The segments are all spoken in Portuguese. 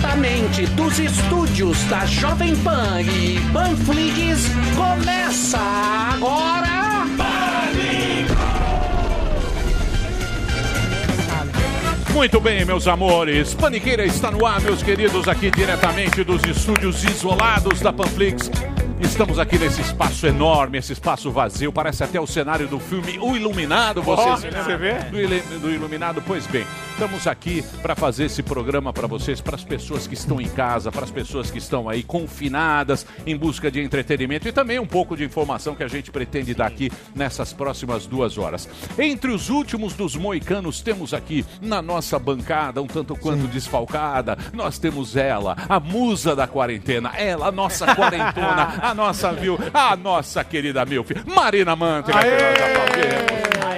Diretamente dos estúdios da Jovem Pan e Panflix, começa agora... Muito bem, meus amores. Paniqueira está no ar, meus queridos, aqui diretamente dos estúdios isolados da Panflix. Estamos aqui nesse espaço enorme, esse espaço vazio, parece até o cenário do filme O Iluminado. Você, Ó, se lembra você vê? Do, do Iluminado? Pois bem, estamos aqui para fazer esse programa para vocês, para as pessoas que estão em casa, para as pessoas que estão aí confinadas, em busca de entretenimento e também um pouco de informação que a gente pretende dar aqui nessas próximas duas horas. Entre os últimos dos moicanos, temos aqui na nossa bancada, um tanto quanto desfalcada, nós temos ela, a musa da quarentena, ela, a nossa quarentona, a nossa viu, a nossa querida Milf, Marina Mantega.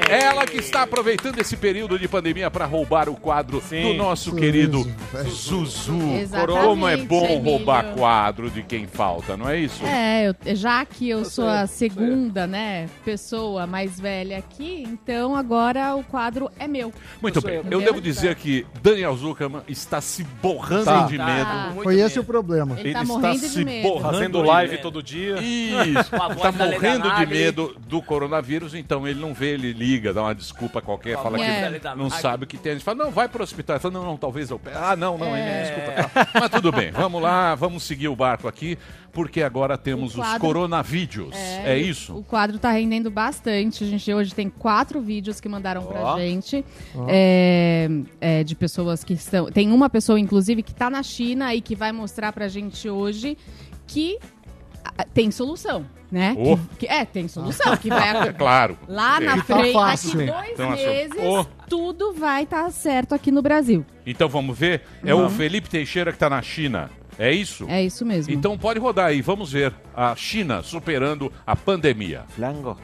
Ela que está aproveitando esse período de pandemia para roubar o quadro do nosso querido Zuzu. Exatamente, Como é bom Emílio. roubar quadro de quem falta, não é isso? É, eu- já que eu sou a segunda, né, pessoa mais velha aqui, então agora o quadro é meu. Muito bem. Eu devo dizer que Daniel Zuckerman está se borrando Tá. de Tá. medo. Foi esse o problema. Ele tá está morrendo de se medo. borrando Fazendo de live medo. Todo dia. Isso. A Está morrendo de medo do coronavírus, então ele não vê, ele liga, dá uma desculpa qualquer, fala voz que não sabe o que tem. A gente fala, não, vai para o hospital. Ele fala, não, não, talvez eu pegue. Ah, não, não, ele desculpa. tá. Mas tudo bem, vamos lá, vamos seguir o barco aqui, porque agora temos O os quadro- coronavídeos. É, e isso? O quadro tá rendendo bastante. A gente hoje tem quatro vídeos que mandaram pra Ó. gente. é, é, de pessoas que estão. Tem uma pessoa, inclusive, que tá na China e que vai mostrar pra gente hoje que tem solução, né? Oh. Que- que- é, tem solução. Que vai claro. Lá na Tá frente, fácil. daqui dois Então, meses, oh. tudo vai estar certo aqui no Brasil. Então vamos ver? É o Felipe Teixeira que está na China. É isso? É isso mesmo. Então pode rodar aí, vamos ver a China superando a pandemia. Flango.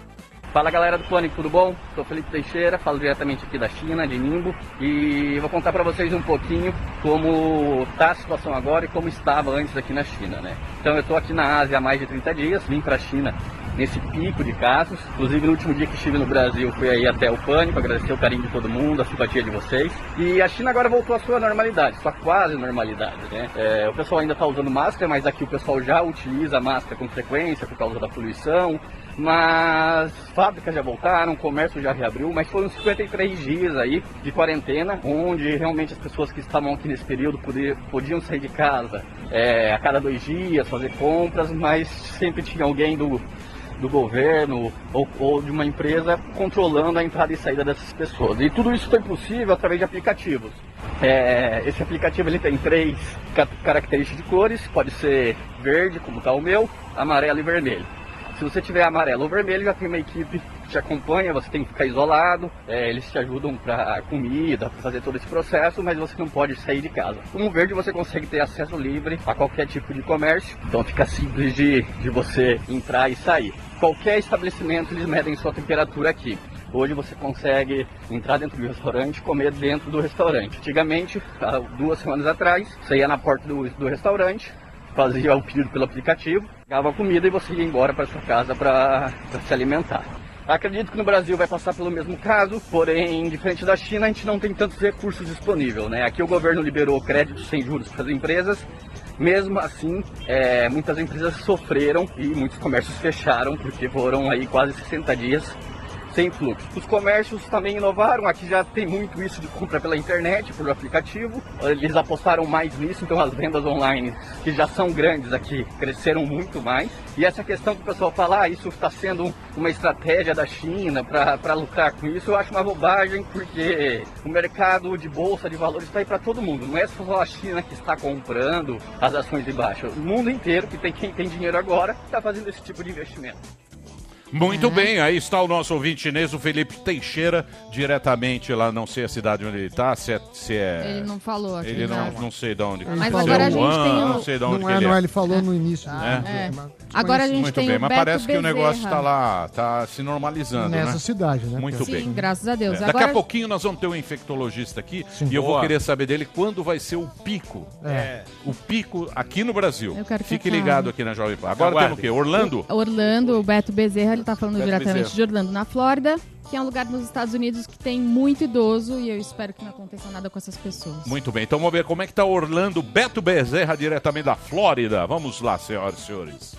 Fala galera do Pânico, tudo bom? Sou Felipe Teixeira, falo diretamente aqui da China, de Nimbo, e vou contar pra vocês um pouquinho como tá a situação agora e como estava antes aqui na China, né? Então eu tô aqui na Ásia há mais de 30 dias, vim pra China nesse pico de casos, inclusive no último dia que estive no Brasil fui aí até o Pânico, agradecer o carinho de todo mundo, a simpatia de vocês, e a China agora voltou à sua normalidade, sua quase normalidade, né? É, o pessoal ainda tá usando máscara, mas aqui o pessoal já utiliza máscara com frequência por causa da poluição, mas fábricas já voltaram, o comércio já reabriu, mas foram 53 dias aí de quarentena, onde realmente as pessoas que estavam aqui nesse período poder- podiam sair de casa é, a cada dois dias, fazer compras, mas sempre tinha alguém do, do governo ou, ou de uma empresa controlando a entrada e saída dessas pessoas. E tudo isso foi possível através de aplicativos. É, esse aplicativo ele tem três ca- características de cores, pode ser verde, como está o meu, amarelo e vermelho. Se você tiver amarelo ou vermelho, já tem uma equipe que te acompanha, você tem que ficar isolado, é, eles te ajudam para comida, para fazer todo esse processo, mas você não pode sair de casa. Como verde, você consegue ter acesso livre a qualquer tipo de comércio, então fica simples de, de você entrar e sair. Qualquer estabelecimento, eles medem sua temperatura aqui. Hoje você consegue entrar dentro do restaurante e comer dentro do restaurante. Antigamente, há duas semanas atrás, você ia na porta do, do restaurante, fazia o pedido pelo aplicativo, pegava comida e você ia embora para sua casa para se alimentar. Acredito que no Brasil vai passar pelo mesmo caso, porém, diferente da China, a gente não tem tantos recursos disponíveis. Né? Aqui o governo liberou créditos sem juros para as empresas, mesmo assim, é, muitas empresas sofreram e muitos comércios fecharam, porque foram aí quase 60 dias sem fluxo. Os comércios também inovaram, aqui já tem muito isso de compra pela internet, por aplicativo. Eles apostaram mais nisso, então as vendas online, que já são grandes aqui, cresceram muito mais. E essa questão que o pessoal fala, ah, isso está sendo uma estratégia da China para lucrar com isso, eu acho uma bobagem, porque o mercado de bolsa de valores está aí para todo mundo. Não é só a China que está comprando as ações de baixa. O mundo inteiro, que tem quem tem dinheiro agora, está fazendo esse tipo de investimento. Muito bem, aí está o nosso ouvinte chinês, o Felipe Teixeira, diretamente lá, não sei a cidade onde ele está, se é... Se é... Ele não falou aqui. Ele não, não sei de onde. Mas é agora a gente Wuhan, tem o- Não sei de onde Não é, ele não é, é. ele falou no início. É. Mas- Agora a gente Muito tem bem, mas parece que o negócio Bezerra. está lá, está se normalizando, Nessa né? cidade, né? Muito Sim, bem. graças a Deus. É, Daqui Agora a pouquinho nós vamos ter um infectologista aqui Sim. e eu vou Boa. querer saber dele quando vai ser o pico. É. O pico aqui no Brasil. Eu quero Fique ligado aqui na Jovem Pan. Agora temos o quê? Orlando? Orlando, o Beto Bezerra, ele tá falando Beto diretamente Bezerra. de Orlando, na Flórida, que é um lugar nos Estados Unidos que tem muito idoso e eu espero que não aconteça nada com essas pessoas. Muito bem, então vamos ver como é que tá Orlando. Beto Bezerra, diretamente da Flórida. Vamos lá, senhoras e senhores.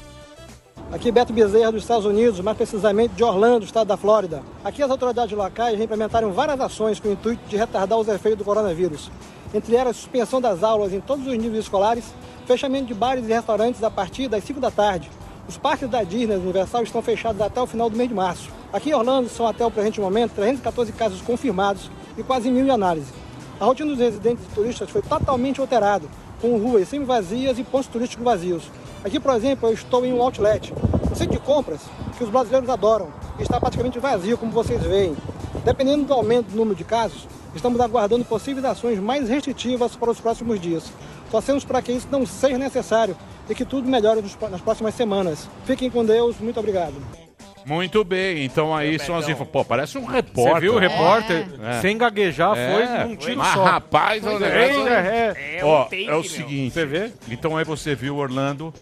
Aqui Beto Bezerra dos Estados Unidos, mais precisamente de Orlando, estado da Flórida. Aqui as autoridades locais já implementaram várias ações com o intuito de retardar os efeitos do coronavírus. Entre elas, a suspensão das aulas em todos os níveis escolares, fechamento de bares e restaurantes a partir das 5 da tarde. Os parques da Disney Universal estão fechados até o final do mês de março. Aqui em Orlando são até o presente momento 314 casos confirmados e quase mil em análise. A rotina dos residentes e turistas foi totalmente alterada, com ruas semi-vazias e pontos turísticos vazios. Aqui, por exemplo, eu estou em um outlet, um centro de compras que os brasileiros adoram e está praticamente vazio, como vocês veem. Dependendo do aumento do número de casos, estamos aguardando possíveis ações mais restritivas para os próximos dias. Torcemos para que isso não seja necessário e que tudo melhore nas próximas semanas. Fiquem com Deus, muito obrigado. Muito bem, então aí são as informações. Pô, parece um repórter. Você viu o repórter? É. Sem gaguejar, É, foi num tiro mas, só. rapaz, o negócio- é, é. Ó, um é o meu. seguinte. Você vê? Então aí você viu Orlando,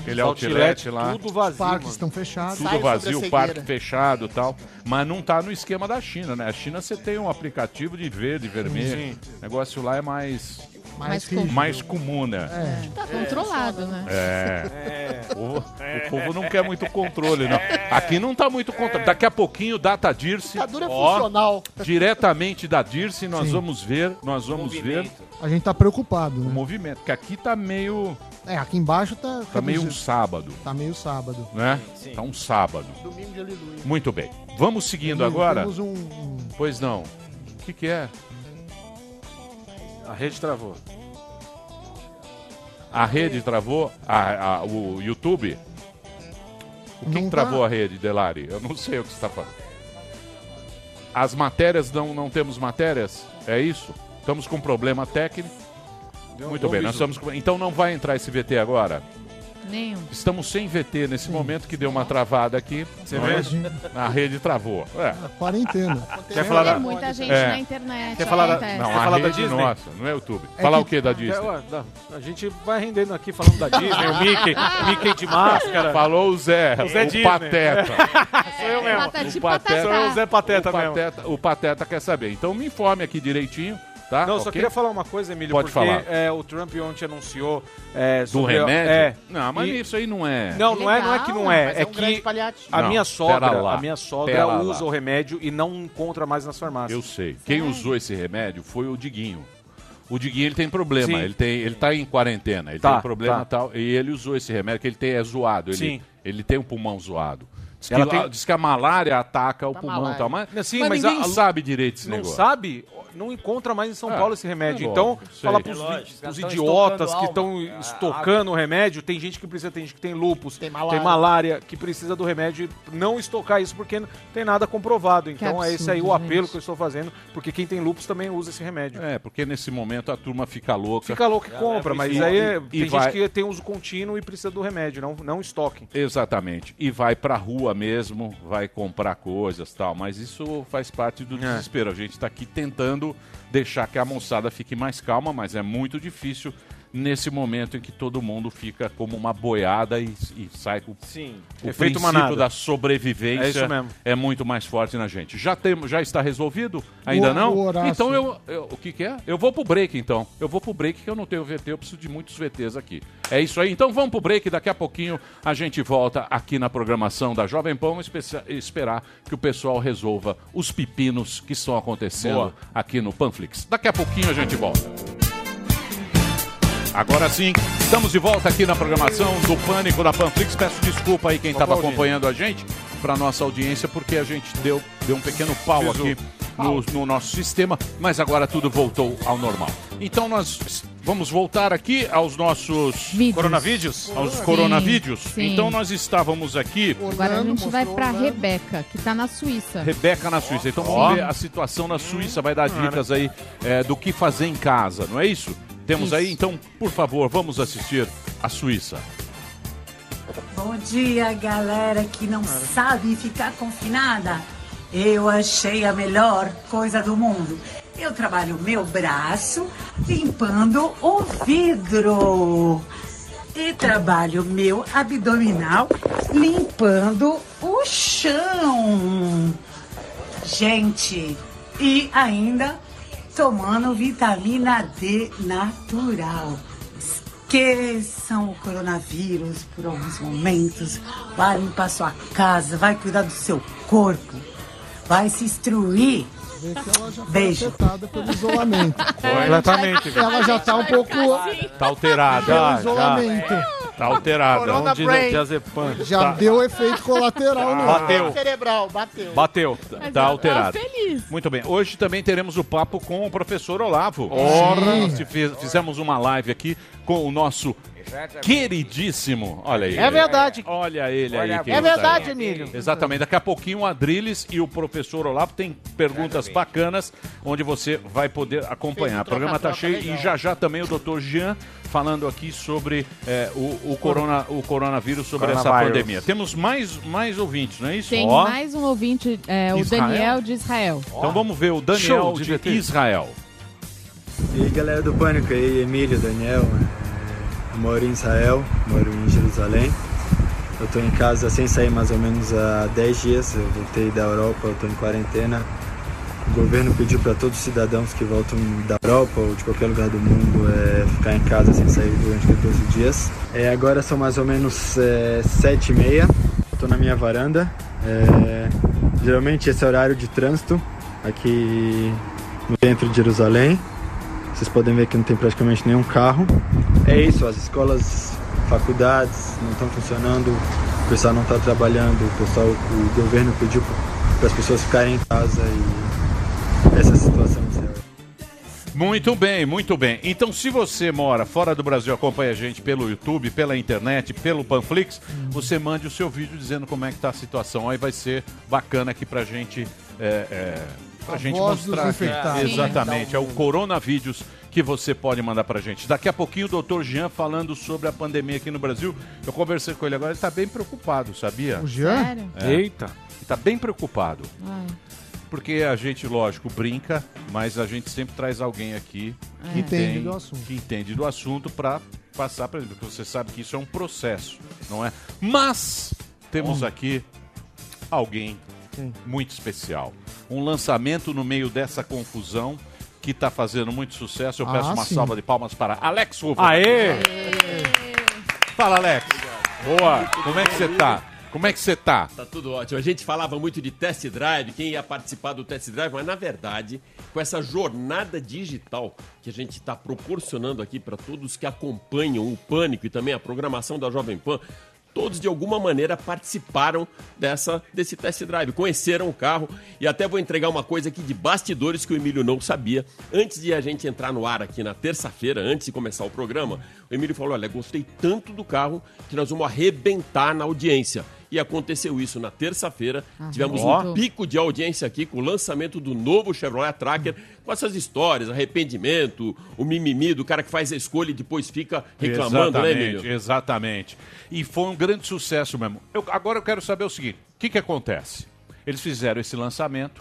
aquele Os outlet outlet, lá. tudo vazio, Os parques mano. estão fechados. Tudo Sai vazio, parque fechado e tal. Mas não tá no esquema da China, né? A China você tem um aplicativo de verde, vermelho. O negócio lá é mais. Mais rígido. mais comum, né? Tá controlado, né? É. O, o povo não quer muito controle, não. Aqui não tá muito controle. Daqui a pouquinho, data Dirce. Ditadura ó, funcional. Diretamente da Dirce, nós Sim. vamos ver. Nós vamos ver A gente tá preocupado, o né? movimento. Porque aqui tá meio. É, aqui embaixo tá. Tá meio um sábado, Tá meio sábado. né? Tá um sábado. Domingo de aleluia. Muito bem. Vamos seguindo Temos- agora. Temos um, um- Pois não. O que, que é? A rede travou. A rede travou? A, a- o YouTube? O que, que travou a rede, Delari? Eu não sei o que você está falando. As matérias, não, não temos matérias? É isso? Estamos com problema técnico? Muito um bem, nós estamos com... Então não vai entrar esse VT agora? Nenhum. Estamos sem VT nesse momento que deu uma travada aqui. Você vê? é? A rede travou. É. quarentena. Quer falar Tem da... muita gente É. na internet. Quer falar da-. Não, Quer a falar da rede Disney? nossa, não é YouTube. É Falar que- o que da É, Disney? ué, da- a gente vai rendendo aqui falando da Disney, o Mickey, Mickey de máscara. Falou o Zé, O Zé o Disney. Pateta. Sou eu mesmo. Patati O Pateta- Sou eu, o Zé Pateta o, mesmo. pateta, o Pateta quer saber. Então me informe aqui direitinho, tá? Não, só Ok? queria falar uma coisa, Emílio, Pode porque falar. é, o Trump ontem anunciou é, Do remédio? É. Não, mas E- isso aí não é. Não, não é, não é que não é. Mas É, é um que paliativo. a Não, minha sogra, lá, a minha sogra pera lá. usa o remédio e não encontra mais nas farmácias. Eu sei. Quem usou esse remédio foi o Diguinho. O Diguinho ele tem problema, Sim. ele tem, ele tá em quarentena, ele Tá, tem problema tá. tal, e ele usou esse remédio que ele tem é zoado, ele, Sim. ele tem um pulmão zoado. Diz que, Ela tem- diz que a malária ataca o Da pulmão e tal, mas, Sim, mas mas ninguém a- sabe direito esse não negócio. sabe, não encontra mais em São É, Paulo esse remédio. é então, lógico, fala É pros lógico, vi- os caras os tão idiotas que estão estocando o remédio, tem gente que precisa, tem gente que tem lupus, Tem tem malária. malária, que precisa do remédio e não estocar isso porque não tem nada comprovado. Então é esse aí o absurdo, apelo gente. que eu estou fazendo, porque quem tem lupus também usa esse remédio. É, porque nesse momento a turma fica louca. Fica louco que compra, mas e- aí e- é- e tem vai- gente que tem uso contínuo e precisa do remédio, não, não estoquem. Exatamente. E vai pra rua mesmo, vai comprar coisas tal. Mas isso faz parte do desespero. A gente tá aqui tentando deixar que a moçada fique mais calma, mas é muito difícil nesse momento em que todo mundo fica como uma boiada e, e sai com Sim. o Efeito princípio manada. da sobrevivência É isso mesmo. é muito mais forte na gente. Já temos, já está resolvido? Ainda O- não? o então eu, eu- o que, que é? Eu vou pro break então. Eu vou pro break que eu não tenho VT, eu preciso de muitos VTs aqui. É isso aí. Então vamos pro break, daqui a pouquinho a gente volta aqui na programação da Jovem Pão espe- esperar que o pessoal resolva os pepinos que estão acontecendo Boa. aqui no Panflix. Daqui a pouquinho a gente volta. Agora sim, estamos de volta aqui na programação do Pânico da Panflix. Peço desculpa aí quem estava acompanhando a gente, para nossa audiência, porque a gente deu, deu um pequeno pau aqui no, no nosso sistema, mas agora tudo voltou ao normal. Então nós vamos voltar aqui aos nossos Vídeos. Coronavídeos? aos coronavídeos. sim. Então nós estávamos aqui, Agora a gente vai Orlando. Rebeca, que tá na Suíça. Rebeca na Suíça. Então vamos ver a situação na Suíça, vai dar dicas aí é, do que fazer em casa, não é isso? Temos Isso. aí, então, por favor, vamos assistir a Suíça. Bom dia, galera que não sabe ficar confinada. Eu achei a melhor coisa do mundo. Eu trabalho meu braço limpando o vidro. E trabalho meu abdominal limpando o chão. Gente, e ainda tomando vitamina D natural. Esqueçam o coronavírus por alguns momentos. Vai limpar sua casa, vai cuidar do seu corpo, vai se instruir. Beijo. afetada pelo isolamento. Completamente. Ela já tá um pouco Tá alterada. pelo Já, já. Tá alterada. Corona Vamos dizer- Brain. Diazepam. Já Tá. deu efeito colateral no Bateu. Cerebral, bateu. Bateu, Mas tá eu- alterado. eu feliz. Muito bem. Hoje também teremos o papo com o professor Olavo. Ora. Nós fiz- fizemos uma live aqui com o nosso queridíssimo. Olha aí. É verdade. Olha ele aí. É verdade, aí. Emílio. Exatamente. Daqui a pouquinho o Adriles e o professor Olavo tem perguntas bacanas onde você vai poder acompanhar. O programa está cheio e já já também o doutor Jean falando aqui sobre é, o, o, corona, o coronavírus, sobre essa pandemia. Temos mais, mais ouvintes, não é isso? Tem Ó. mais um ouvinte, é, o Israel? Daniel de Israel. Então vamos ver o Daniel Show de de. Israel. E aí galera do Pânico, e aí Emílio, Daniel, eu moro em Israel, moro em Jerusalém. Eu tô em casa sem sair mais ou menos há 10 dias, eu voltei da Europa, eu tô em quarentena. O governo pediu para todos os cidadãos que voltam da Europa ou de qualquer lugar do mundo é, ficar em casa sem sair durante 14 dias. É, agora são mais ou menos é, 7 e meia, estou na minha varanda. É, geralmente esse é o horário de trânsito aqui no centro de Jerusalém. Vocês podem ver que não tem praticamente nenhum carro. É isso, as escolas, faculdades não estão funcionando, o pessoal não está trabalhando, o pessoal, o governo pediu para as pessoas ficarem em casa e essa é situação. Muito bem, muito bem. Então, se você mora fora do Brasil, acompanha a gente pelo YouTube, pela internet, pelo Panflix, você mande o seu vídeo dizendo como é que tá a situação. Aí vai ser bacana aqui pra gente, é, é, pra A gente mostrar. aqui. infectados. Exatamente, é o coronavídeos que você pode mandar pra gente. Daqui a pouquinho o doutor Jean falando sobre a pandemia aqui no Brasil. Eu conversei com ele agora, ele tá bem preocupado, sabia? O Jean? Sério? É. Eita. Ele tá bem preocupado. Ai, Porque a gente, lógico, brinca, mas a gente sempre traz alguém aqui que Entende tem- do assunto. que entende do assunto para passar para ele, porque você sabe que isso é um processo, não é? Mas temos aqui alguém muito especial, um lançamento no meio dessa confusão que está fazendo muito sucesso. Eu Ah, peço uma sim. salva de palmas para Alex Uva. Aê! Fala, Alex. Boa. Como é que você tá? Como é que você tá? Tá tudo ótimo. A gente falava muito de test drive, quem ia participar do test drive, mas na verdade, com essa jornada digital que a gente está proporcionando aqui para todos que acompanham o Pânico e também a programação da Jovem Pan, todos de alguma maneira participaram dessa desse test drive, conheceram o carro e até vou entregar uma coisa aqui de bastidores que o Emílio não sabia. Antes de a gente entrar no ar aqui na terça-feira, antes de começar o programa, o Emílio falou: "Olha, gostei tanto do carro que nós vamos arrebentar na audiência". E aconteceu isso na terça-feira. Tivemos um pico de audiência aqui com o lançamento do novo Chevrolet Tracker, com essas histórias, arrependimento, o mimimi do cara que faz a escolha e depois fica reclamando, né, exatamente, Emílio? exatamente. E foi um grande sucesso mesmo. Eu- agora eu quero saber o seguinte: o que, que acontece? Eles fizeram esse lançamento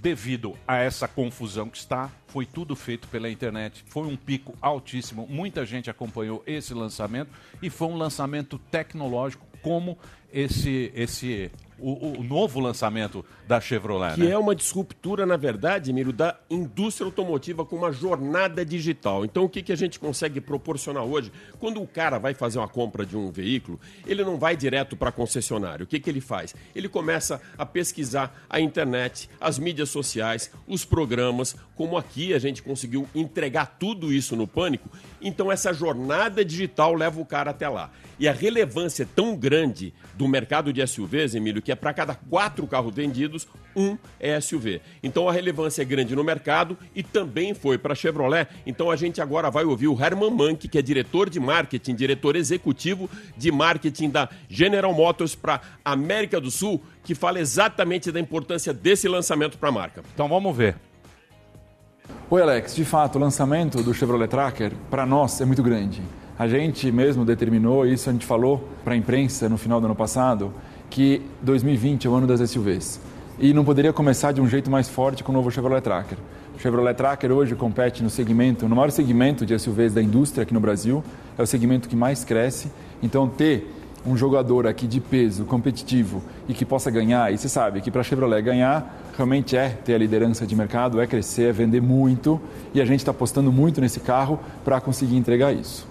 devido a essa confusão que está. Foi tudo feito pela internet. Foi um pico altíssimo. Muita gente acompanhou esse lançamento e foi um lançamento tecnológico como esse esse o, o novo lançamento da Chevrolet. Que né? é uma disruptura, na verdade, Emílio, da indústria automotiva com uma jornada digital. Então, o que, que a gente consegue proporcionar hoje? Quando o cara vai fazer uma compra de um veículo, ele não vai direto para a concessionária. O que, que ele faz? Ele começa a pesquisar a internet, as mídias sociais, os programas, como aqui a gente conseguiu entregar tudo isso no Pânico. Então, essa jornada digital leva o cara até lá. E a relevância é tão grande do mercado de SUVs, Emílio, que é para cada quatro carros vendidos, um é SUV. Então a relevância é grande no mercado e também foi para a Chevrolet. Então a gente agora vai ouvir o Herman Mank, que é diretor de marketing, diretor executivo de marketing da General Motors para América do Sul, que fala exatamente da importância desse lançamento para a marca. Então vamos ver. Oi, Alex. De fato, o lançamento do Chevrolet Tracker, para nós, é muito grande. A gente mesmo determinou, isso a gente falou para a imprensa no final do ano passado, que 2020 é o ano das SUVs. E não poderia começar de um jeito mais forte com o novo Chevrolet Tracker. O Chevrolet Tracker hoje compete no segmento, no maior segmento de SUVs da indústria aqui no Brasil, é o segmento que mais cresce. Então, ter um jogador aqui de peso, competitivo e que possa ganhar, e você sabe que para a Chevrolet ganhar realmente é ter a liderança de mercado, é crescer, é vender muito e a gente está apostando muito nesse carro para conseguir entregar isso.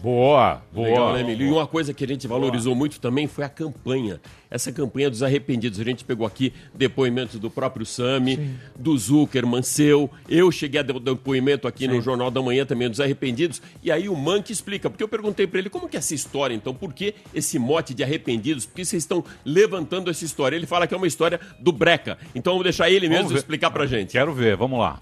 Boa, boa. Legal, né, Emílio? E uma coisa que a gente valorizou muito também foi a campanha. Essa campanha dos arrependidos. A gente pegou aqui depoimentos do próprio Sami, do Zuckerman, seu. Eu cheguei a dar depoimento aqui no Jornal da Manhã também dos arrependidos. E aí o Mank explica, porque eu perguntei para ele como que é essa história, então, por que esse mote de arrependidos? Por que vocês estão levantando essa história? Ele fala que é uma história do Breca. Então vamos deixar ele mesmo explicar pra gente. Quero ver, vamos lá.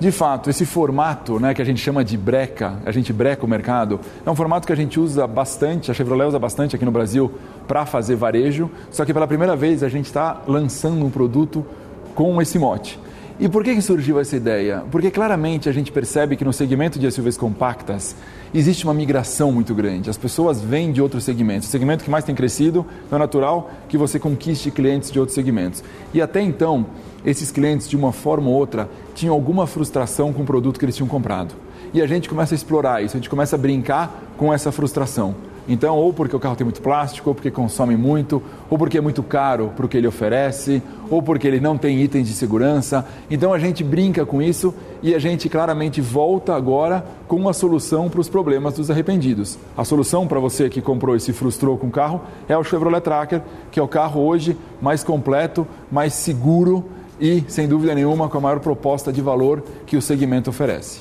De fato, esse formato né, que a gente chama de breca, a gente breca o mercado, é um formato que a gente usa bastante, a Chevrolet usa bastante aqui no Brasil para fazer varejo, só que pela primeira vez a gente está lançando um produto com esse mote. E por que, que surgiu essa ideia? Porque claramente a gente percebe que no segmento de SUVs compactas existe uma migração muito grande. As pessoas vêm de outros segmentos. O segmento que mais tem crescido é natural que você conquiste clientes de outros segmentos. E até então, esses clientes, de uma forma ou outra, tinham alguma frustração com o produto que eles tinham comprado. E a gente começa a explorar isso, a gente começa a brincar com essa frustração. Então, ou porque o carro tem muito plástico, ou porque consome muito, ou porque é muito caro para o que ele oferece, ou porque ele não tem itens de segurança. Então, a gente brinca com isso e a gente claramente volta agora com uma solução para os problemas dos arrependidos. A solução para você que comprou e se frustrou com o carro é o Chevrolet Tracker, que é o carro hoje mais completo, mais seguro e, sem dúvida nenhuma, com a maior proposta de valor que o segmento oferece.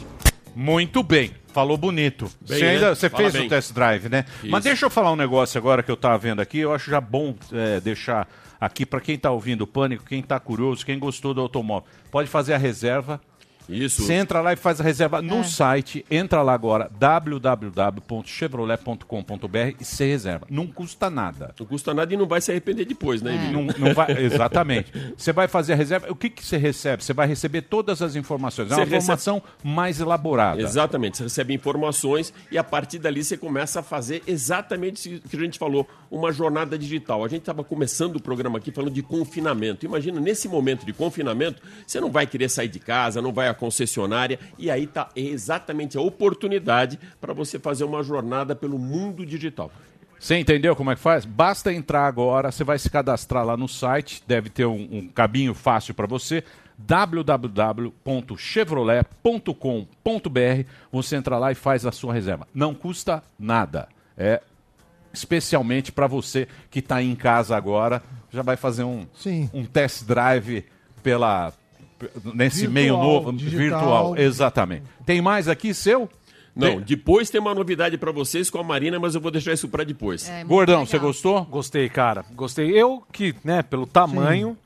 Muito bem. Falou bonito. Bem, você né? ainda, você Fala fez bem. o test drive, né? Isso. Mas deixa eu falar um negócio agora que eu tava vendo aqui. Eu acho já bom é, deixar aqui para quem tá ouvindo o Pânico, quem tá curioso, quem gostou do automóvel. Pode fazer a reserva. Isso. Você entra lá e faz a reserva É. no site. Entra lá agora, www.chevrolet.com.br e você reserva. Não custa nada. Não custa nada e não vai se arrepender depois, né, Emílio? Não, não vai, exatamente. Você vai fazer a reserva. O que, que você recebe? Você vai receber todas as informações. É Você uma recebe- informação mais elaborada. Exatamente, você recebe informações e a partir dali você começa a fazer exatamente isso que a gente falou, uma jornada digital. A gente estava começando o programa aqui falando de confinamento. Imagina, nesse momento de confinamento, você não vai querer sair de casa, não vai concessionária e aí está exatamente a oportunidade para você fazer uma jornada pelo mundo digital. Você entendeu como é que faz? Basta entrar agora, você vai se cadastrar lá no site, deve ter um, um caminho fácil para você www.chevrolet.com.br. Você entra lá e faz a sua reserva. Não custa nada. É especialmente para você que está em casa agora, já vai fazer um, Sim. um test drive pela nesse Virtual, meio novo digital. virtual, exatamente. Tem mais aqui seu? Não, Tem- depois tem uma novidade para vocês com a Marina, mas eu vou deixar isso para depois. É, Gordão, legal. você gostou? Gostei, cara. Gostei. Eu que, né, pelo tamanho,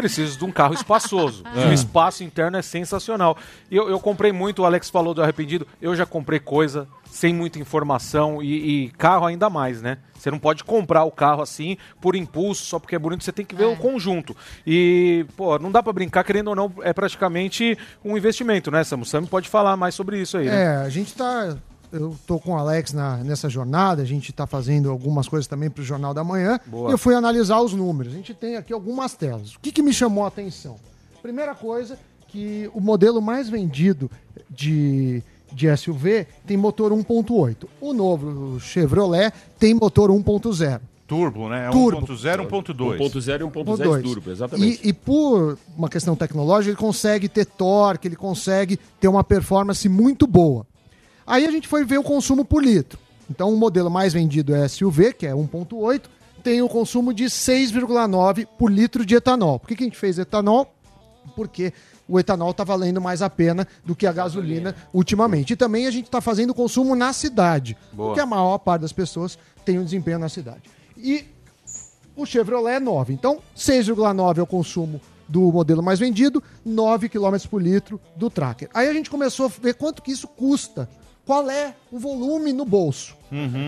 preciso de um carro espaçoso. O espaço interno é sensacional. E Eu, eu comprei muito, o Alex falou do arrependido. Eu já comprei coisa sem muita informação e, e carro ainda mais, né? Você não pode comprar o carro assim por impulso, só porque é bonito, você tem que ver o conjunto. E, pô, não dá pra brincar, querendo ou não, é praticamente um investimento, né, Samu? Sam pode falar mais sobre isso aí, né? É, a gente tá. Eu tô com o Alex na, nessa jornada, a gente tá fazendo algumas coisas também pro Jornal da Manhã. Boa. E eu fui analisar os números. A gente tem aqui algumas telas. O que, que me chamou a atenção? Primeira coisa, que o modelo mais vendido de, de SUV tem motor 1.8. O novo Chevrolet tem motor 1.0. Turbo, né? É Turbo. 1.0, 1.2. 1.0 e 1.0 1.2. turbo, exatamente. E, e por uma questão tecnológica, ele consegue ter torque, ele consegue ter uma performance muito boa. Aí a gente foi ver o consumo por litro. Então, o modelo mais vendido é SUV, que é 1.8, tem o consumo de 6,9 por litro de etanol. Por que, que a gente fez etanol? Porque o etanol está valendo mais a pena do que a gasolina ultimamente. E também a gente está fazendo consumo na cidade, Boa. porque a maior parte das pessoas tem um desempenho na cidade. E o Chevrolet é 9. Então, 6,9 é o consumo do modelo mais vendido, 9 km por litro do Tracker. Aí a gente começou a ver quanto que isso custa. Qual é o volume no bolso?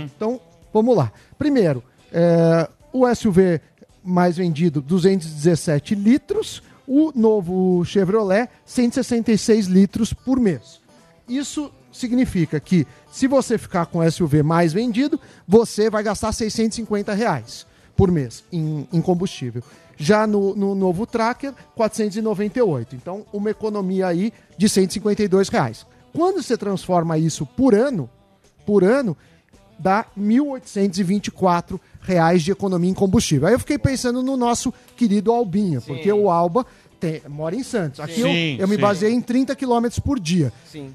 Então, vamos lá. Primeiro, é, o SUV mais vendido, 217 litros. O novo Chevrolet, 166 litros por mês. Isso significa que, se você ficar com o SUV mais vendido, você vai gastar 650 reais por mês em, em combustível. Já no, no novo Tracker, 498. Então, uma economia aí de 152 reais. Quando você transforma isso por ano, por ano, dá 1.824 reais de economia em combustível. Aí eu fiquei pensando no nosso querido Albinha, porque o Alba tem- mora em Santos. Aqui eu, Sim, eu me sim. baseei em 30 quilômetros por dia. Sim.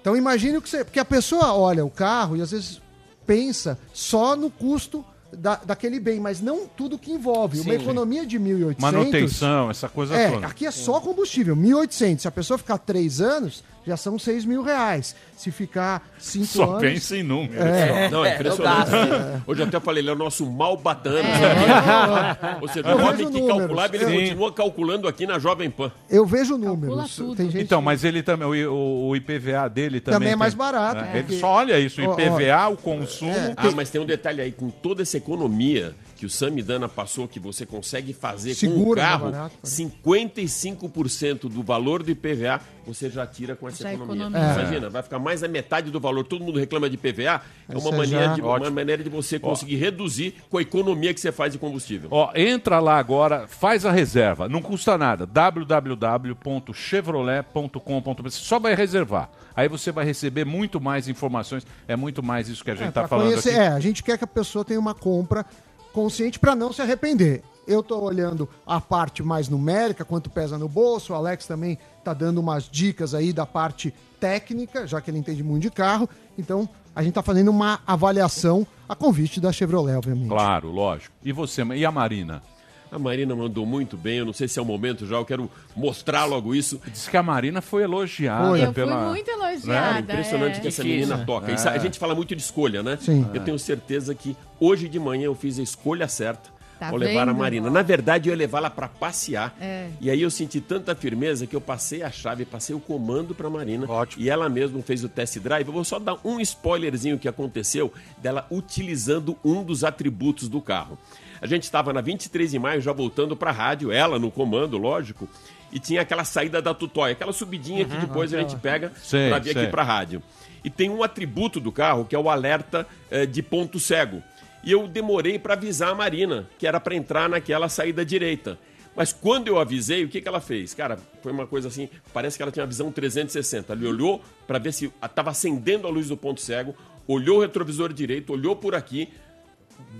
Então imagine o que você. Porque a pessoa olha o carro e às vezes pensa só no custo da, daquele bem, mas não tudo que envolve. Uma Sim. economia de 1.800. Manutenção, essa coisa É, toda. aqui é só combustível, 1.800. Se a pessoa ficar três anos, já são 6 mil reais. Se ficar cinco Só anos. pensa em números. É. Não, é impressionante. gasto. Hoje eu até falei, ele é o nosso mal batano. É. Ou seja, o homem que números. calculava, ele Sim. continua calculando aqui na Jovem Pan. Eu vejo números. Tem gente Então, mas ele também, o, o IPVA dele também. Também é mais barato, né? Ele só olha isso, o. IPVA, o consumo. Ah, mas tem um detalhe aí, com toda essa economia que o Samidana passou, que você consegue fazer com o mais carro, barato, 55% do valor do IPVA você já tira com essa Já economia. É. Imagina, vai ficar mais da metade do valor. Todo mundo reclama de IPVA. É uma maneira, já- de, uma maneira de você conseguir reduzir com a economia que você faz de combustível. Ó, entra lá agora, faz a reserva, não custa nada. www.chevrolet.com.br. Você só vai reservar. Aí você vai receber muito mais informações. É muito mais isso que a gente É, está pra falando conhecer- aqui. É, a gente quer que a pessoa tenha uma compra consciente para não se arrepender. Eu tô olhando a parte mais numérica, quanto pesa no bolso. O Alex também tá dando umas dicas aí da parte técnica, já que ele entende muito de carro. Então, a gente tá fazendo uma avaliação a convite da Chevrolet, obviamente. Claro, lógico. E você, e a Marina? A Marina mandou muito bem, eu não sei se é o momento já, eu quero mostrar logo isso. Diz que a Marina foi elogiada Foi. Eu fui pela. muito Cara, elogiada. impressionante é. que essa menina toca. É. Isso, a gente fala muito de escolha, né? Sim. Eu tenho certeza que hoje de manhã eu fiz a escolha certa Tá ao levar a vendo? Marina. Na verdade, eu ia levá-la para passear. É. E aí eu senti tanta firmeza que eu passei a chave, passei o comando para Marina. Ótimo. E ela mesma fez o test drive. Eu vou só dar um spoilerzinho que aconteceu dela utilizando um dos atributos do carro. A gente estava na 23 de maio já voltando para a rádio, ela no comando, lógico. E tinha aquela saída da tutóia, aquela subidinha que depois a gente pega para vir aqui para a rádio. E tem um atributo do carro que é o alerta eh, de ponto cego. E eu demorei para avisar a Marina, que era para entrar naquela saída direita. Mas quando eu avisei, o que, que ela fez? Cara, foi uma coisa assim, parece que ela tinha uma visão 360. Ela olhou para ver se estava acendendo a luz do ponto cego, olhou o retrovisor direito, olhou por aqui,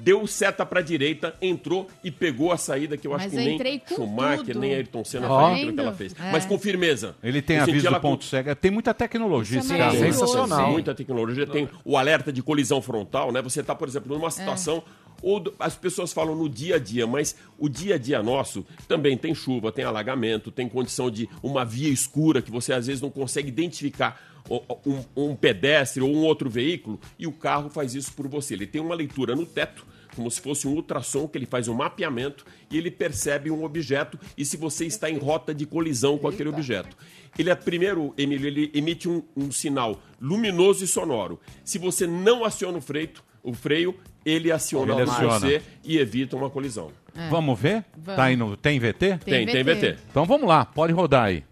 deu seta para direita, entrou e pegou a saída que eu acho Mas que eu nem com Schumacher, tudo. nem Ayrton Senna fez aquilo que ela fez. É. Mas com firmeza. Ele tem aviso ela do com- ponto cego. Tem muita tecnologia é esse carro. maravilhoso. Sensacional. Tem muita tecnologia. Tem o alerta de colisão frontal, né? Você está, por exemplo, numa situação. Ou do- as pessoas falam no dia a dia, mas o dia a dia nosso também tem chuva, tem alagamento, tem condição de uma via escura que você às vezes não consegue identificar um, um pedestre ou um outro veículo e o carro faz isso por você. Ele tem uma leitura no teto, como se fosse um ultrassom, que ele faz um mapeamento e ele percebe um objeto e se você está em rota de colisão com aquele objeto. Ele é primeiro, Emílio, ele emite um, um sinal luminoso e sonoro. Se você não aciona o freio, o freio, ele aciona Ele aciona. você e evita uma colisão. Vamos ver? Vamos. Tá aí no... Tem VT? Tem, tem VT. Então vamos lá, pode rodar aí.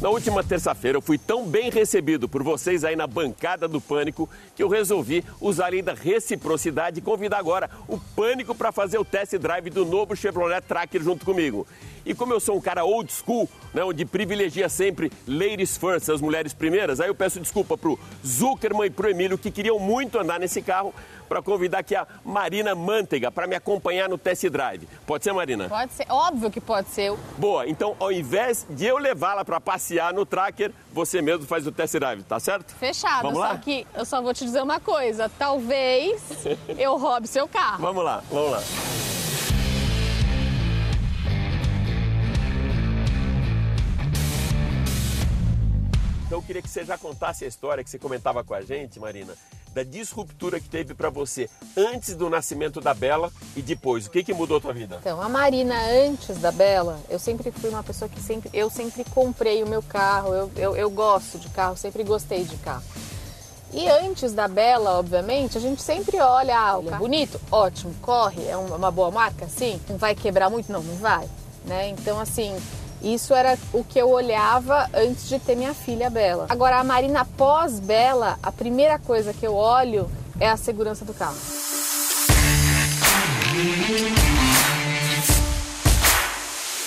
Na última terça-feira eu fui tão bem recebido por vocês aí na bancada do Pânico que eu resolvi usar além da reciprocidade e convidar agora o Pânico para fazer o test drive do novo Chevrolet Tracker junto comigo. E como eu sou um cara old school, né, onde privilegia sempre ladies first, as mulheres primeiras, aí eu peço desculpa pro Zuckerman e pro Emílio que queriam muito andar nesse carro para convidar aqui a Marina Manteiga para me acompanhar no test drive. Pode ser, Marina? Pode ser, óbvio que pode ser. Boa, então ao invés de eu levá-la para passear no tracker, você mesmo faz o test drive, tá certo? Fechado. Vamos só lá? que eu só vou te dizer uma coisa. Talvez eu roube seu carro. Vamos lá, vamos lá. Então eu queria que você já contasse a história que você comentava com a gente, Marina, da disruptura que teve para você antes do nascimento da Bela e depois. O que, que mudou a tua vida? Então, a Marina, antes da Bela, eu sempre fui uma pessoa que sempre. Eu sempre comprei o meu carro, eu, eu, eu gosto de carro, sempre gostei de carro. E antes da Bela, obviamente, a gente sempre olha, ah, o carro é bonito, ótimo, corre, é uma uma boa marca, sim. Não vai quebrar muito? Não, não vai. Né? Então, assim, isso era o que eu olhava antes de ter minha filha Bela. Agora, a Marina pós-Bela, a primeira coisa que eu olho é a segurança do carro.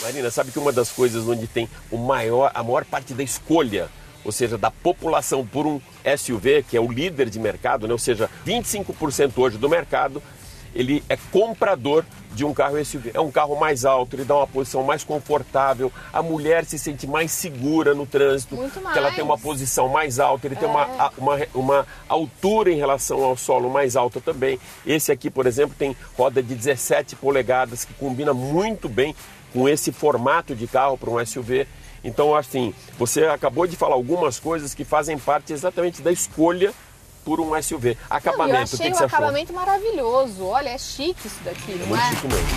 Marina, sabe que uma das coisas onde tem o maior, a maior parte da escolha ou seja, da população por um SUV, que é o líder de mercado, né? ou seja, 25% hoje do mercado, ele é comprador de um carro SUV. É um carro mais alto, ele dá uma posição mais confortável, a mulher se sente mais segura no trânsito, Muito porque ela tem uma mais. posição mais alta, ele tem É. uma, a- uma, uma altura em relação ao solo mais alta também. Esse aqui, por exemplo, tem roda de 17 polegadas, que combina muito bem com esse formato de carro para um SUV. Então, assim, você acabou de falar algumas coisas que fazem parte exatamente da escolha por um SUV. Não, eu Acabamento, o achei que, que você achou? acabamento maravilhoso. Olha, é chique isso daqui, não Muito é? chique mesmo.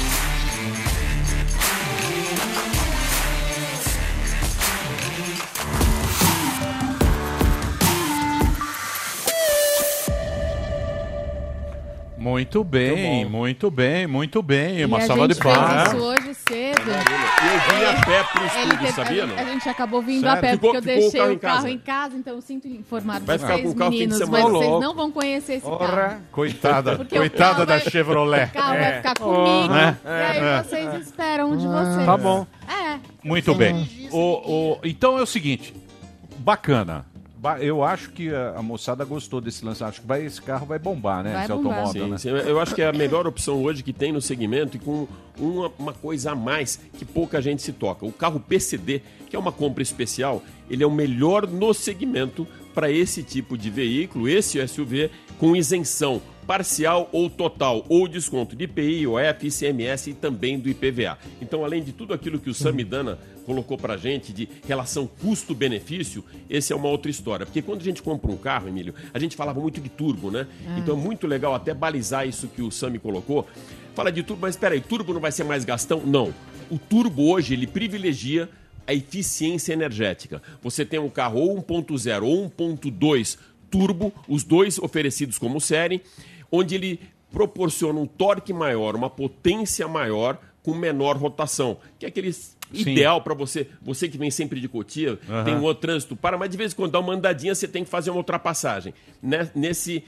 Muito bem, muito bem, muito bem. Uma e salva de palmas. isso hoje cedo. Eu vim a pé pro estúdio, teve- sabia, a, não? a gente acabou vindo Sério? a pé Ficou- porque eu ficou o deixei carro o carro casa? em casa, então eu sinto informar Vai ficar vocês, com o carro meninos, mas Ô, vocês louco. não vão conhecer esse Ora, carro. Coitada, coitada da vai- Chevrolet. O carro vai É. ficar comigo. Né? E aí É. vocês esperam um de vocês. Tá bom. É. Muito bem. O, o- então é o seguinte, bacana. Eu acho que a, moçada gostou desse lance. Acho que vai, esse carro vai bombar, né? esse automóvel, Sim, né? sim. Eu acho que é a melhor opção hoje que tem no segmento e com uma, uma coisa a mais que pouca gente se toca. O carro PCD, que é uma compra especial, ele é o melhor no segmento para esse tipo de veículo, esse SUV, com isenção parcial ou total, ou desconto de IPI, OF, ICMS e também do IPVA. Então, além de tudo aquilo que o Samidana colocou pra gente de relação custo-benefício, esse é uma outra história. Porque quando a gente compra um carro, Emílio, a gente falava muito de turbo, né? Ah. Então é muito legal até balizar isso que o Sami colocou. Fala de turbo, mas espera aí, turbo não vai ser mais gastão? Não. O turbo hoje, ele privilegia a eficiência energética. Você tem um carro ou 1.0 ou 1.2 turbo, os dois oferecidos como série, onde ele proporciona um torque maior, uma potência maior com menor rotação, que é aquele Sim. ideal para você, você que vem sempre de Cotia, Aham. tem um outro trânsito para, mas de vez em quando dá uma andadinha, você tem que fazer uma ultrapassagem. Né? Nesse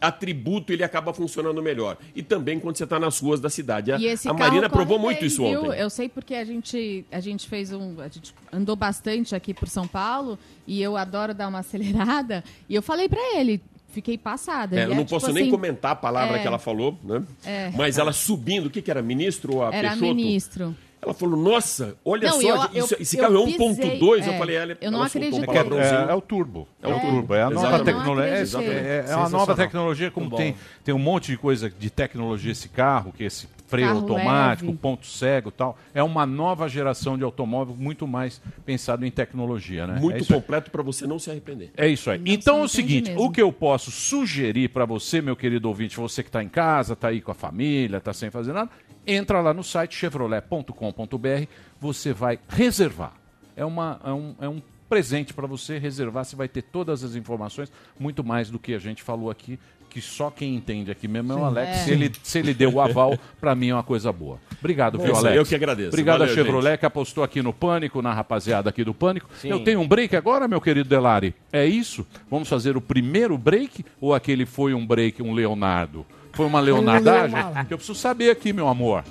atributo ele acaba funcionando melhor. E também quando você está nas ruas da cidade. A, E esse a carro Marina provou bem, muito isso viu? ontem. Eu sei porque a gente, a gente fez um. A gente andou bastante aqui por São Paulo e eu adoro dar uma acelerada. E eu falei pra ele, fiquei passada. É, eu não tipo posso nem assim, comentar a palavra é, que ela falou, né? É. Mas ela subindo, o que, que era? Ministro ou a Era Peixoto? ministro. Ela falou, nossa, olha Não, só, eu- isso- eu- esse eu carro é pisei, 1.2, eu é, falei, ela, eu não ela soltou um acreditei. palavrãozinho. É, é o turbo. É o É. turbo. É a nova tecnologia. É, é- é uma nova tecnologia, como Muito tem, bom. tem um monte de coisa de tecnologia esse carro, que esse freio Carro automático, leve. ponto cego e tal. É uma nova geração de automóvel muito mais pensado em tecnologia, né? é Muito aí. completo para você não se arrepender. É isso aí. Não então é o seguinte, mesmo. o que eu posso sugerir para você, meu querido ouvinte, você que está em casa, está aí com a família, está sem fazer nada, entra lá no site chevrolet.com.br, você vai reservar. É, uma, é, um, é um presente para você reservar, você vai ter todas as informações, muito mais do que a gente falou aqui, que só quem entende aqui mesmo é o. Alex. É. Se, ele, se ele deu o aval, para mim é uma coisa boa. Obrigado, Bom, viu, Alex? eu que agradeço. Obrigado Valeu, a Chevrolet que apostou aqui no Pânico, na rapaziada aqui do Pânico. Sim. Eu tenho um break agora, meu querido Delari. É isso? Vamos fazer o primeiro break ou aquele foi um break, um Leonardo? Foi uma leonardagem? Leonardo. Que eu preciso saber aqui, meu amor.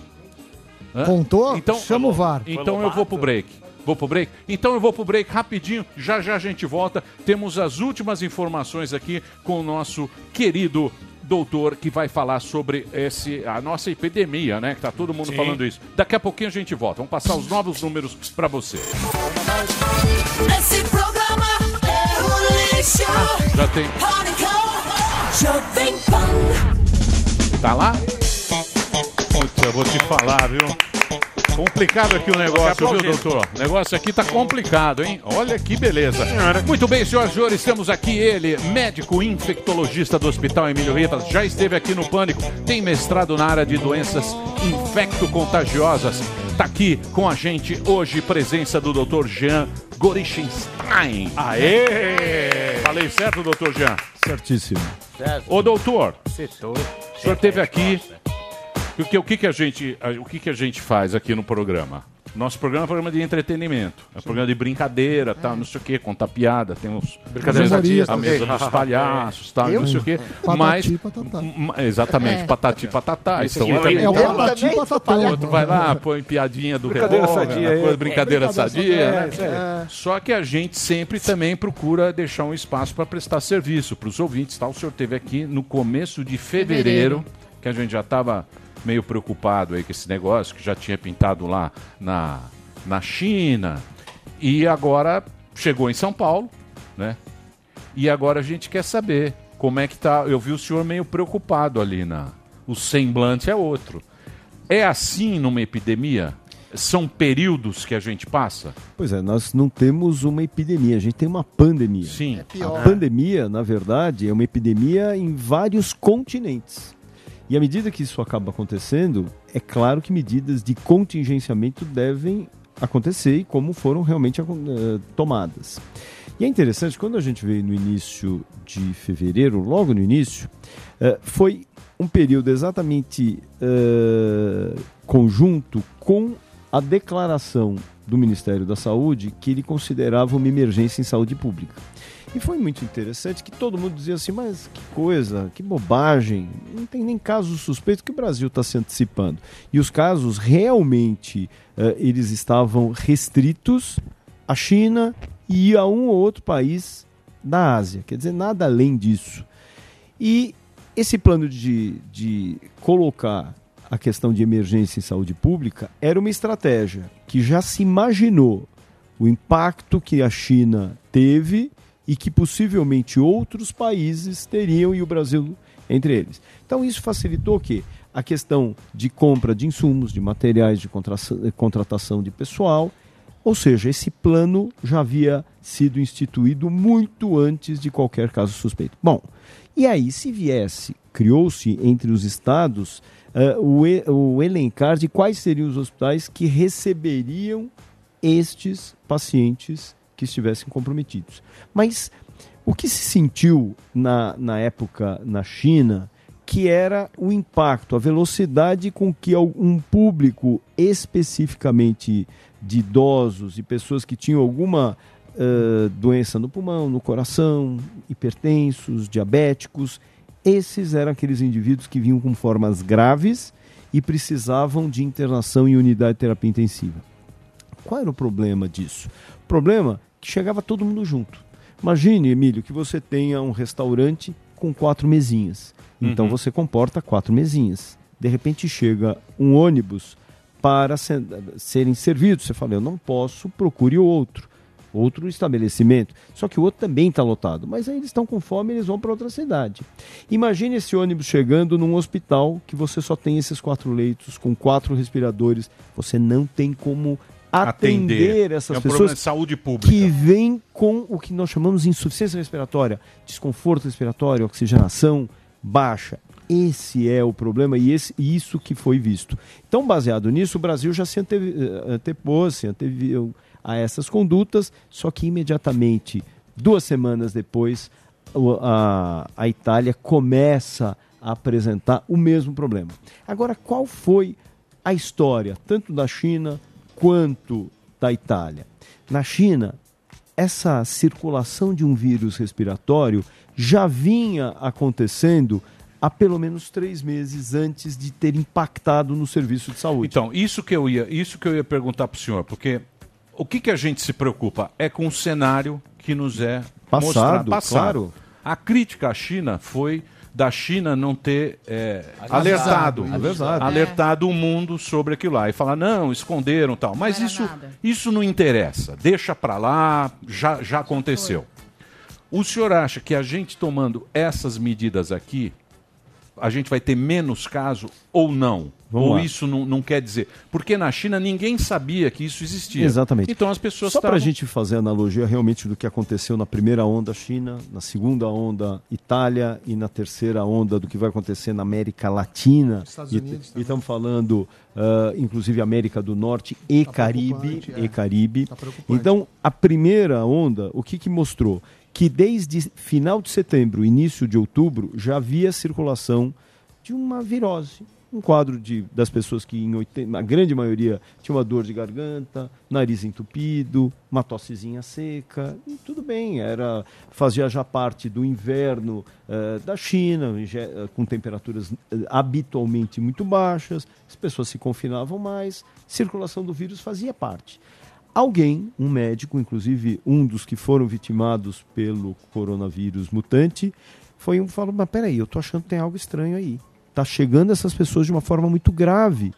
Hã? Contou? Então, Chama o VAR. Então eu vou pro break. Vou pro break? Então eu vou pro break rapidinho, já já a gente volta. Temos as últimas informações aqui com o nosso querido doutor que vai falar sobre esse, a nossa epidemia, né? Que tá todo mundo Sim. falando isso. Daqui a pouquinho a gente volta. Vamos passar os novos números para você. Esse programa é um lixo. Já tem. Jovem Pan. Tá lá? Putz, eu vou te falar, viu? Complicado aqui o negócio, viu, doutor? O negócio aqui tá complicado, hein? Olha que beleza. Muito bem, senhoras e senhores, temos aqui ele, médico infectologista do Hospital Emílio Rivas, já esteve aqui no Pânico, tem mestrado na área de doenças infecto-contagiosas. Tá aqui com a gente hoje, presença do Dr. Jean Gorishenstein. Aê! Falei certo, doutor Jean? Certíssimo. Ô, doutor, Setor. o senhor esteve aqui. O que, o que, que a gente, o que, que a gente faz aqui no programa? Nosso programa é um programa de entretenimento. É um programa de brincadeira, tal, não sei o quê, contar piada, tem uns. Brincadeira a mesa- A dos palhaços, tal, Eu? não sei o quê. Patati Mas. patatá. m- Exatamente, É. patati patatá. Esse Então, aqui também. É o Eu patati patatá. Outro vai lá, põe piadinha do Brincadeira revólver, sadia, coisa, é. brincadeira É, sadia. é, né? isso aí. Só que a gente sempre também procura deixar um espaço para prestar serviço para os ouvintes. Tá? O senhor teve aqui no começo de fevereiro, Fevereiro. que a gente já estava meio preocupado aí com esse negócio, que já tinha pintado lá na, na China. E agora chegou em São Paulo, né? E agora a gente quer saber como é que tá. Eu vi o senhor meio preocupado ali na. O semblante é outro. É assim numa epidemia? São períodos que a gente passa? Pois é, nós não temos uma epidemia, a gente tem uma pandemia. Sim. É pior. A pandemia, na verdade, é uma epidemia em vários continentes. E à medida que isso acaba acontecendo, é claro que medidas de contingenciamento devem acontecer e como foram realmente eh, tomadas. E é interessante, quando a gente veio no início de fevereiro, logo no início, eh, foi um período exatamente eh, conjunto com a declaração do Ministério da Saúde que ele considerava uma emergência em saúde pública. E foi muito interessante que todo mundo dizia assim, mas que coisa, que bobagem, não tem nem casos suspeitos que o Brasil está se antecipando. E os casos realmente, eh, eles estavam restritos à China e a um ou outro país da Ásia. Quer dizer, nada além disso. E esse plano de, de colocar a questão de emergência em saúde pública era uma estratégia que já se imaginou o impacto que a China teve e que possivelmente outros países teriam e o Brasil entre eles. Então isso facilitou o quê? A questão de compra de insumos, de materiais, de contratação de pessoal. Ou seja, esse plano já havia sido instituído muito antes de qualquer caso suspeito. Bom, e aí, se viesse, criou-se entre os estados eh, o, o elencar de quais seriam os hospitais que receberiam estes pacientes que estivessem comprometidos. Mas o que se sentiu na, na época na China que era o impacto, a velocidade com que um público especificamente de idosos e pessoas que tinham alguma eh, doença no pulmão, no coração, hipertensos, diabéticos, esses eram aqueles indivíduos que vinham com formas graves e precisavam de internação em unidade de terapia intensiva. Qual era o problema disso? O problema chegava todo mundo junto. Imagine, Emílio, que você tenha um restaurante com quatro mesinhas. Então Uhum. você comporta quatro mesinhas. De repente chega um ônibus para se- serem servidos. Você fala, eu não posso, procure outro. Outro estabelecimento. Só que o outro também está lotado. Mas aí eles estão com fome eles vão para outra cidade. Imagine esse ônibus chegando num hospital que você só tem esses quatro leitos, com quatro respiradores. Você não tem como atender, Atender. essas É um pessoas de saúde pública. que vêm com o que nós chamamos de insuficiência respiratória, desconforto respiratório, oxigenação baixa. Esse é o problema e esse, isso que foi visto. Então, baseado nisso, o Brasil já se anteve, eh, antepôs, se anteviu a essas condutas, só que imediatamente, duas semanas depois, a, a Itália começa a apresentar o mesmo problema. Agora, qual foi a história, tanto da China quanto da Itália? Na China, essa circulação de um vírus respiratório já vinha acontecendo há pelo menos três meses antes de ter impactado no serviço de saúde. Então, isso que eu ia, isso que eu ia perguntar para o senhor, porque o que, que a gente se preocupa é com o cenário que nos é Passado, mostrado. claro. A crítica à China foi da China não ter é, alertado, avisado. alertado o mundo sobre aquilo lá e falar não, esconderam tal. Mas isso, isso não interessa. Deixa para lá, já, já aconteceu. O senhor acha que a gente tomando essas medidas aqui, a gente vai ter menos caso ou não? Vamos ou lá. isso não, não quer dizer? Porque na China ninguém sabia que isso existia. Exatamente. Então as pessoas Só para a estavam- gente fazer analogia realmente do que aconteceu na primeira onda China, na segunda onda Itália e na terceira onda do que vai acontecer na América Latina. Estados E- Unidos E estamos falando, ah, inclusive, América do Norte e Caribe. preocupante, é. E Caribe. Tá preocupante. então, a primeira onda, o que, que mostrou? Que desde final de setembro, início de outubro, já havia circulação de uma virose Um quadro de, das pessoas que, em 80, a grande maioria, tinha uma dor de garganta, nariz entupido, uma tossezinha seca. E tudo bem, era fazia já parte do inverno eh, da China, eh, com temperaturas eh, habitualmente muito baixas, as pessoas se confinavam mais, circulação do vírus fazia parte. Alguém, um médico, inclusive um dos que foram vitimados pelo coronavírus mutante, foi um falou: Mas peraí, eu tô achando que tem algo estranho aí. Tá chegando essas pessoas de uma forma muito grave.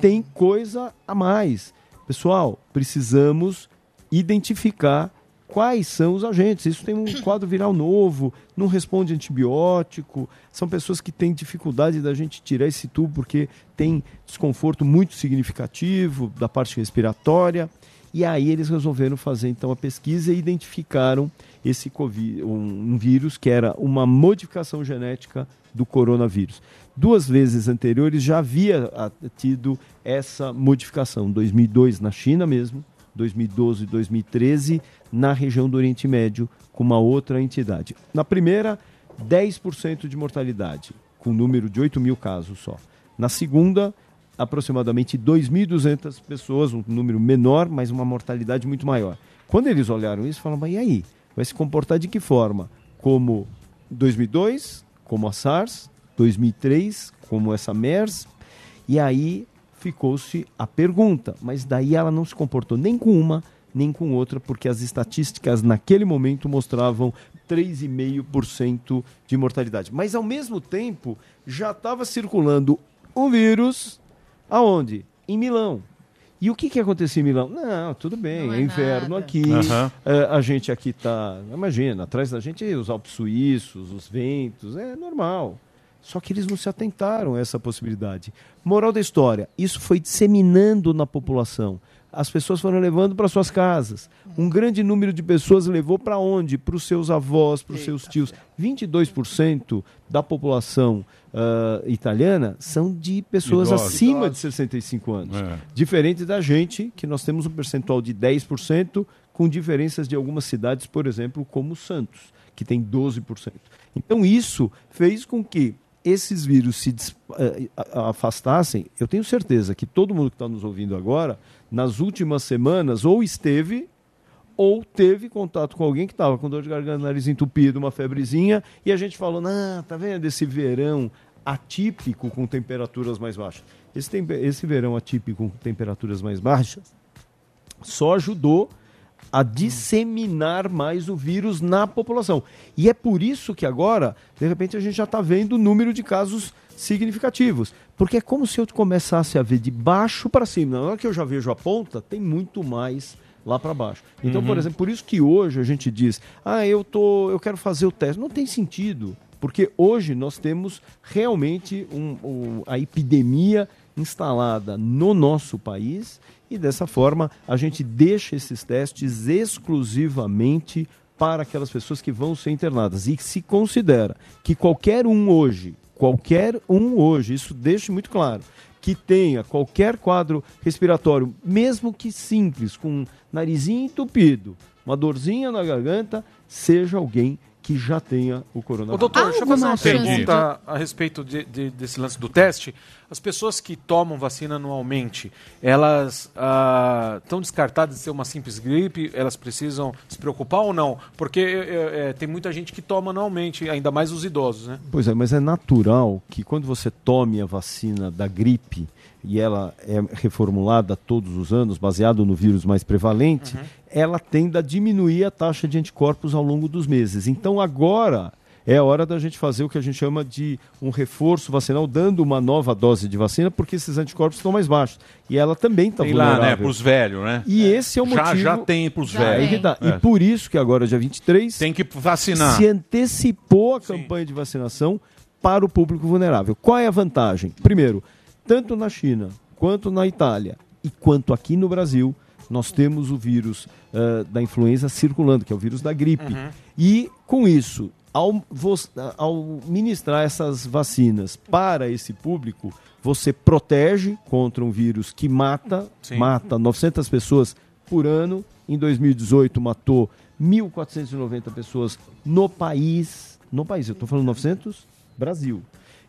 Tem coisa a mais. Pessoal, precisamos identificar quais são os agentes. Isso tem um quadro viral novo, não responde antibiótico. São pessoas que têm dificuldade da gente tirar esse tubo porque tem desconforto muito significativo da parte respiratória. E aí eles resolveram fazer então a pesquisa e identificaram esse COVID, um, um vírus que era uma modificação genética do coronavírus. Duas vezes anteriores já havia ah, tido essa modificação, 2002 na China mesmo, 2012 e 2013 na região do Oriente Médio com uma outra entidade. Na primeira, 10% de mortalidade, com um número de 8 mil casos só. Na segunda, aproximadamente 2.200 pessoas, um número menor, mas uma mortalidade muito maior. Quando eles olharam isso, falaram, mas e aí? Vai se comportar de que forma? Como 2002, como a SARS, 2003, como essa MERS, e aí ficou-se a pergunta, mas daí ela não se comportou nem com uma, nem com outra, porque as estatísticas naquele momento mostravam 3,5% de mortalidade. Mas ao mesmo tempo, já estava circulando o vírus aonde? Em Milão. E o que, que aconteceu em Milão? Não, tudo bem, Não é, é inverno nada. aqui. Aham. é, a gente aqui tá. Imagina, atrás da gente os Alpes suíços, os ventos, é normal. Só que eles não se atentaram a essa possibilidade. Moral da história: isso foi disseminando na população. As pessoas foram levando para suas casas. Um grande número de pessoas levou para onde? Para os seus avós, para os seus tios. 22% da população ah, italiana são de pessoas Idosos. acima de 65 anos. É. Diferente da gente, que nós temos um percentual de 10%, com diferenças de algumas cidades, por exemplo, como Santos, que tem 12%. Então, isso fez com que esses vírus se eh, afastassem. Eu tenho certeza que todo mundo que está nos ouvindo agora, nas últimas semanas, ou esteve ou teve contato com alguém que estava com dor de garganta, nariz entupido, uma febrezinha, e a gente falou, não, tá vendo esse verão atípico com temperaturas mais baixas. Esse, esse verão atípico com temperaturas mais baixas só ajudou a disseminar mais o vírus na população. E é por isso que agora, de repente, a gente já está vendo o número de casos significativos. Porque é como se eu começasse a ver de baixo para cima. Na hora que eu já vejo a ponta, tem muito mais lá para baixo. Então, por Uhum. exemplo, por isso que hoje a gente diz: "Ah, eu tô, eu quero fazer o teste". Não tem sentido, porque hoje nós temos realmente um- um- a epidemia instalada no nosso país e dessa forma a gente deixa esses testes exclusivamente para aquelas pessoas que vão ser internadas. E se considera que qualquer um hoje, qualquer um hoje, isso deixa muito claro, que tenha qualquer quadro respiratório, mesmo que simples, com um narizinho entupido, uma dorzinha na garganta, seja alguém que já tenha o Ô, coronavírus. doutor, deixa eu fazer uma chance pergunta a respeito de- de- desse lance do teste. As pessoas que tomam vacina anualmente, elas estão descartadas de ser uma simples gripe? Elas precisam se preocupar ou não? Porque é, é, tem muita gente que toma anualmente, ainda mais os idosos, né? Pois é, mas é natural que quando você tome a vacina da gripe e ela é reformulada todos os anos, baseado no vírus mais prevalente, ela tende a diminuir a taxa de anticorpos ao longo dos meses. Então agora é a hora da gente fazer o que a gente chama de um reforço vacinal, dando uma nova dose de vacina, porque esses anticorpos estão mais baixos. E ela também está Tem lá, vulnerável. né? Pros velhos, né? E esse é o motivo... já tem Já velhos. Aí que tá. É. E por isso que agora, dia 23... Tem que vacinar. Se antecipou a campanha de vacinação para o público vulnerável. Qual é a vantagem? Primeiro, tanto na China, quanto na Itália e quanto aqui no Brasil, nós temos o vírus ah, da influenza circulando, que é o vírus da gripe. E com isso, ao, ao ministrar essas vacinas para esse público, você protege contra um vírus que mata, Sim. mata 900 pessoas por ano. Em 2018 matou 1.490 pessoas no país. No país, eu estou falando 900, Brasil.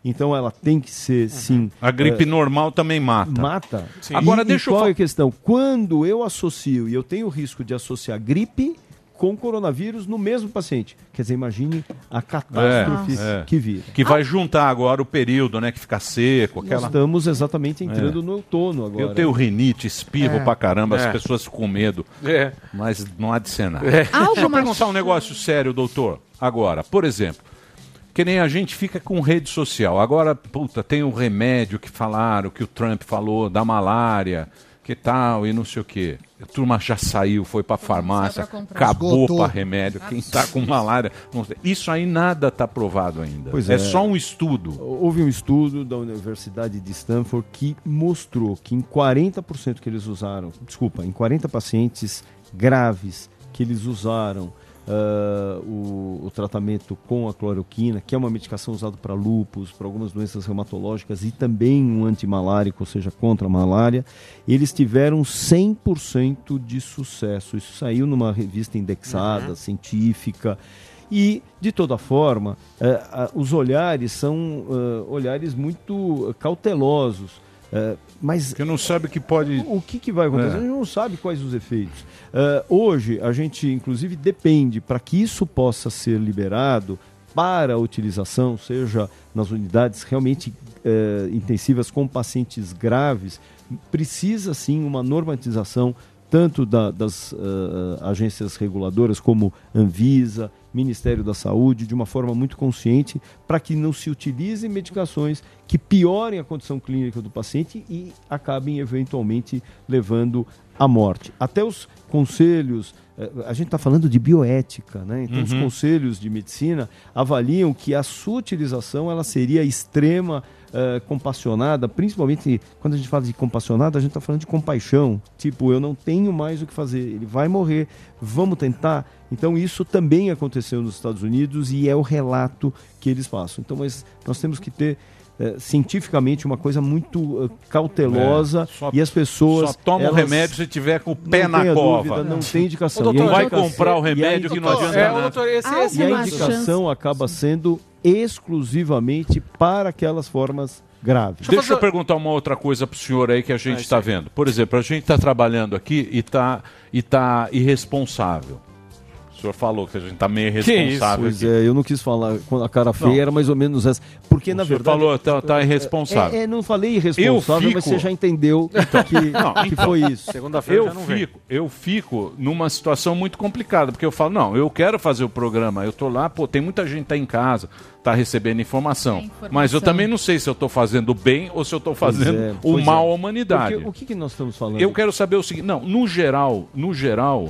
Então ela tem que ser, sim. A gripe eh, normal também mata. Mata. Sim. Agora E- deixa e eu qual é a questão? Quando eu associo, e eu tenho o risco de associar gripe com coronavírus no mesmo paciente. Quer dizer, imagine a catástrofe É, é. que vira. Que vai juntar agora o período, né? Que fica seco, aquela. Nós estamos exatamente entrando É. no outono agora. Eu tenho rinite, espirro É. pra caramba, É. as pessoas ficam com medo. É. Mas não há de ser nada. É. Deixa eu perguntar um negócio sério, doutor. Agora, por exemplo, que nem a gente fica com rede social. Agora, puta, tem um remédio que falaram, que o Trump falou, da malária, que tal, e não sei o quê. A turma já saiu, foi pra farmácia, pra acabou Esgotou. pra remédio. Quem tá com malária, não sei. Isso aí nada tá provado ainda. Pois é é. só um estudo. Houve um estudo da Universidade de Stanford que mostrou que em 40% que eles usaram, desculpa, em 40 pacientes graves que eles usaram ah, o, o tratamento com a cloroquina, que é uma medicação usada para lúpus, para algumas doenças reumatológicas e também um antimalárico, ou seja, contra a malária, eles tiveram 100% de sucesso. Isso saiu numa revista indexada, científica. E, de toda forma, eh, ah, os olhares são ah, olhares muito cautelosos. Eh, mas Porque não sabe que pode. O que, que vai acontecer? É. A gente não sabe quais os efeitos. Eh, hoje, a gente, inclusive, depende para que isso possa ser liberado para a utilização, seja nas unidades realmente eh, intensivas com pacientes graves, precisa sim uma normatização tanto da- das eh, agências reguladoras como Anvisa, Ministério da Saúde, de uma forma muito consciente, para que não se utilizem medicações que piorem a condição clínica do paciente e acabem eventualmente levando à morte. Até os conselhos, a gente está falando de bioética, né? Então os Uhum. conselhos de medicina avaliam que a sua utilização ela seria extrema eh, compassionada, principalmente quando a gente fala de compassionada, a gente está falando de compaixão. Tipo, eu não tenho mais o que fazer, ele vai morrer, vamos tentar. Então, isso também aconteceu nos Estados Unidos e é o relato que eles passam. Então, mas nós temos que ter. Eh, cientificamente uma coisa muito eh, cautelosa É, só- e as pessoas Só toma o remédio se tiver com o pé não na cova. dúvida, não tem indicação. Ô, doutor, a vai comprar o remédio que não indicação- adianta É, doutor, esse- esse e a é indicação acaba sendo exclusivamente para aquelas formas graves. Deixa, eu perguntar uma outra coisa pro senhor aí que a gente está vendo. Por exemplo, a gente está trabalhando aqui e está e tá irresponsável. O senhor falou que a gente está meio irresponsável. Pois aqui. é, eu não quis falar quando a cara feia Não. era mais ou menos essa. Porque, O na senhor verdade. falou, tá- tá irresponsável. É, é, não falei irresponsável, Eu mas fico- você já entendeu que, Não, que então, foi isso. eu fico, eu fico numa situação muito complicada, porque eu falo, não, eu quero fazer o programa, eu tô lá, pô, tem muita gente que tá em casa, tá recebendo informação, mas eu também não sei se eu tô fazendo bem ou se eu tô fazendo é, o mal é. à humanidade. Porque o que, que nós estamos falando? Eu quero saber o seguinte, não, no geral, no geral,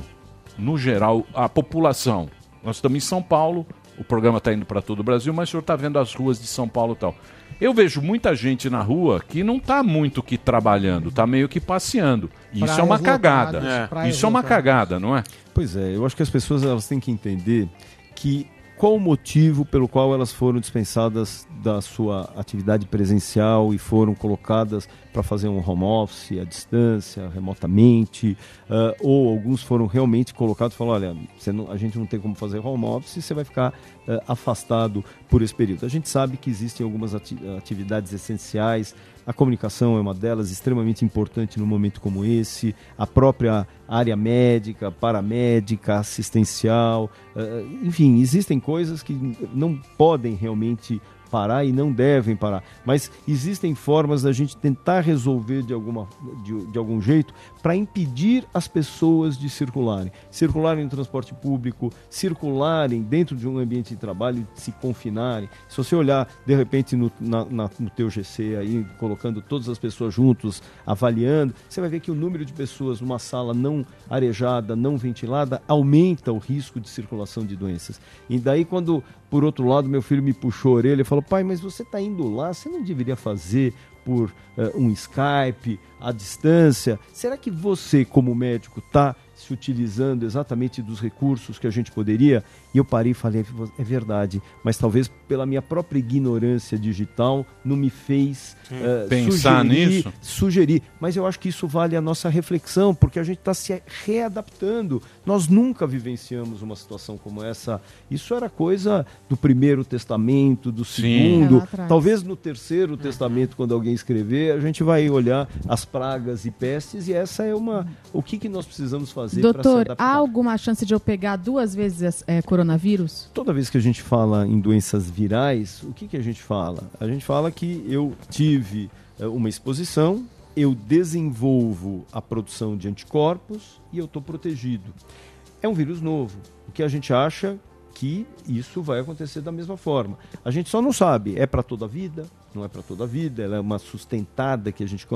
no geral, a população, nós estamos em São Paulo, o programa está indo para todo o Brasil, mas o senhor está vendo as ruas de São Paulo e tal. Eu vejo muita gente na rua que não está muito que trabalhando, está meio que passeando. E isso é uma cagada. praias Isso é uma cagada, não é? Pois é, eu acho que as pessoas elas têm que entender que qual o motivo pelo qual elas foram dispensadas da sua atividade presencial e foram colocadas para fazer um home office à distância, remotamente, ah, ou alguns foram realmente colocados e falaram, olha, não- a gente não tem como fazer home office, você vai ficar ah, afastado por esse período. A gente sabe que existem algumas ati- atividades essenciais, a comunicação é uma delas, extremamente importante num momento como esse, a própria área médica, paramédica, assistencial, eh, enfim, existem coisas que não podem realmente parar e não devem parar, mas existem formas da gente tentar resolver de, alguma, de, de algum jeito para impedir as pessoas de circularem, circularem no transporte público, circularem dentro de um ambiente de trabalho, se confinarem. Se você olhar de repente no, na, na- no teu GC aí, colocando todas as pessoas juntos, avaliando, você vai ver que o número de pessoas numa sala não arejada, não ventilada, aumenta o risco de circulação de doenças. E daí quando, por outro lado, meu filho me puxou a orelha e falou, pai, mas você está indo lá, você não deveria fazer por eh, um Skype, à distância? Será que você, como médico, está se utilizando exatamente dos recursos que a gente poderia. E eu parei e falei, é verdade, mas talvez pela minha própria ignorância digital não me fez eh, Pensar sugerir, nisso? sugerir. Mas eu acho que isso vale a nossa reflexão, porque a gente está se readaptando. Nós nunca vivenciamos uma situação como essa. Isso era coisa do primeiro testamento, do segundo. É. Talvez no terceiro testamento, quando alguém escrever, a gente vai olhar as pragas e pestes, e essa é uma. O que, que nós precisamos fazer se Doutor, há alguma chance de eu pegar duas vezes é, coronavírus? Toda vez que a gente fala em doenças virais, o que, que a gente fala? A gente fala que eu tive eh, uma exposição, eu desenvolvo a produção de anticorpos e eu estou protegido. É um vírus novo. O que a gente acha que isso vai acontecer da mesma forma. A gente só não sabe, é para toda a vida, não é para toda a vida, ela é uma sustentada que a gente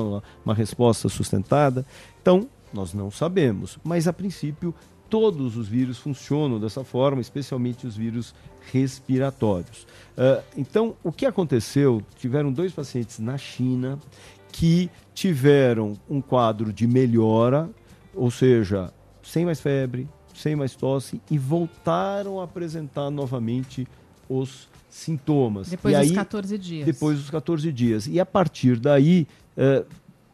uma resposta sustentada. Então, nós não sabemos, mas a princípio todos os vírus funcionam dessa forma, especialmente os vírus respiratórios. Ah, então, o que aconteceu? Tiveram dois pacientes na China que tiveram um quadro de melhora, ou seja, sem mais febre, sem mais tosse, e voltaram a apresentar novamente os sintomas. Depois e dos aí, 14 dias. Depois dos 14 dias. E a partir daí, eh,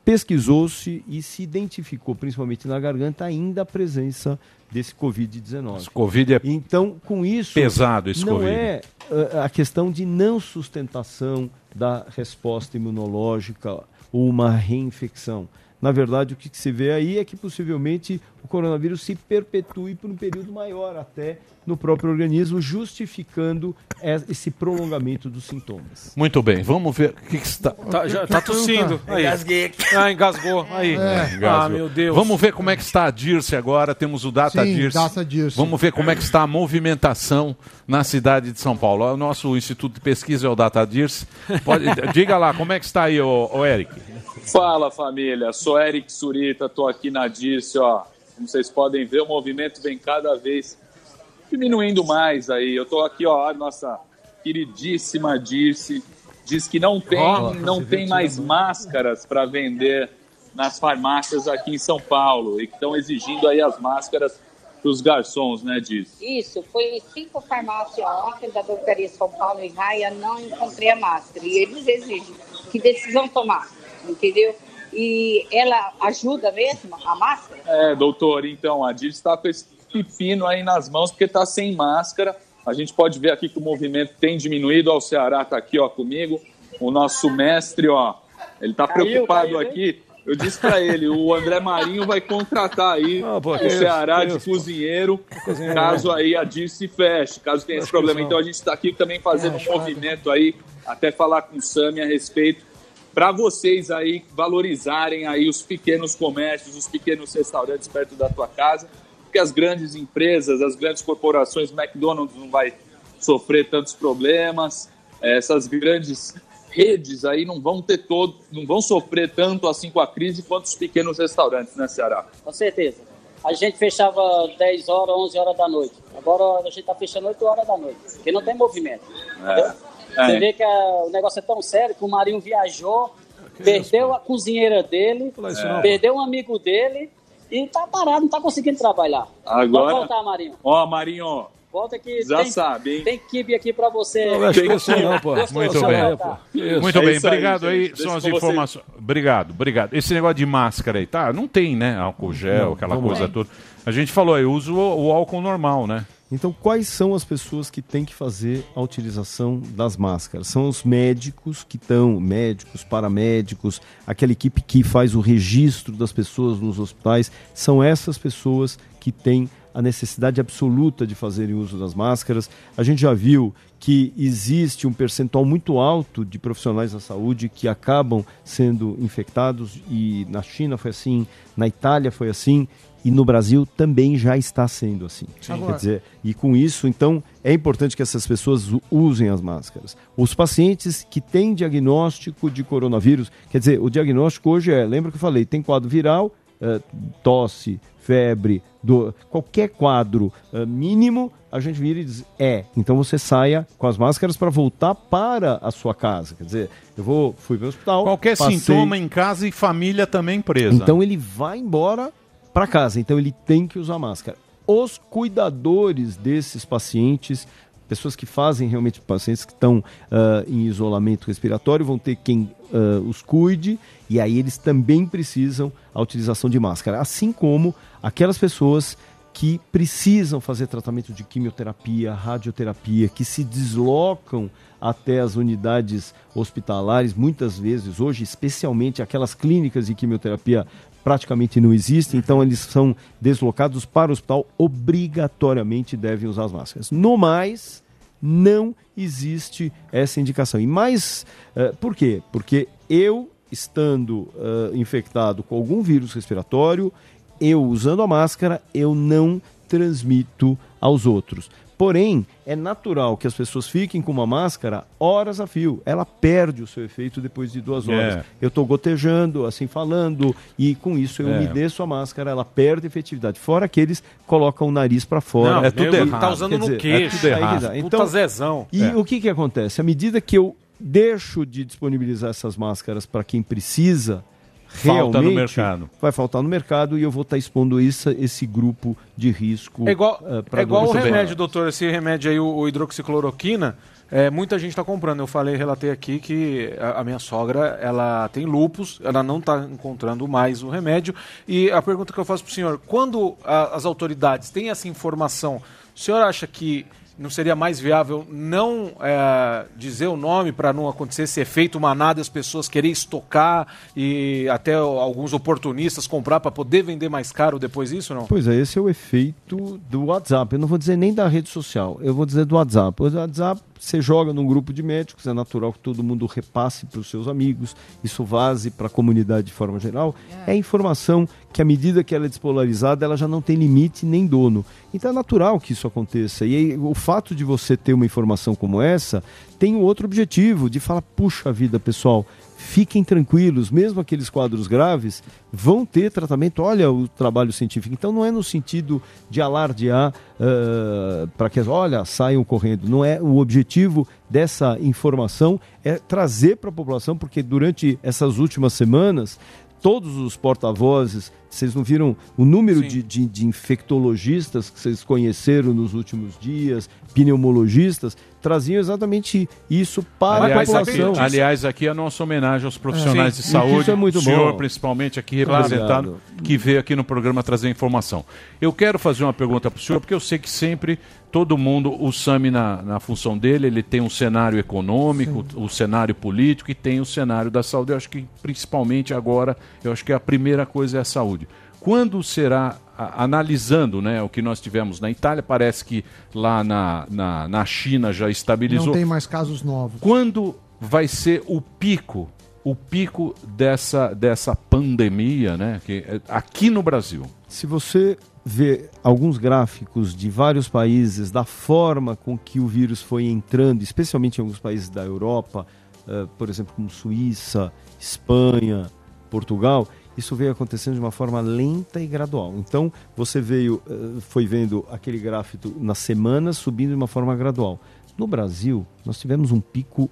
pesquisou-se e se identificou, principalmente na garganta, ainda a presença desse Covid-19. Covid é Então, com isso. pesado esse não Covid. é uh, a questão de não sustentação da resposta imunológica ou uma reinfecção. Na verdade, o que se vê aí é que possivelmente o coronavírus se perpetue por um período maior até no próprio organismo, justificando es- esse prolongamento dos sintomas. Muito bem, vamos ver o que, que está. Tá, já, tá tossindo. Aí. Engasguei. Ah, engasgou. Aí. Ah, Engasgou. meu Deus. Vamos ver como é que está a Dirce agora. Temos o Data Sim, Dirce. Data Dirce. Vamos ver como é que está a movimentação na cidade de São Paulo. O nosso instituto de pesquisa é o Data Dirce. Pode- diga lá, como é que está aí, ô Eric? Fala família, sou Eric Surita, tô aqui na Dirce, ó. Como vocês podem ver, o movimento vem cada vez diminuindo mais aí. Eu tô aqui, ó, a nossa queridíssima Dirce diz que não tem, não tem mais máscaras para vender nas farmácias aqui em São Paulo e que estão exigindo aí as máscaras para os garçons, né, Dirce? Isso, foi cinco farmácias ontem da Drogaria São Paulo e Raia, não encontrei a máscara. E eles exigem. Que decisão tomar, entendeu? E ela ajuda mesmo, a máscara? É, doutor, então, a Dirce está com esse pepino aí nas mãos porque está sem máscara. A gente pode ver aqui que o movimento tem diminuído. Ó, o Ceará está aqui ó, comigo. O nosso mestre, ó, ele está preocupado caiu, aqui. Eu disse para ele, o André Marinho vai contratar aí pô, o isso, Ceará que de cozinheiro, Cozinheiro, caso né? aí a Dirce feche, caso tenha esse problema. Então a gente está aqui também fazendo É, um movimento aí, até falar com o Sami a respeito para vocês aí valorizarem aí os pequenos comércios, os pequenos restaurantes perto da tua casa, porque as grandes empresas, as grandes corporações, McDonald's não vai sofrer tantos problemas, essas grandes redes aí não vão ter todo, não vão sofrer tanto assim com a crise quanto os pequenos restaurantes, né, Ceará? Com certeza. A gente fechava 10 horas, 11 horas da noite. Agora a gente está fechando 8 horas da noite, porque não tem movimento. Entendeu? Você É. vê que a- o negócio é tão sério que o Marinho viajou, perdeu a cozinheira dele, isso não, perdeu um amigo dele e tá parado, não tá conseguindo trabalhar. Agora- Pode voltar, Marinho. Ó, Marinho, Volta que Já tem, sabe, hein? tem kibe aqui pra você. Não, acho que isso não, pô. Gostou? Muito bem. voltar. Muito É bem, isso aí, obrigado aí. gente. São as com você. informações. Obrigado, obrigado. Esse negócio de máscara aí, tá? Não tem, né? Álcool gel, Não, aquela coisa lá. toda. A gente falou, eu uso o, o álcool normal, né? Então, quais são as pessoas que têm que fazer a utilização das máscaras? São os médicos que estão, médicos, paramédicos, aquela equipe que faz o registro das pessoas nos hospitais. São essas pessoas que têm a necessidade absoluta de fazerem uso das máscaras. A gente já viu que existe um percentual muito alto de profissionais da saúde que acabam sendo infectados e na China foi assim, na Itália foi assim e no Brasil também já está sendo assim. Sim. Quer dizer, e com isso, então, é importante que essas pessoas usem as máscaras. Os pacientes que têm diagnóstico de coronavírus, quer dizer, o diagnóstico hoje é, lembra que eu falei, tem quadro viral, eh, tosse, febre, do, qualquer quadro eh, mínimo, a gente vira e diz, é, então você saia com as máscaras para voltar para a sua casa. Quer dizer, eu vou, fui para o hospital. Qualquer passei- sintoma em casa e família também presa. Então ele vai embora para casa. Então ele tem que usar máscara. Os cuidadores desses pacientes, pessoas que fazem realmente pacientes que estão ah, em isolamento respiratório, vão ter quem ah, os cuide e aí eles também precisam a utilização de máscara. Assim como aquelas pessoas que precisam fazer tratamento de quimioterapia, radioterapia, que se deslocam até as unidades hospitalares, muitas vezes, hoje, especialmente aquelas clínicas de quimioterapia praticamente não existem, então eles são deslocados para o hospital, obrigatoriamente devem usar as máscaras. No mais, não existe essa indicação. E mais, eh, por quê? Porque eu, estando eh, infectado com algum vírus respiratório, eu usando a máscara, eu não transmito aos outros. Porém, é natural que as pessoas fiquem com uma máscara horas a fio. Ela perde o seu efeito depois de duas horas. É. Eu estou gotejando, assim, falando, e com isso eu É. umedeço a máscara, ela perde efetividade. Fora que eles colocam o nariz para fora. Não, É tudo errado. tá usando no queixo. é tudo errado. Aí. Então, Puta zezão. E É. o que, que acontece? À medida que eu deixo de disponibilizar essas máscaras para quem precisa, Falta no mercado. vai faltar no mercado e eu vou estar expondo isso, esse grupo de risco. É igual, pra é igual o remédio, doutor. Esse remédio aí, o, o hidroxicloroquina, é, muita gente está comprando. Eu falei, relatei aqui que a, a minha sogra, ela tem lupus, ela não está encontrando mais o remédio. E a pergunta que eu faço para o senhor, quando a- as autoridades têm essa informação, o senhor acha que não seria mais viável não é, dizer o nome para não acontecer esse efeito manada as pessoas querer estocar e até alguns oportunistas comprar para poder vender mais caro depois disso, não? Pois é, esse é o efeito do WhatsApp. Eu não vou dizer nem da rede social, eu vou dizer do WhatsApp. O WhatsApp você joga num grupo de médicos, é natural que todo mundo repasse para os seus amigos, isso vaze para a comunidade de forma geral. É. informação que, à medida que ela é despolarizada, ela já não tem limite nem dono. Então é natural que isso aconteça. E aí, o fato de você ter uma informação como essa tem um outro objetivo, de falar, puxa vida, pessoal, fiquem tranquilos, mesmo aqueles quadros graves vão ter tratamento. Olha o trabalho científico. Então não é no sentido de alardear para que, olha, saiam correndo. Não é o objetivo dessa informação é trazer para a população, porque durante essas últimas semanas todos os porta-vozes, vocês não viram o número de, de, de infectologistas que vocês conheceram nos últimos dias, pneumologistas, traziam exatamente isso para aliás, a aqui, população. aliás, aqui a nossa homenagem aos profissionais Sim, de saúde. isso é muito o senhor, bom. principalmente, aqui Claro. representado, Obrigado. que veio aqui no programa trazer informação. Eu quero fazer uma pergunta para o senhor, porque eu sei que sempre todo mundo, o Sami na, na função dele, ele tem um cenário econômico, o cenário político e tem o cenário da saúde. Eu acho que, principalmente agora, eu acho que a primeira coisa é a saúde. Quando será, a- analisando né, o que nós tivemos na Itália, parece que lá na, na, na China já estabilizou. Não tem mais casos novos. Quando vai ser o pico, o pico dessa, dessa pandemia, né? Que, é aqui no Brasil. Se você vê alguns gráficos de vários países, da forma com que o vírus foi entrando, especialmente em alguns países da Europa, eh, por exemplo, como Suíça, Espanha, Portugal, isso veio acontecendo de uma forma lenta e gradual. Então, você veio, eh, foi vendo aquele gráfico nas semanas subindo de uma forma gradual. No Brasil, nós tivemos um pico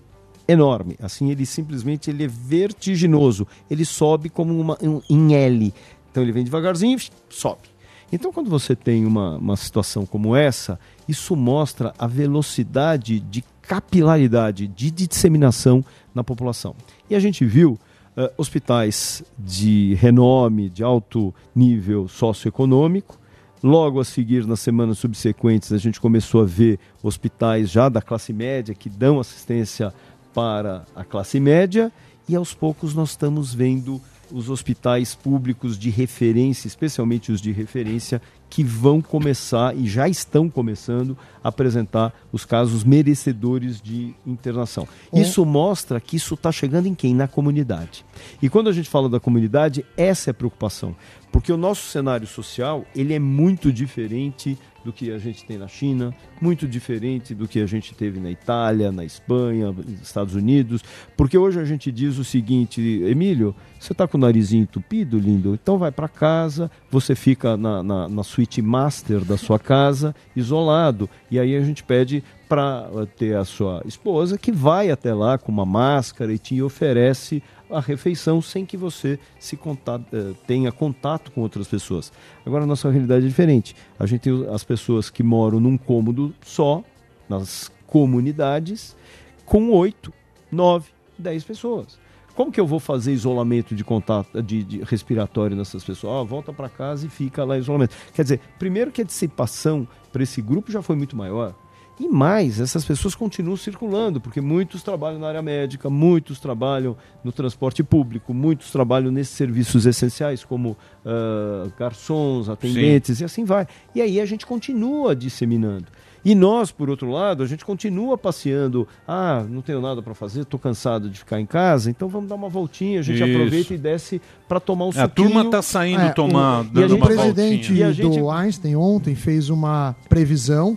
enorme. Assim, ele simplesmente ele é vertiginoso. Ele sobe como uma, um, em L. Então, ele vem devagarzinho sobe. Então, quando você tem uma, uma situação como essa, isso mostra a velocidade de capilaridade, de disseminação na população. E a gente viu eh, hospitais de renome, de alto nível socioeconômico. Logo a seguir, nas semanas subsequentes, a gente começou a ver hospitais já da classe média que dão assistência para a classe média. E aos poucos nós estamos vendo os hospitais públicos de referência, especialmente os de referência, que vão começar e já estão começando a apresentar os casos merecedores de internação. Isso mostra que isso está chegando em quem? Na comunidade. E quando a gente fala da comunidade, essa é a preocupação. Porque o nosso cenário social ele é muito diferente do que a gente tem na China, muito diferente do que a gente teve na Itália, na Espanha, nos Estados Unidos. Porque hoje a gente diz o seguinte, Emílio, você está com o narizinho entupido, lindo? Então vai para casa, você fica na, na, na suíte master da sua casa, isolado. E aí a gente pede para ter a sua esposa que vai até lá com uma máscara e te oferece a refeição sem que você se conta- eh, tenha contato com outras pessoas. Agora a nossa realidade é diferente. A gente tem as pessoas que moram num cômodo só, nas comunidades, com oito, nove, dez pessoas. Como que eu vou fazer isolamento de contato de, de respiratório nessas pessoas? Ah, volta para casa e fica lá em isolamento. Quer dizer, primeiro que a dissipação para esse grupo já foi muito maior. E mais, essas pessoas continuam circulando, porque muitos trabalham na área médica, muitos trabalham no transporte público, muitos trabalham nesses serviços essenciais, como ah, garçons, atendentes, e assim vai. E aí a gente continua disseminando. E nós, por outro lado, a gente continua passeando. Ah, não tenho nada para fazer, estou cansado de ficar em casa, então vamos dar uma voltinha. A gente Isso. aproveita e desce para tomar um É, a turma tá saindo tomar- dando o uma presidente voltinha. E a gente- do Einstein ontem fez uma previsão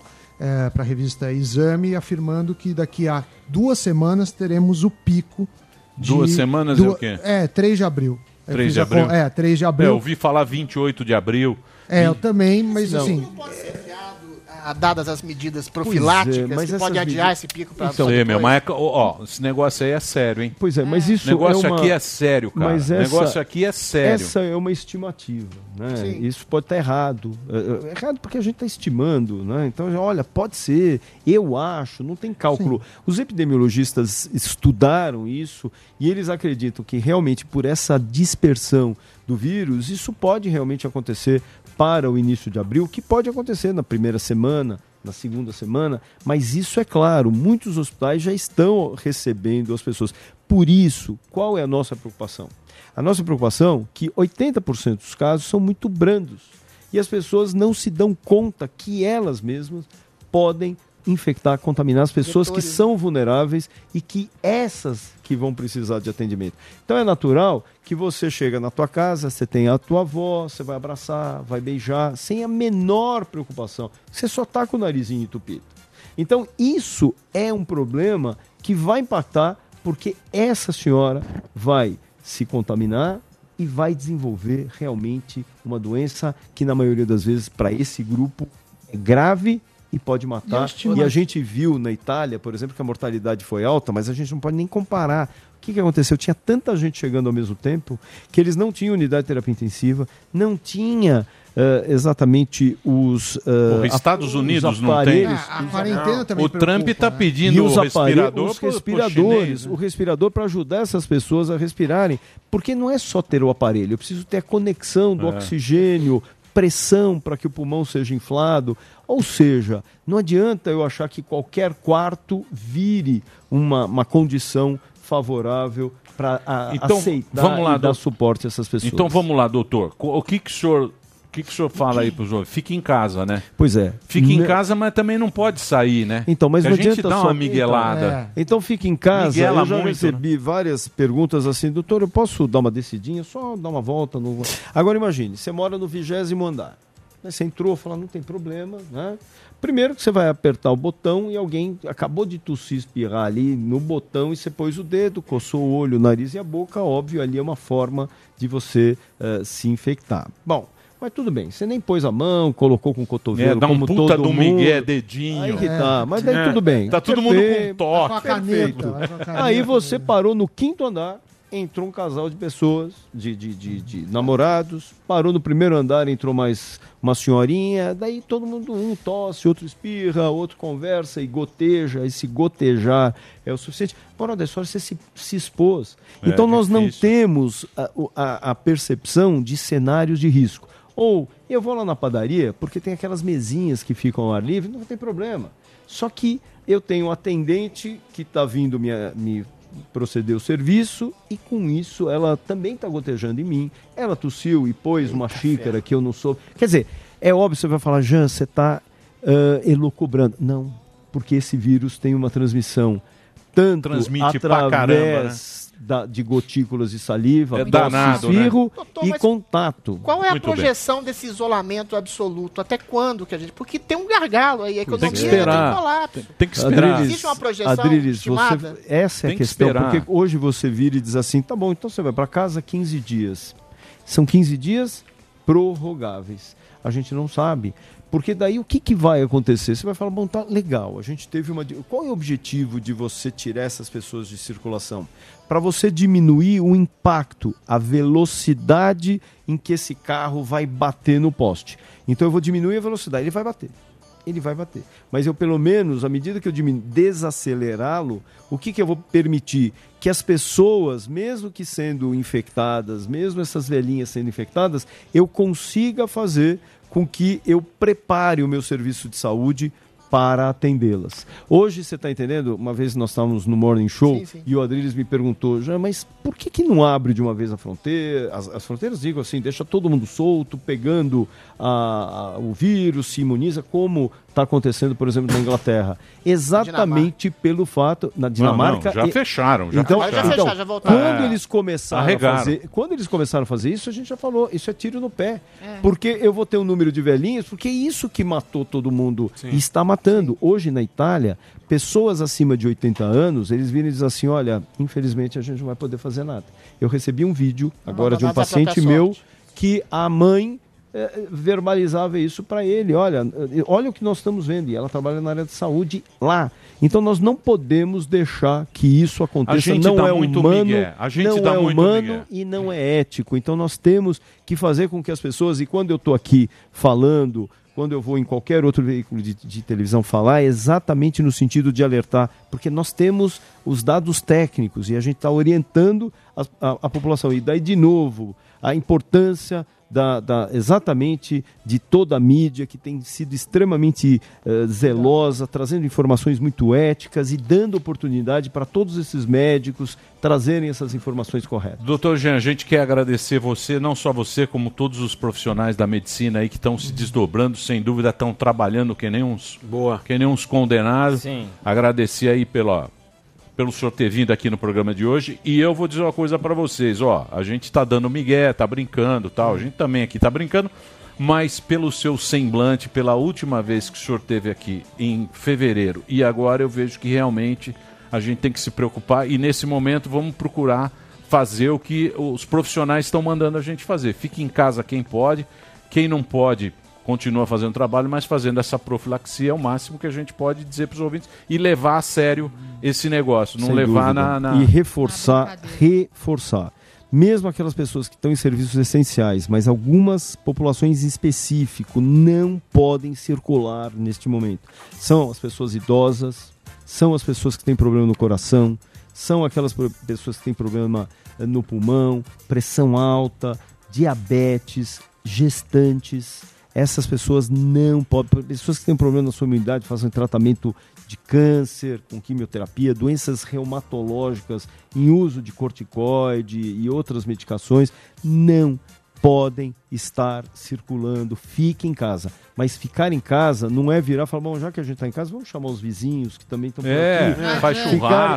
para a revista Exame, afirmando que daqui a duas semanas teremos o pico. de- Duas semanas é o quê? É, 3 de abril. Eu 3 fiz de a abril? con- É, 3 de É, abril. eu ouvi falar 28 de abril. É, eu também, mas Não. assim. Ah, dadas as medidas é, profiláticas, mas que pode adiar medidas- esse pico para Então, meu, mas é, ó, ó, esse negócio aí é sério, hein? Pois é, mas isso O negócio é uma- aqui é sério, cara. Mas o essa- negócio aqui é sério. Essa é uma estimativa, né? Sim. Isso pode estar errado. É, é errado porque a gente está estimando, né? Então, olha, pode ser, eu acho, não tem cálculo. Os epidemiologistas estudaram isso e eles acreditam que realmente por essa dispersão do vírus, isso pode realmente acontecer para o início de abril, que pode acontecer na primeira semana, na segunda semana, mas isso é claro, muitos hospitais já estão recebendo as pessoas. Por isso, qual é a nossa preocupação? A nossa preocupação é que 80% dos casos são muito brandos e as pessoas não se dão conta que elas mesmas podem infectar, contaminar as pessoas que Vetores. são vulneráveis e que essas que vão precisar de atendimento. Então é natural que você chega na tua casa, você tem a tua avó, você vai abraçar, vai beijar, sem a menor preocupação. Você só tá com o narizinho entupido. Então isso é um problema que vai impactar porque essa senhora vai se contaminar e vai desenvolver realmente uma doença que na maioria das vezes para esse grupo é grave e pode E matar. estima- E a gente viu na Itália, por exemplo, que a mortalidade foi alta, mas a gente não pode nem comparar. O que, que aconteceu? Tinha tanta gente chegando ao mesmo tempo que eles não tinham unidade de terapia intensiva, não tinha eh, exatamente os. Porra, Estados Unidos os não tem? aparelhos. A, a quarentena também O Trump tá né? pedindo E os respirador aparelhos, os respiradores, chinês, né? o respirador para ajudar essas pessoas a respirarem, porque não é só ter o aparelho, eu preciso ter a conexão do É. oxigênio, pressão para que o pulmão seja inflado. Ou seja, não adianta eu achar que qualquer quarto vire uma, uma condição favorável para Então, aceitar vamos lá, e dar doutor. suporte a essas pessoas. Então vamos lá, doutor. O que, que o senhor. O que, que o senhor fala aí pro senhor? Fique em casa, né? Pois é. Fique em casa, mas também não pode sair, né? Então, mas Porque não a gente dá só... uma miguelada. Então, então fique em casa. Miguela eu já muito, né? recebi várias perguntas assim, doutor, eu posso dar uma descidinha, só dar uma volta? No... Agora imagine, você mora no vigésimo andar. Né, Você entrou, falou, não tem problema, né? Primeiro que você vai apertar o botão e alguém acabou de tossir, espirrar ali no botão e você pôs o dedo, coçou o olho, o nariz e a boca, óbvio, ali é uma forma de você eh, se infectar. Bom, mas tudo bem, você nem pôs a mão, colocou com o cotovelo, É, dá um como puta todo do mundo. migué, dedinho. Aí que É. tá, mas daí É. tudo bem. Tá todo mundo com toque. Com a caneta, com a caneta. Aí você parou no quinto andar, entrou um casal de pessoas, de, de, de, de namorados, parou no primeiro andar, entrou mais uma senhorinha, daí todo mundo, um tosse, outro espirra, outro conversa e goteja, esse gotejar é o suficiente. Hora da história, você se, se expôs. É, então nós não difícil. temos a, a- a percepção de cenários de risco. Ou eu vou lá na padaria, porque tem aquelas mesinhas que ficam ao ar livre, não tem problema. Só que eu tenho um atendente que está vindo me, me proceder o serviço e com isso ela também está gotejando em mim. Ela tossiu e pôs uma xícara que eu não soube. Quer dizer, é óbvio, você vai falar, Jean, você está elocubrando. Não, porque esse vírus tem uma transmissão tanto Transmite pra através caramba, né? Da- de gotículas de saliva, É danado, né? espirro Doutor, e contato. Qual é a Muito bem. projeção desse isolamento absoluto? Até quando que a gente... Porque tem um gargalo aí, a economia Tem que esperar. tem colapso. Tem que esperar. Existe uma projeção Adriles, estimada? você, essa é Tem a que questão, esperar. porque hoje você vira e diz assim, tá bom, então você vai para casa 15 dias. São 15 dias prorrogáveis. A gente não sabe. Porque daí o que, que vai acontecer? Você vai falar, bom, tá legal, a gente teve uma. Qual é o objetivo de você tirar essas pessoas de circulação? Para você diminuir o impacto, a velocidade em que esse carro vai bater no poste. Então eu vou diminuir a velocidade, ele vai bater ele vai bater. Mas eu, pelo menos, à medida que eu desacelerá-lo, o que, que eu vou permitir? Que as pessoas, mesmo que sendo infectadas, mesmo essas velhinhas sendo infectadas, eu consiga fazer com que eu prepare o meu serviço de saúde para atendê-las. Hoje, você está entendendo? Uma vez nós estávamos no Morning Show Sim, sim. e o Adriles me perguntou, já, mas por que, que não abre de uma vez a fronteira? As, as fronteiras, digo assim, deixa todo mundo solto, pegando a- a- o vírus, se imuniza, como está acontecendo, por exemplo, na Inglaterra. Exatamente pelo fato, na Dinamarca... não, já e- fecharam, já então, fecharam. então, Já voltaram. quando É. eles começaram a fazer, quando eles começaram a fazer isso, a gente já falou, isso é tiro no pé. É. Porque eu vou ter um número de velhinhos, porque é isso que matou todo mundo e está matando. Hoje na Itália, pessoas acima de 80 anos, eles viram e dizem assim: olha, infelizmente a gente não vai poder fazer nada. Eu recebi um vídeo agora de um paciente meu que a mãe eh, verbalizava isso para ele. Olha, eh, olha o que nós estamos vendo. E ela trabalha na área de saúde lá. Então nós não podemos deixar que isso aconteça. A gente não dá é muito humano, migué. A gente não dá é muito humano migué. e não é ético. Então nós temos que fazer com que as pessoas, e quando eu estou aqui falando, quando eu vou em qualquer outro veículo de, de televisão falar, é exatamente no sentido de alertar, porque nós temos os dados técnicos e a gente está orientando a, a- a população. E daí, de novo, a importância da, da- exatamente de toda a mídia que tem sido extremamente eh, zelosa, trazendo informações muito éticas e dando oportunidade para todos esses médicos trazerem essas informações corretas. Doutor Jean, a gente quer agradecer você, não só você, como todos os profissionais da medicina aí que estão se desdobrando, sem dúvida, estão trabalhando que nem uns, Boa. que nem uns condenados. Sim. Agradecer aí pela, pelo senhor ter vindo aqui no programa de hoje. E eu vou dizer uma coisa para vocês, ó, a gente está dando migué, tá brincando tal, a gente também aqui tá brincando, mas pelo seu semblante, pela última vez que o senhor teve aqui em fevereiro e agora eu vejo que realmente a gente tem que se preocupar e nesse momento vamos procurar fazer o que os profissionais estão mandando a gente fazer. Fique em casa quem pode, quem não pode continua fazendo trabalho, mas fazendo essa profilaxia é o máximo que a gente pode dizer para os ouvintes e levar a sério esse negócio, não Sem levar na, na- E reforçar, reforçar. Mesmo aquelas pessoas que estão em serviços essenciais, mas algumas populações em específico não podem circular neste momento. São as pessoas idosas, são as pessoas que têm problema no coração, são aquelas pessoas que têm problema eh, no pulmão, pressão alta, diabetes, gestantes. Essas pessoas não podem. Pessoas que têm problema na sua imunidade, fazem tratamento de câncer, com quimioterapia, doenças reumatológicas em uso de corticoide e outras medicações, não podem estar circulando. Fique em casa. Mas ficar em casa não é virar e falar, bom, já que a gente está em casa, vamos chamar os vizinhos que também estão por É, aqui. faz Ficar-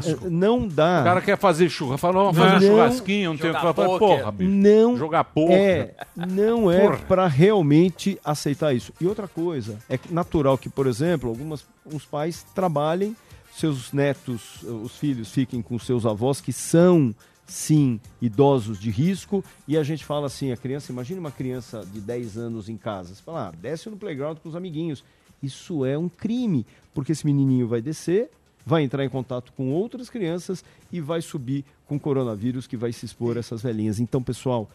churrasco. não dá. O cara quer fazer churrasco, fala, vamos fazer Não. um churrasquinho, não tem o que Jogar falar. Porra, bicho. Não Jogar poker. É, não é Porra. para realmente aceitar isso. E outra coisa, é natural que, por exemplo, alguns os pais trabalhem, seus netos, os filhos fiquem com seus avós que são sim idosos de risco e a gente fala assim, a criança, imagine uma criança de 10 anos em casa, você fala, ah, desce no playground com os amiguinhos. Isso é um crime, porque esse menininho vai descer, vai entrar em contato com outras crianças e vai subir com coronavírus que vai se expor a essas velhinhas. Então, pessoal,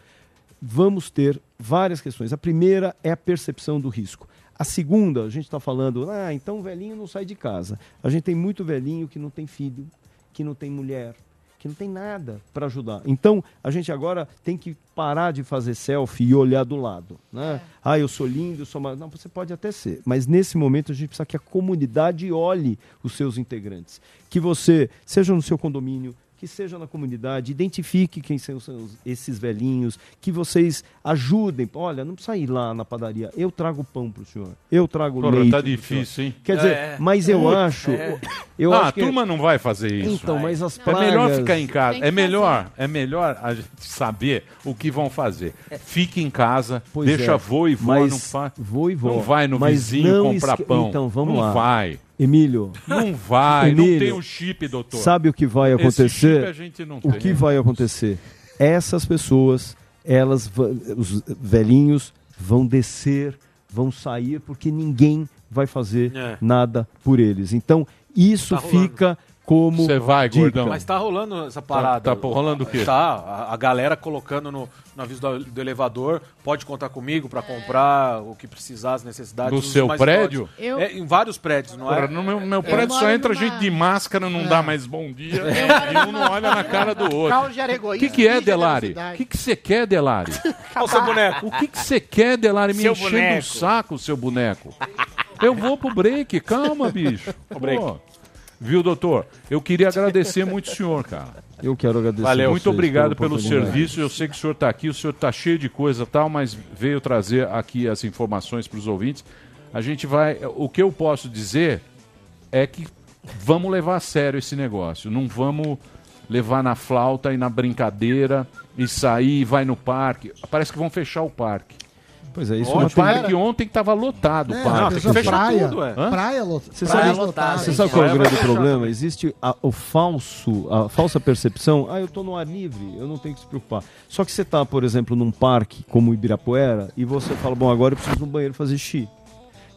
vamos ter várias questões. A primeira é a percepção do risco. A segunda, a gente está falando, ah, então o velhinho não sai de casa. A gente tem muito velhinho que não tem filho, que não tem mulher, que não tem nada para ajudar. Então, a gente agora tem que parar de fazer selfie e olhar do lado. Né? Ah, eu sou lindo, eu sou mais. Não, você pode até ser. Mas nesse momento a gente precisa que a comunidade olhe os seus integrantes. Que você, seja no seu condomínio, que seja na comunidade, identifique quem são esses velhinhos, que vocês ajudem. Olha, não precisa ir lá na padaria. Eu trago pão pro senhor. Eu trago Porra, leite. tá difícil, hein? Quer dizer, É. mas eu Puta, acho. é. Eu ah, acho a que- turma não vai fazer isso. Então, mas as É melhor pragas- ficar em casa. Que É melhor, é melhor a gente saber o que vão fazer. Fique em casa, Pois deixa é, vô e vó, não fa... vô e. Não vai no Mas vizinho não comprar esque- pão. Então, vamos não lá. vai. Emílio. Não vai, não Emílio, tem o chip, doutor. Sabe o que vai Esse acontecer? chip a gente não o tem. que vai acontecer? Essas pessoas, elas, os velhinhos vão descer, vão sair, porque ninguém vai fazer É. nada por eles. Então, isso Tá rolando. Como Você vai, dica. gordão. Mas tá rolando essa parada. tá rolando o quê? Tá, a, a galera colocando no, no aviso do, do elevador, pode contar comigo pra comprar o que precisar, as necessidades. No seu mais prédio? Eu- É, em vários prédios, não Porra, é? no meu, meu Eu prédio só entra numa- gente de máscara, não dá mais bom dia. E um não olha na cara do outro. O que, que é, Delari? O que que você quer, Delari? Olha o seu boneco. O que que você quer, Delari? Me Seu enchendo o saco, seu boneco. Eu vou pro break, calma, bicho. O break. Pô. Viu, doutor? Eu queria agradecer muito o senhor, cara. Eu quero agradecer Valeu. Muito obrigado pelo serviço. Eu sei que o senhor está aqui, o senhor está cheio de coisa e tal, mas veio trazer aqui as informações para os ouvintes. A gente vai. O que eu posso dizer é que vamos levar a sério esse negócio. Não vamos levar na flauta e na brincadeira e sair e vai no parque. Parece que vão fechar o parque. Pois é, isso Ontem, não tem- porque ontem estava lotado o É, parque. pessoa praia, praia, lot- Você praia sabe, lotada. você sabe qual é o Praia grande problema? Existe a- o falso, a falsa percepção. Ah, eu estou no ar livre, eu não tenho que se preocupar. Só que você está, por exemplo, num parque como o Ibirapuera e você fala, bom, agora eu preciso de um banheiro fazer xixi.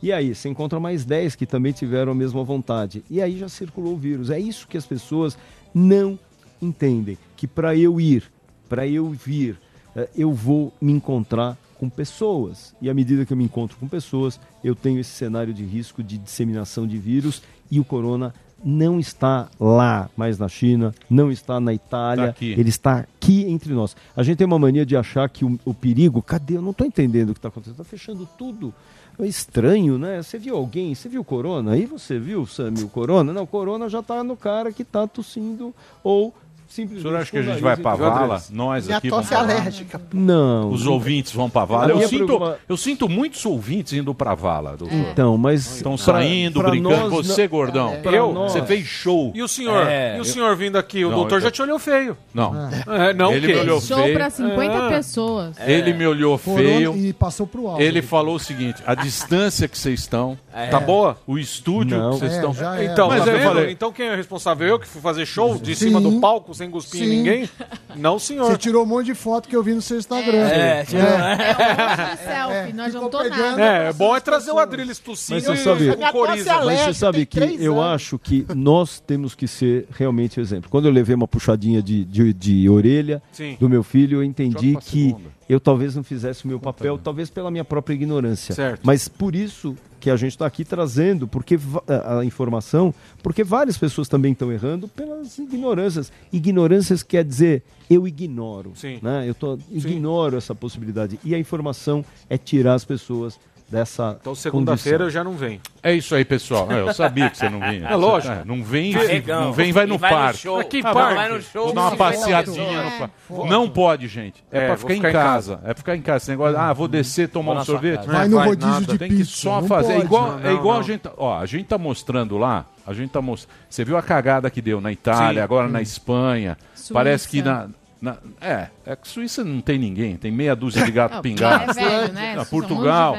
E aí, você encontra mais 10 que também tiveram a mesma vontade. E aí já circulou o vírus. É isso que as pessoas não entendem. Que para eu ir, para eu vir, eh, eu vou me encontrar com pessoas. E à medida que eu me encontro com pessoas, eu tenho esse cenário de risco de disseminação de vírus e o corona não está lá mais na China, não está na Itália, Tá ele está aqui entre nós. A gente tem uma mania de achar que o, o perigo, cadê? Eu não estou entendendo o que está acontecendo, está fechando tudo. É estranho, né? Você viu alguém? Você viu o corona? Aí você viu, Sammy, o corona? Não, o corona já está no cara que está tossindo ou O simplesmente. senhor acha que a o gente vai pra entupido. vala? Nós Minha aqui vamos tosse é pra vala? alérgica. Não. Os ouvintes vão pra vala. Eu sinto, preocupa- eu sinto muitos ouvintes indo pra vala, doutor. Então, mas. Estão pra- saindo, pra brincando. nós Você, não- gordão, É, pra eu, nós- você fez show. E o senhor? É, e o eu- senhor vindo aqui? O Não, doutor eu- já te olhou feio. Não. É, não Ele o me olhou Show feio. pra 50 Ah. pessoas. Ele me olhou Corona feio. E passou pro alto. Ele falou o seguinte: a distância que vocês estão. Tá boa? O estúdio Não. que vocês É, estão. já é. Então, Mas tá eu vendo? falei- então quem é responsável? Eu que fui fazer show de Sim. cima do palco sem cuspir em ninguém? Não, senhor. Você tirou um monte de foto que eu vi no seu Instagram. É, tirou. de selfie, não ficou adiantou pegando- nada. É, é bom é trazer o Adriles tossindo Mas você e sabe- é Mas você sabe que eu acho que nós temos que ser realmente o exemplo. Quando eu levei uma puxadinha de, de, de orelha Sim. do meu filho, eu entendi que segunda. Eu talvez não fizesse o meu papel, talvez pela minha própria ignorância. Certo. Mas por isso que a gente está aqui trazendo porque a informação, porque várias pessoas também estão errando pelas ignorâncias. Ignorâncias quer dizer eu ignoro, Sim. né? Eu tô, ignoro essa possibilidade. E a informação é tirar as pessoas dessa Então segunda-feira eu já não venho. É isso aí, pessoal. É, eu sabia que você não vinha. É lógico. É, não vem, Carregão. não vem, vai no E vai no parque. que Ah, parque? Vai no show. Vou dar uma 50 passeadinha no parque. Não pode, gente. É, É, pra ficar, ficar em em casa. É pra ficar em casa. Esse negócio, ah, vou descer, tomar Vou um sorvete. casa. Vai É, no rodízio nada, de Tem que só não fazer. É igual, Não, é igual a gente. tá- Ó, a gente tá mostrando lá. A gente tá mostrando. Você viu a cagada que deu na Itália, Sim. agora na Espanha. Suíça. Parece que na. na- é, é que Suíça não tem ninguém, tem meia dúzia de gato Não, pingado. é velho, né? Ah, São Portugal.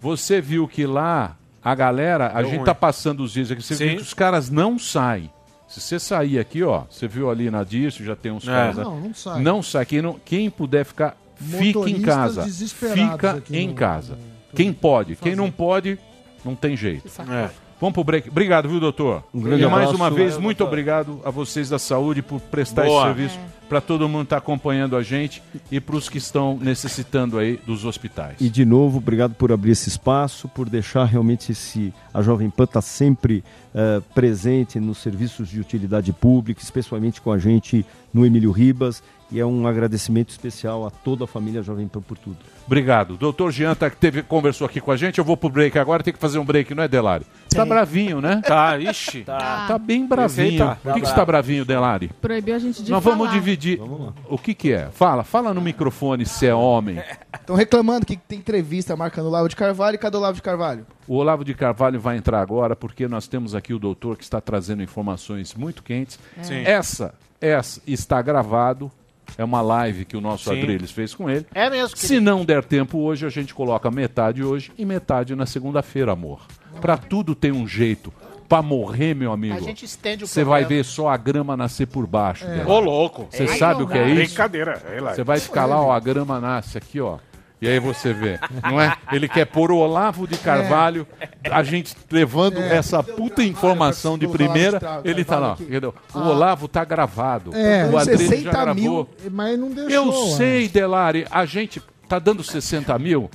Você viu que lá a galera, a Deu gente ruim. tá passando os dias aqui, você Sim. viu que os caras não saem. Se você sair aqui, ó, você viu ali na Dirce, já tem uns É. caras. Não, não sai. Não sai. Quem, não- quem puder ficar, fique em casa. Fica aqui em no- casa. no- Quem pode, quem não pode, não tem jeito. É. Vamos pro break. Obrigado, viu, doutor? Um grande e mais abraço. uma vez, Valeu, muito doutor. obrigado a vocês da saúde por prestar Boa. esse serviço para todo mundo que está acompanhando a gente e para os que estão necessitando aí dos hospitais. E de novo, obrigado por abrir esse espaço, por deixar realmente esse. A Jovem Pan está sempre eh, presente nos serviços de utilidade pública, especialmente com a gente no Emílio Ribas. E é um agradecimento especial a toda a família Jovem Pan por tudo. Obrigado. Doutor Jean tá, que teve, conversou aqui com a gente. Eu vou pro break agora, tem que fazer um break, não é, Delari? Tá bravinho, né? Tá, ixi. Tá, tá bem bravinho. tá. Por que, que você tá bravinho, Delari? Proibiu a gente de Nós falar. vamos dividir. O que que é? Fala, fala no microfone se é homem. Estão reclamando que tem entrevista marcando o Olavo de Carvalho. Cadê o Olavo de Carvalho? O Olavo de Carvalho vai entrar agora porque nós temos aqui o doutor que está trazendo informações muito quentes. É. Sim. Essa, essa está gravado. É uma live que o nosso Sim. Adriles fez com ele. É mesmo, Se querido. não der tempo hoje, a gente coloca metade hoje e metade na segunda-feira, amor. Pra tudo tem um jeito. Pra morrer, meu amigo. A gente estende o Você vai ver só a grama nascer por baixo. É. dela. Ô, louco. Você sabe o que é isso? Brincadeira, é. Você vai ficar lá, ó, a grama nasce aqui, ó. E aí você vê, não é? Ele quer pôr o Olavo de Carvalho, a gente levando É. essa puta informação de primeira, ele tá lá. Entendeu? O. Olavo tá gravado. É, o Adriano já 60 gravou. mil, mas não deixou. Eu sei, Delari, a gente tá dando 60 mil.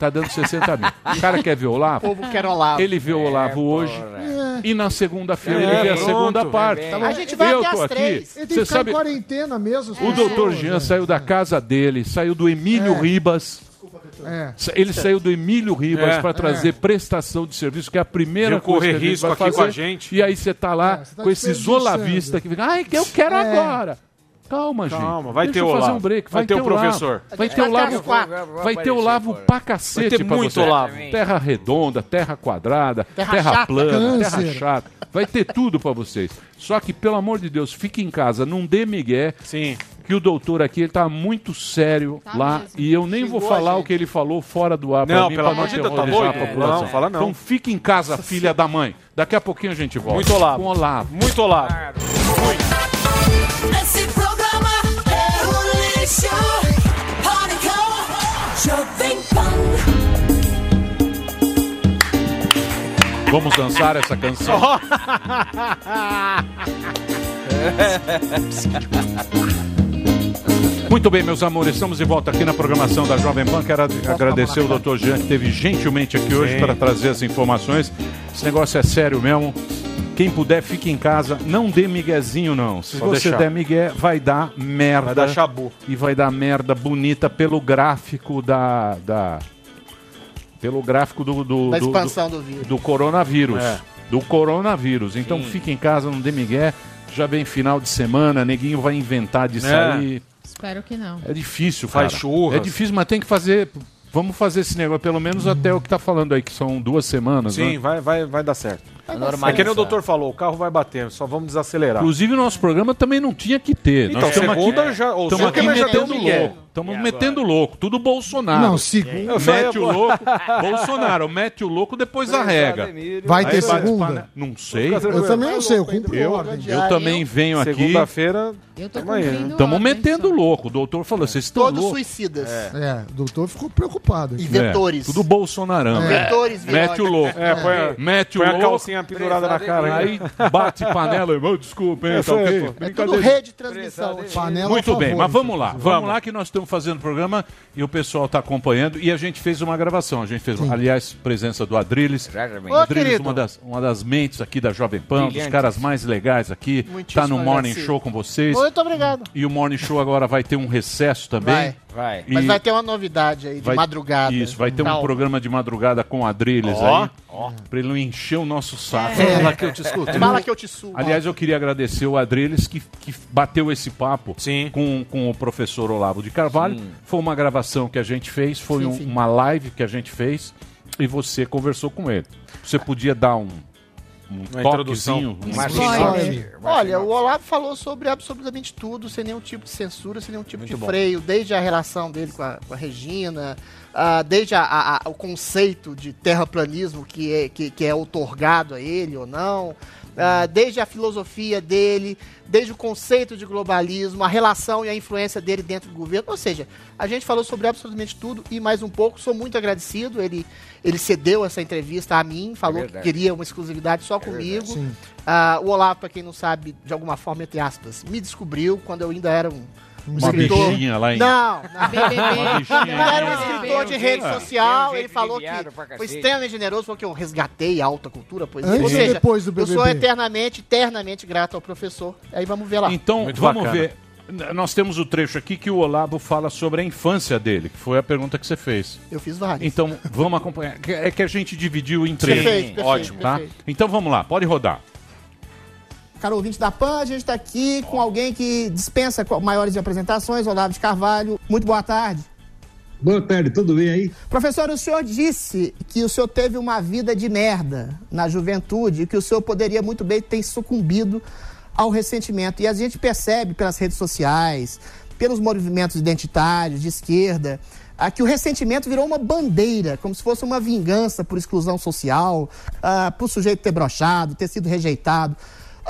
Tá dando 60 mil. O cara quer ver o Olavo? O povo quer Olavo. Ele vê o Olavo hoje. E na segunda-feira É, ele vê a segunda parte. Tá bom. A gente vai eu até tô às aqui. três. Ele tem Você que ficar sabe, em quarentena mesmo. o doutor pessoas, Jean né? saiu da casa dele, saiu do Emílio É. Ribas. É. Ele saiu do Emílio Ribas É. para trazer É. prestação de serviço, que é a primeira coisa correr que a gente risco vai aqui fazer. com a gente. E aí você tá lá É, você tá com esse desperdiçando. zolavista que fica, ai, que eu quero É. agora. Calma, gente. Calma, vai Deixa ter eu o fazer Olavo. um break. Vai ter o Olavo. professor. Vai ter o vai Olavo. Vai ter o Olavo pra cacete Vai ter pra muito você. Olavo. Terra redonda, terra quadrada, terra, Terra chata. plana, terra Câncer. chata. Vai ter tudo pra vocês. Só que, pelo amor de Deus, fique em casa, não dê migué. Sim. Que o doutor aqui ele tá muito sério Tá lá mesmo. e eu nem vou Xingou a falar o que ele falou fora do ar Não, mim, pelo amor de Deus, tá doido? população. Não, fala não. Então fique em casa, filha da mãe. Daqui a pouquinho a gente volta. Muito Olavo. Com Olavo. Muito Olavo. Esse Vamos dançar essa canção. Muito bem, meus amores, estamos de volta aqui na programação da Jovem Pan. Quero ad- agradecer o doutor Jean, que esteve gentilmente aqui hoje para trazer as informações. Esse negócio é sério mesmo. Quem puder, fique em casa. Não dê miguezinho, não. Se você deixar. der migué, vai dar merda. Vai dar chabu. E vai dar merda bonita pelo gráfico da... da pelo gráfico do, do, Da do- expansão do- do vírus. do coronavírus. É. Do coronavírus. Então Sim. fique em casa, não dê migué. Já vem final de semana, neguinho vai inventar de sair. Espero que não. É difícil. Faz churras. É difícil, mas tem que fazer. Vamos fazer esse negócio, pelo menos até o que tá falando aí, que são duas semanas. Sim, né? vai, vai, vai dar certo. É normalizado. que nem o doutor falou, o carro vai bater, só vamos desacelerar. Inclusive, o nosso programa também não tinha que ter. Então, Nós estamos segunda aqui, já- ou estamos aqui metendo louco. Estamos metendo louco. Tudo Bolsonaro. Não, segunda. Mete o louco. Bolsonaro, mete o louco, depois arrega. Vai ter segunda? pana- Não sei. Eu também não sei, eu cumpro Eu, eu também venho aqui. Segunda-feira. Né? Estamos metendo louco. O doutor falou, vocês estão Todos loucos. suicidas. É, o doutor ficou preocupado. aqui. E vetores. É, tudo Bolsonarão. É. Vetores, Mete o louco. É, Mete o louco. Calcinha pendurada na cara. Aí bate panela, irmão, desculpa, hein, Essa tá é, ok? É tudo rede de transmissão. Panela Muito bem, mas vamos lá. Vamos, Vamos. lá que nós estamos fazendo o programa e o pessoal está acompanhando e a gente fez uma gravação. A gente fez, aliás, presença do Adriles. Ô, Adriles, querido. uma das, uma das mentes aqui da Jovem Pan, um dos caras mais legais aqui. Muitíssimo Tá no Morning agradecido. Show com vocês. Muito obrigado. E o Morning Show agora vai ter um recesso também. Vai. Vai. E Mas vai ter uma novidade aí, de vai- madrugada. Isso, vai ter um Calma. programa de madrugada com o Adriles Ó, aí. Pra ele não encher o nosso saco. Fala que eu te escuto. Fala que eu te subo. Aliás, eu queria agradecer o Adriles que, que bateu esse papo Sim. com, com o professor Olavo de Carvalho. Sim. Foi uma gravação que a gente fez, foi Sim, um- sim. uma live que a gente fez e você conversou com ele. Você podia dar um, um Uma introdução. um Olha, o. Olavo falou sobre absolutamente tudo, sem nenhum tipo de censura, sem nenhum tipo Muito de bom. freio, desde a relação dele com a, com a Regina, ah, desde a- a- a- o conceito de terraplanismo que é, que, que é otorgado a ele ou não, ah, desde a filosofia dele, desde o conceito de globalismo, a relação e a influência dele dentro do governo. Ou seja, a gente falou sobre absolutamente tudo e mais um pouco. Sou muito agradecido. Ele, ele cedeu essa entrevista a mim, falou que verdade. queria uma exclusividade só comigo. Sim. Ah, o Olavo, pra quem não sabe, de alguma forma, entre aspas, me descobriu quando eu ainda era um, um Uma bichinha lá em- Não, não. Bichinha era um escritor de rede social, ele falou que pra foi extremamente generoso, falou que eu resgatei a alta cultura, poesia. Antes Ou seja, depois do eu sou BBB? eternamente, eternamente grato ao professor. Aí vamos ver lá. Então, Muito vamos bacana. ver. Nós temos o trecho aqui que o Olavo fala sobre a infância dele, que foi a pergunta que você fez. Eu fiz várias. Então, vamos acompanhar. É que a gente dividiu em três. Perfeito, perfeito, Ótimo, tá? perfeito. Então vamos lá, pode rodar. Caro ouvinte da PAN, a gente está aqui com alguém que dispensa maiores apresentações, Olavo de Carvalho. Muito boa tarde. Boa tarde, tudo bem aí? Professor, o senhor disse que o senhor teve uma vida de merda na juventude e que o senhor poderia muito bem ter sucumbido ao ressentimento. E a gente percebe pelas redes sociais, pelos movimentos identitários de esquerda, ah, que o ressentimento virou uma bandeira, como se fosse uma vingança por exclusão social, ah, por sujeito ter brochado, ter sido rejeitado.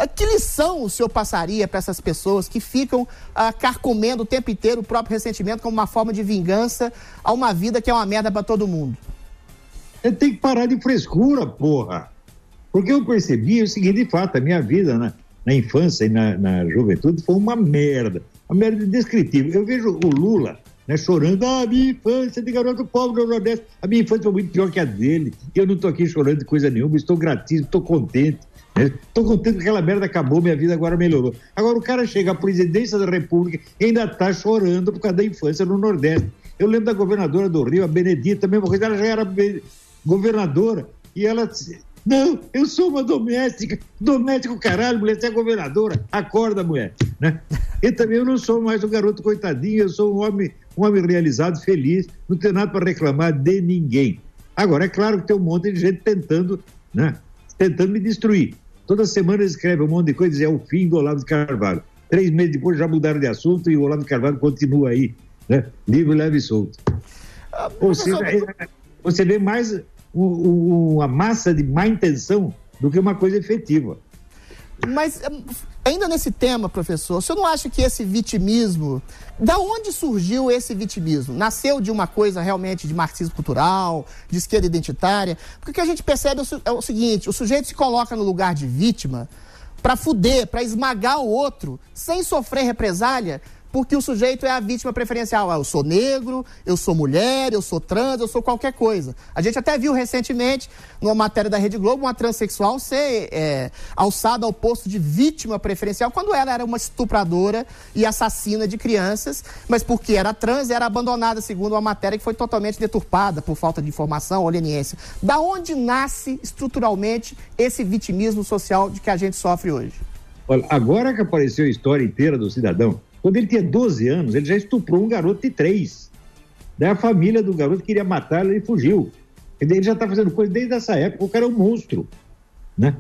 Ah, Que lição o senhor passaria para essas pessoas que ficam ah, carcomendo o tempo inteiro o próprio ressentimento como uma forma de vingança a uma vida que é uma merda para todo mundo? Eu tenho que parar de frescura, porra. Porque eu percebi o seguinte, de fato, a minha vida na, na infância e na, na juventude foi uma merda. Uma merda indescritível. Eu vejo o Lula né, chorando, ah, minha infância de garoto pobre do Nordeste. A minha infância foi muito pior que a dele. Eu não estou aqui chorando de coisa nenhuma, estou gratíssimo, estou contente. Estou contente que aquela merda acabou, minha vida agora melhorou. Agora o cara chega à presidência da República e ainda está chorando por causa da infância no Nordeste. Eu lembro da governadora do Rio, a Benedita, a mesma coisa, ela já era governadora e ela disse, não, eu sou uma doméstica, doméstico caralho, mulher, você é governadora, acorda, mulher, né? E também eu não sou mais um garoto coitadinho, eu sou um homem, homem realizado, feliz, não tenho nada para reclamar de ninguém. Agora, é claro que tem um monte de gente tentando, né? Tentando me destruir. Toda semana eles escrevem um monte de coisa e é o fim do Olavo de Carvalho. Três meses depois já mudaram de assunto e o Olavo de Carvalho continua aí, né? Livre, leve e solto. Ou seja, é- você vê mais uma massa de má intenção do que uma coisa efetiva. Mas ainda nesse tema, professor, o senhor não acha que esse vitimismo, da onde surgiu esse vitimismo? Nasceu de uma coisa realmente de marxismo cultural, de esquerda identitária? Porque o que a gente percebe é o é seguinte, o sujeito se coloca no lugar de vítima para fuder, para esmagar o outro, sem sofrer represália, porque o sujeito é a vítima preferencial. Ah, eu sou negro, eu sou mulher, eu sou trans, eu sou qualquer coisa. A gente até viu recentemente, numa matéria da Rede Globo, uma transexual ser é, alçada ao posto de vítima preferencial quando ela era uma estupradora e assassina de crianças, mas porque era trans, era abandonada, segundo uma matéria que foi totalmente deturpada por falta de informação ou leniência. Da onde nasce estruturalmente esse vitimismo social de que a gente sofre hoje? Olha, agora que apareceu a história inteira do cidadão, quando ele tinha 12 anos, ele já estuprou um garoto de 3. Daí a família do garoto queria e ele fugiu. E daí Ele já está fazendo coisa desde essa época, o cara é um monstro. Né?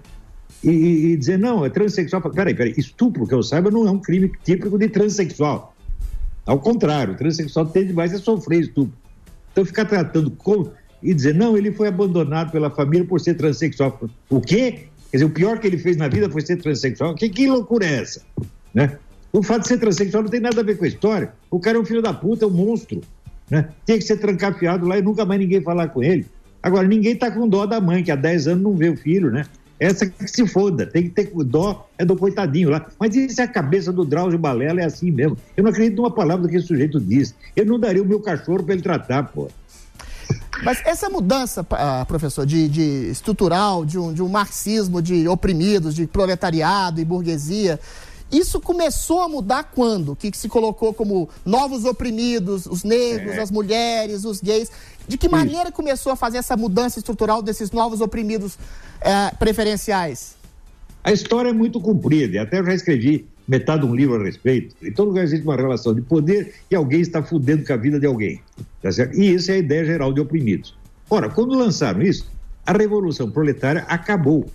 E, e- dizer, não, é transexual. Peraí, peraí, estupro, que eu saiba, não é um crime típico de transexual. Ao contrário, o transexual tende mais a sofrer estupro. Então ficar tratando com. E dizer, não, ele foi abandonado pela família por ser transexual. O quê? Quer dizer, o pior que ele fez na vida foi ser transexual. Que, que loucura é essa? Né? O fato de ser transexual não tem nada a ver com a história. O cara é um filho da puta, é um monstro. Né? Tem que ser trancafiado lá e nunca mais ninguém falar com ele. Agora, ninguém tá com dó da mãe, que há 10 anos não vê o filho, né? Essa que se foda, tem que ter dó, é do coitadinho lá. Mas isso é a cabeça do Drauzio Balela, é assim mesmo. Eu não acredito numa palavra que esse sujeito diz. Eu não daria o meu cachorro para ele tratar, pô. Mas essa mudança, ah, professor, de, de estrutural, de um, de um marxismo de oprimidos, de proletariado e burguesia, isso começou a mudar quando? Que se colocou como novos oprimidos, os negros, É. as mulheres, os gays. De que maneira começou a fazer essa mudança estrutural desses novos oprimidos eh, preferenciais? A história é muito comprida, e até eu já escrevi metade de um livro a respeito. Em todo lugar existe uma relação de poder e alguém está fudendo com a vida de alguém. Tá certo? E essa é a ideia geral de oprimidos. Ora, quando lançaram isso, a Revolução Proletária acabou.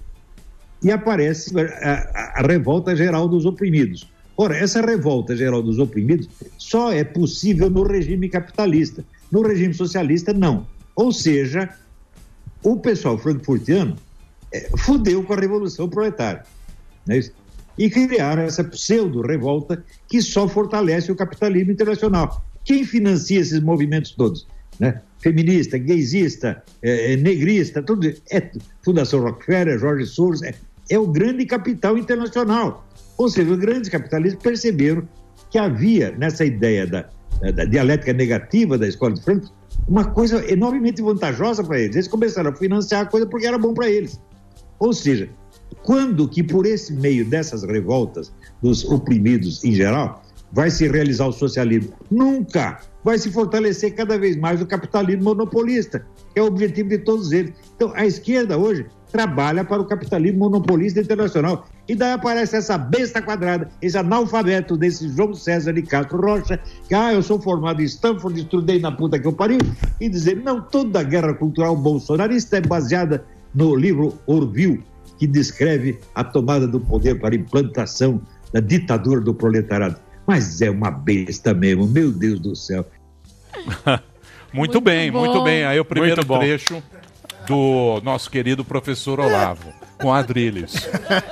E aparece a, a- a revolta geral dos oprimidos. Ora, essa revolta geral dos oprimidos só é possível no regime capitalista. No regime socialista, não. Ou seja, o pessoal frankfurtiano eh, fudeu com a Revolução Proletária. É isso? E criaram essa pseudo-revolta que só fortalece o capitalismo internacional. Quem financia esses movimentos todos? Né? Feminista, gaysista, eh, eh, negrista, tudo. É Fundação Rockefeller, Jorge Soros, é, é o grande capital internacional. Ou seja, os grandes capitalistas perceberam que havia nessa ideia da, da dialética negativa da escola de Frankfurt uma coisa enormemente vantajosa para eles. Eles começaram a financiar a coisa porque era bom para eles. Ou seja, quando que por esse meio dessas revoltas dos oprimidos em geral vai se realizar o socialismo? Nunca! Vai se fortalecer cada vez mais o capitalismo monopolista, que é o objetivo de todos eles. Então, a esquerda hoje trabalha para o capitalismo monopolista internacional. E daí aparece essa besta quadrada, esse analfabeto desse João César de Castro Rocha, que, ah, eu sou formado em Stanford, estudei na puta que eu pariu, e dizer, não, toda a guerra cultural bolsonarista é baseada no livro Orville, que descreve a tomada do poder para a implantação da ditadura do proletariado. Mas é uma besta mesmo, meu Deus do céu. Muito, bem, bom. muito bem. Aí o primeiro Muito trecho do nosso querido professor Olavo, com Adrilles.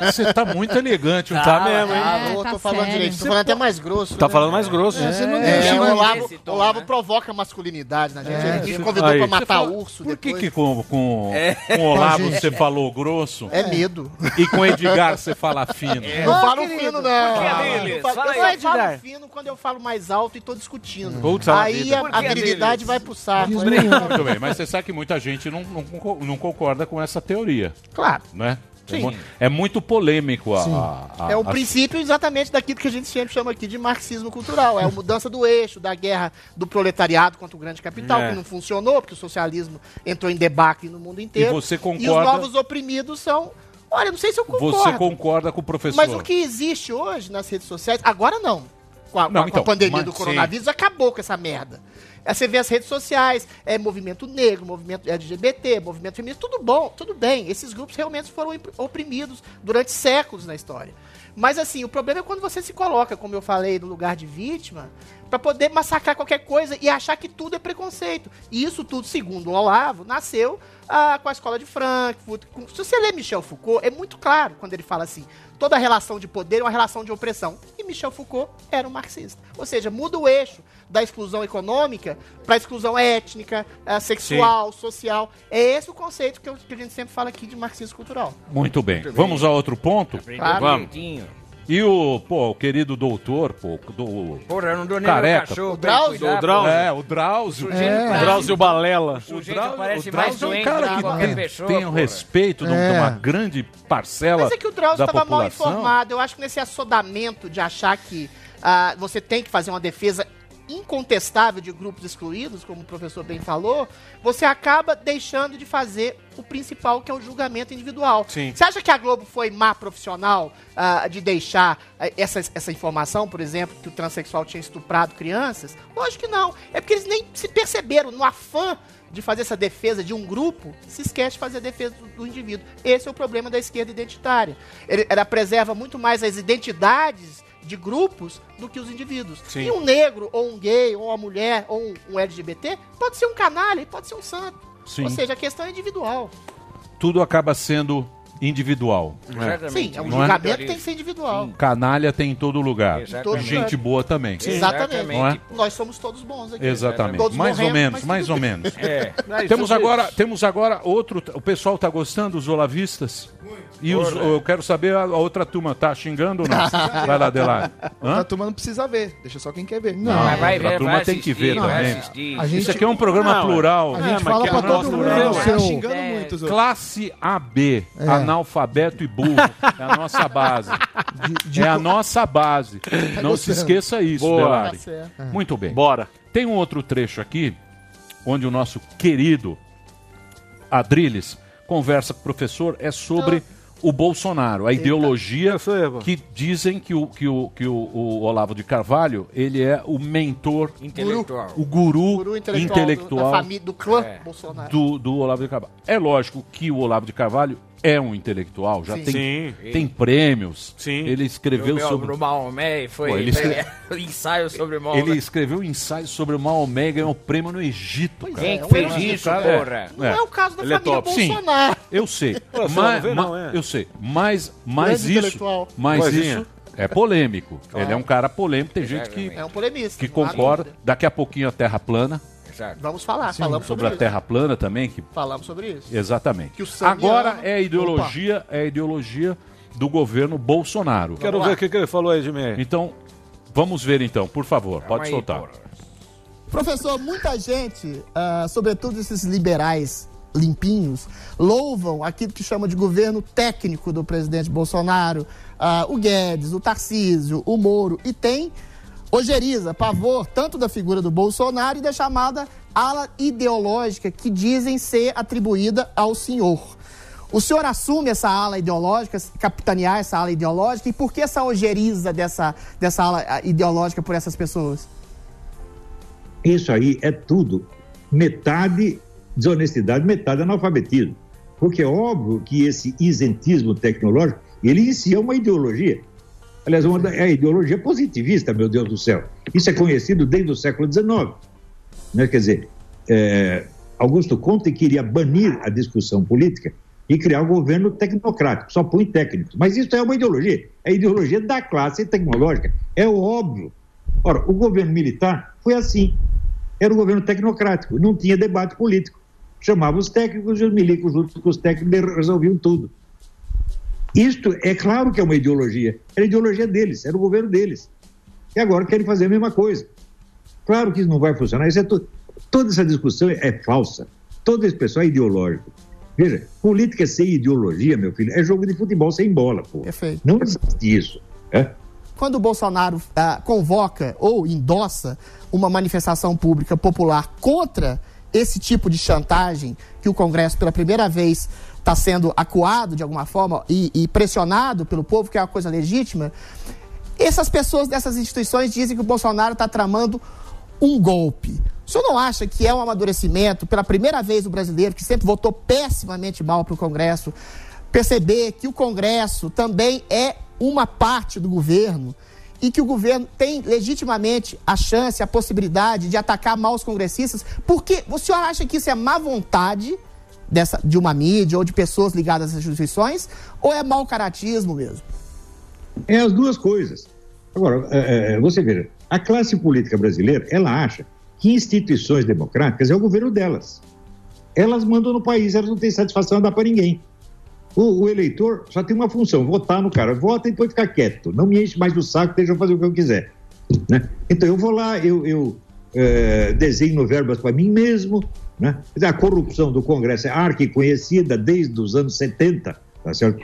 Você tá muito elegante, Tá tá mesmo, hein? hein? Ah, eu tô falando direito, tô falando até mais grosso. Tá né? falando mais grosso. É, Você não é, deixa, o né? Olavo, o Olavo provoca masculinidade na gente. É. Ele me convidou Aí. pra matar fala- urso Por que, que com, com, É. com o Olavo você falou grosso? É medo. E com o Edgar você fala fino? Não falo fino, não. Por que, Eu falo- eu falo fino quando eu falo mais alto e tô discutindo. Putz, a Aí a, Adriles? vai pro saco. Muito bem, mas você sabe que muita gente não, não, não concorda com essa teoria. Claro. Né? É, Sim. é muito polêmico a, Sim. a- a- É o a- princípio exatamente daquilo que a gente sempre chama aqui de marxismo cultural. É a mudança do eixo, da guerra do proletariado contra o grande capital, É. que não funcionou, porque o socialismo entrou em debacle no mundo inteiro. E você E os concorda- novos oprimidos são. Olha, não sei se eu concordo. Você concorda com o professor? Mas o que existe hoje nas redes sociais, agora não. Com a, a- Não, com a então, pandemia mas- do sim. coronavírus, acabou com essa merda. Aí você vê as redes sociais, é movimento negro, movimento LGBT, movimento feminista, tudo bom, tudo bem. Esses grupos realmente foram oprimidos durante séculos na história. Mas assim, o problema é quando você se coloca, como eu falei, no lugar de vítima, pra poder massacrar qualquer coisa e achar que tudo é preconceito. E isso tudo, segundo o Olavo, nasceu ah, com a escola de Frankfurt. com- Se você ler Michel Foucault, é muito claro quando ele fala assim: toda relação de poder é uma relação de opressão. E Michel Foucault era um marxista. Ou seja, muda o eixo da exclusão econômica para a exclusão étnica, ah, sexual, social. É esse o conceito que, eu- que a gente sempre fala aqui de marxismo cultural. Muito bem. Vamos a outro ponto? Claro. Vamos. E o, pô, o querido doutor, pô, do Porra, eu não dou nem careca. cachorro O Drauzio? cuidar, O Drauzio. porra. É, o Drauzio. O É. parece- Drauzio Balela. O sujeito Drauzio- parece o mais Drauzio é um doente cara que tem, pessoa, tem o porra. respeito de um- de É. uma grande parcela Mas é que o Drauzio da estava mal população. informado. Eu acho que nesse assodamento de achar que ah, você tem que fazer uma defesa incontestável de grupos excluídos, como o professor bem falou, você acaba deixando de fazer o principal, que é o julgamento individual. Sim. Você acha que a Globo foi má profissional ah, de deixar ah, essa, essa informação, por exemplo, que o transexual tinha estuprado crianças? Lógico que não. É porque eles nem se perceberam no afã de fazer essa defesa de um grupo, se esquece de fazer a defesa do, do indivíduo. Esse é o problema da esquerda identitária. Ele- ela preserva muito mais as identidades de grupos do que os indivíduos. Sim. E um negro, ou um gay, ou uma mulher, ou um, um LGBT, pode ser um canalha e pode ser um santo. Sim. Ou seja, a questão é individual. Tudo acaba sendo individual. Sim, é um Não é? julgamento tem que ser individual. Canalha tem em todo lugar. Exatamente. Gente boa também. Exatamente. Não é? Nós somos todos bons aqui. Exatamente. Todos mais ou morremos, menos, mas mais ou menos. É. Temos agora, temos agora outro. O pessoal tá gostando, os olavistas? E os, eu quero saber a, a outra turma, tá xingando ou não? Vai lá, Delar. A turma não precisa ver, deixa só quem quer ver. Não, Mas vai a ver, turma vai tem que ver assistir, vai também. assistir. A Isso aqui é um programa Não, plural. A É, gente mas fala que pra é todo nosso mundo. programa. Tá É. xingando muito. Zô. Classe AB, É. analfabeto e burro. É a nossa base. É a nossa base. Não se gostando. esqueça isso, Boa. Delari. Tá certo. É. Muito bem. Bora. Tem um outro trecho aqui, onde o nosso querido Adrilles conversa com o professor, é sobre o Bolsonaro, a ideologia que dizem que o, que o, que o, o Olavo de Carvalho, ele é o mentor, Intelectual. o guru, Guru intelectual, intelectual, do- do clã É. Bolsonaro. do, do Olavo de Carvalho. É lógico que o Olavo de Carvalho é um intelectual, já Sim. tem, Sim. tem prêmios. Ele escreveu O meu- sobre. No Maomé foi, Pô, ele foi escreve- ensaio sobre Maomé. Ele escreveu um ensaio sobre o Maomé e ganhou o prêmio no Egito. cara. Quem que Um fez isso, cara, porra? Não é o caso da Ele é família. Sim. Bolsonaro. Eu sei. Pô, mas, não vê, não, é? Eu sei. Mas, mas isso. intelectual. Mas isso é polêmico. Claro. Ele é um cara polêmico. Tem gente que, É um polemista. que concorda. Daqui a pouquinho a Terra plana. Vamos falar, Sim, falamos sobre sobre, a Terra plana também, que isso. Falamos sobre isso. Exatamente. Que o Sami Agora ama- é a ideologia, é a ideologia do governo Bolsonaro. Quero ver o que, que ele falou aí, Jimmy. Então, vamos ver então, por favor, pode aí, soltar. Professor, muita gente, ah, sobretudo esses liberais limpinhos, louvam aquilo que chama de governo técnico do presidente Bolsonaro, ah, o Guedes, o Tarcísio, o Moro, e tem ojeriza, pavor, tanto da figura do Bolsonaro e da chamada ala ideológica que dizem ser atribuída ao senhor. O senhor assume essa ala ideológica, capitanear essa ala ideológica, e por que essa ojeriza dessa, dessa ala ah, ideológica por essas pessoas? Isso aí é tudo. Metade desonestidade, metade analfabetismo. Porque é óbvio que esse isentismo tecnológico, ele inicia uma ideologia. Aliás, é a ideologia positivista, meu Deus do céu. Isso é conhecido desde o século XIX. Né? Quer dizer, é, Augusto Conte queria banir a discussão política e criar um governo tecnocrático, só põe técnicos. Mas isso é uma ideologia, é a ideologia da classe tecnológica, é óbvio. Ora, o governo militar foi assim, era um governo tecnocrático, não tinha debate político. Chamava os técnicos e os milicos junto com os técnicos resolviam tudo. Isto é claro que é uma ideologia, era a ideologia deles, era o governo deles. E agora querem fazer a mesma coisa. Claro que isso não vai funcionar. Isso é tu- Toda essa discussão é falsa. Todo esse pessoal é ideológico. Veja, política sem ideologia, meu filho, é jogo de futebol sem bola, pô. Perfeito. Não existe isso. É? quando o Bolsonaro ah, convoca ou endossa uma manifestação pública popular contra esse tipo de chantagem que o Congresso, pela primeira vez, está sendo acuado de alguma forma e, e pressionado pelo povo, que é uma coisa legítima, essas pessoas dessas instituições dizem que o Bolsonaro está tramando um golpe. O senhor não acha que é um amadurecimento, pela primeira vez o brasileiro, que sempre votou pessimamente mal para o Congresso, perceber que o Congresso também é uma parte do governo e que o governo tem legitimamente a chance, a possibilidade de atacar mal os congressistas? Porque o senhor acha que isso é má vontade dessa, de uma mídia ou de pessoas ligadas essas instituições? Ou é mau caratismo mesmo? É as duas coisas. Agora, é, é, você veja, a classe política brasileira, ela acha que instituições democráticas é o governo delas. Elas mandam no país, elas não têm satisfação a dar para ninguém. O, o eleitor só tem uma função, votar no cara. Vota e depois ficar quieto. Não me enche mais o saco, deixa eu fazer o que eu quiser. né? Então eu vou lá, eu, eu eh, desenho verbas para mim mesmo. Né? A corrupção do Congresso é arquiconhecida desde os anos 70, tá certo?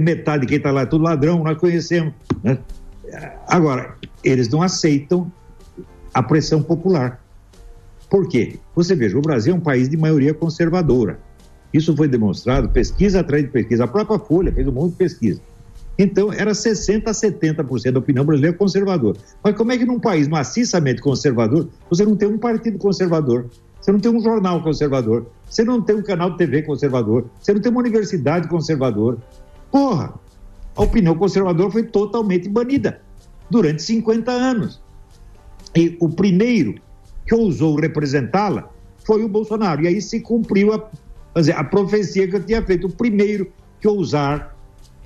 Metade de quem está lá é tudo ladrão, nós conhecemos. Né? Agora, eles não aceitam a pressão popular. Por quê? Você veja, o Brasil é um país de maioria conservadora. Isso foi demonstrado pesquisa atrás de pesquisa. A própria Folha fez um monte de pesquisa. Então, era 60% a 70% da opinião brasileira conservadora. Mas como é que num país maciçamente conservador, você não tem um partido conservador, você não tem um jornal conservador, você não tem um canal de TV conservador, você não tem uma universidade conservadora? Porra! A opinião conservadora foi totalmente banida durante 50 anos. E o primeiro que ousou representá-la foi o Bolsonaro. E aí se cumpriu a, dizer, a profecia que eu tinha feito. O primeiro que ousar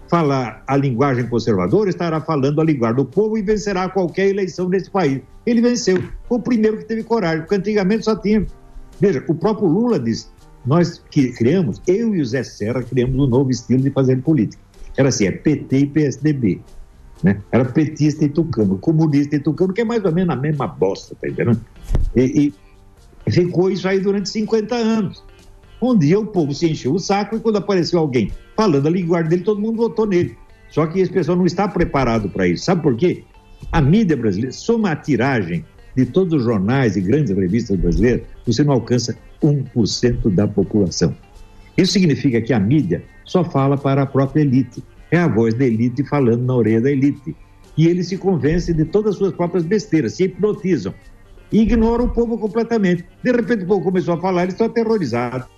falar a linguagem conservadora estará falando a linguagem do povo e vencerá qualquer eleição nesse país. Ele venceu. Foi o primeiro que teve coragem, porque antigamente só tinha. Veja, o próprio Lula disse: nós que criamos, eu e o Zé Serra criamos um novo estilo de fazer política. Era assim, é PT e PSDB. Né? Era petista e tucano, comunista e tucano, que é mais ou menos a mesma bosta, tá entendendo? E, e ficou isso aí durante 50 anos. Um dia o povo se encheu o saco e quando apareceu alguém falando a linguagem dele, todo mundo votou nele. Só que esse pessoal não está preparado para isso. Sabe por quê? A mídia brasileira, soma a tiragem de todos os jornais e grandes revistas brasileiras, você não alcança 1% da população. Isso significa que a mídia só fala para a própria elite. É a voz da elite falando na orelha da elite. E eles se convencem de todas as suas próprias besteiras, se hipnotizam. E ignoram o povo completamente. De repente o povo começou a falar, eles estão aterrorizados.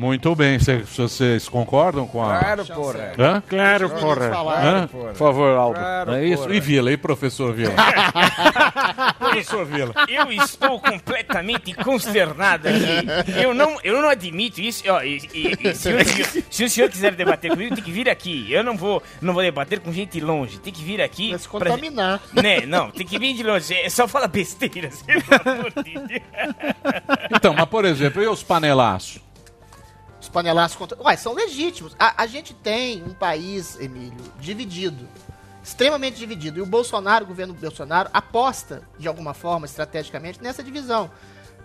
Muito bem. Cê- Vocês concordam com a. Claro, porra. Hã? Claro, porra. Hã? Por favor, Aldo. Claro, é isso. porra. E Vila, e professor Vila? professor Vila. Eu estou completamente consternado aqui. Eu não, eu não admito isso. Ó, e- e- e se, o senhor, se o senhor quiser debater comigo, tem que vir aqui. Eu não vou, não vou debater com gente longe. Tem que vir aqui. Vai se contaminar. Né? Não, tem que vir de longe. É só fala de Deus. Então, mas por exemplo, e os panelaços? Os panelaços contra. Ué, são legítimos. A, a gente tem um país, Emílio, dividido. Extremamente dividido. E o Bolsonaro, o governo Bolsonaro, aposta, de alguma forma, estrategicamente, nessa divisão.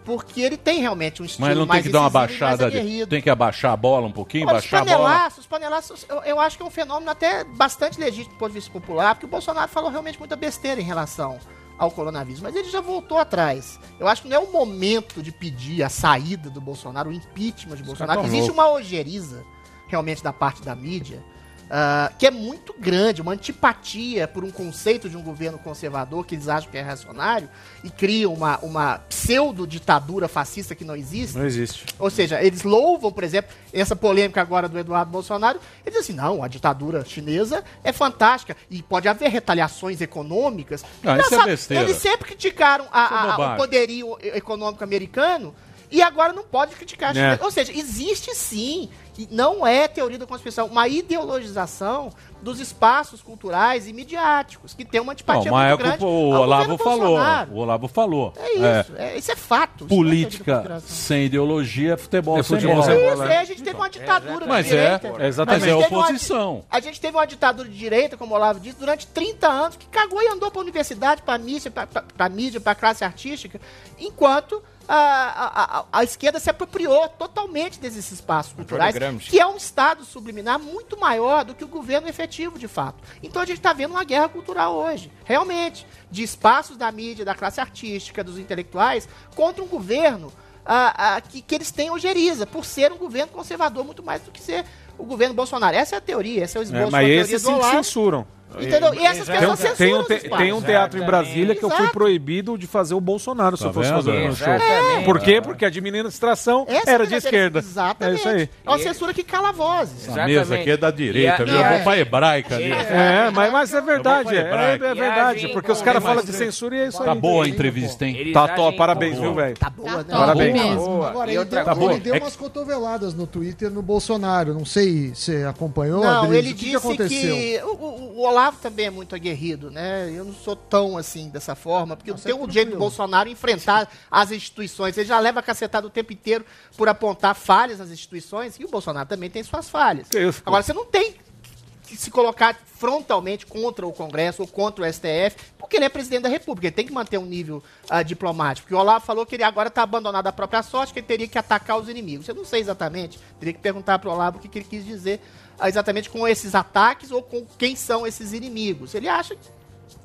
Porque ele tem realmente um estilo Mas não tem que dar uma baixada. De... Tem que abaixar a bola um pouquinho, Olha, baixar a bola. os panelaços, eu, eu acho que é um fenômeno até bastante legítimo do ponto de vista popular, porque o Bolsonaro falou realmente muita besteira em relação ao coronavírus, mas ele já voltou atrás. Eu acho que não é o momento de pedir a saída do Bolsonaro, o impeachment de Bolsonaro. Existe uma ojeriza, realmente, da parte da mídia, ah, que é muito grande, uma antipatia por um conceito de um governo conservador que eles acham que é reacionário e criam uma, uma pseudo-ditadura fascista que não existe. Não existe. Ou seja, eles louvam, por exemplo, essa polêmica agora do Eduardo Bolsonaro. Eles dizem assim: não, a ditadura chinesa é fantástica e pode haver retaliações econômicas. Ah, isso é Engraçado, besteira. Eles sempre criticaram a- é a- a- o poderio econômico americano e agora não pode criticar a China. É. Ou seja, existe sim, e não é teoria da conspiração, uma ideologização dos espaços culturais e midiáticos, que tem uma Não, antipatia mas é muito o que grande. o Olavo falou. O Olavo falou. É isso, é, isso é fato. isso não é teoria da Política sem ideologia é futebol É sem futebol bola. sem Isso, é, a gente teve uma ditadura Mas de é, direita. é exatamente, A é teve uma oposição. a gente teve uma ditadura de direita, como o Olavo disse, durante 30 anos, que cagou e andou pra universidade, pra mídia, pra, pra, pra mídia, pra classe artística, enquanto a, a, a, a esquerda se apropriou totalmente desses espaços culturais, que é um estado subliminar muito maior do que o governo efetivo, de fato. Então a gente está vendo uma guerra cultural hoje, realmente, de espaços da mídia, da classe artística, dos intelectuais, contra um governo ah, ah, que, que eles têm ojeriza, por ser um governo conservador muito mais do que ser o governo Bolsonaro. Essa é a teoria, esse é o esboço É, da mas teoria esses do sim Olavo. censuram. Entendeu? E essas Tem, pessoas um- censuram tem, um te- tem um teatro em Brasília que eu fui proibido de fazer o Bolsonaro se Tá eu fosse vendo? fazer um show. Exatamente. Por quê? Porque a administração Essa era é de esquerda. Exatamente. É isso aí. É uma censura que cala vozes. Essa mesa aqui é da direita, E viu? Eu vou pra hebraica ali. É, mas, mas é verdade, é, é, é verdade, porque os caras falam de censura e é isso Tá aí. boa a entrevista, hein? Tá top, parabéns, viu, velho? Tá boa, né? Parabéns. Boa. Agora, ele, deu, É- umas cotoveladas no Twitter no Bolsonaro. Não sei se você acompanhou. Não, ele disse que o Olavo também é muito aguerrido, né? Eu não sou tão assim dessa forma, porque Não, tem é um jeito do. Bolsonaro enfrentar as instituições. Ele já leva cacetada o tempo inteiro por apontar falhas nas instituições, e o Bolsonaro também tem suas falhas. Isso? Agora, você não tem que se colocar frontalmente contra o Congresso ou contra o STF, porque ele é presidente da República, ele tem que manter um nível ah, diplomático. Porque o Olavo falou que ele agora está abandonado à própria sorte, que ele teria que atacar os inimigos. Eu não sei exatamente, teria que perguntar para o Olavo o que, que ele quis dizer exatamente com esses ataques ou com quem são esses inimigos. Ele acha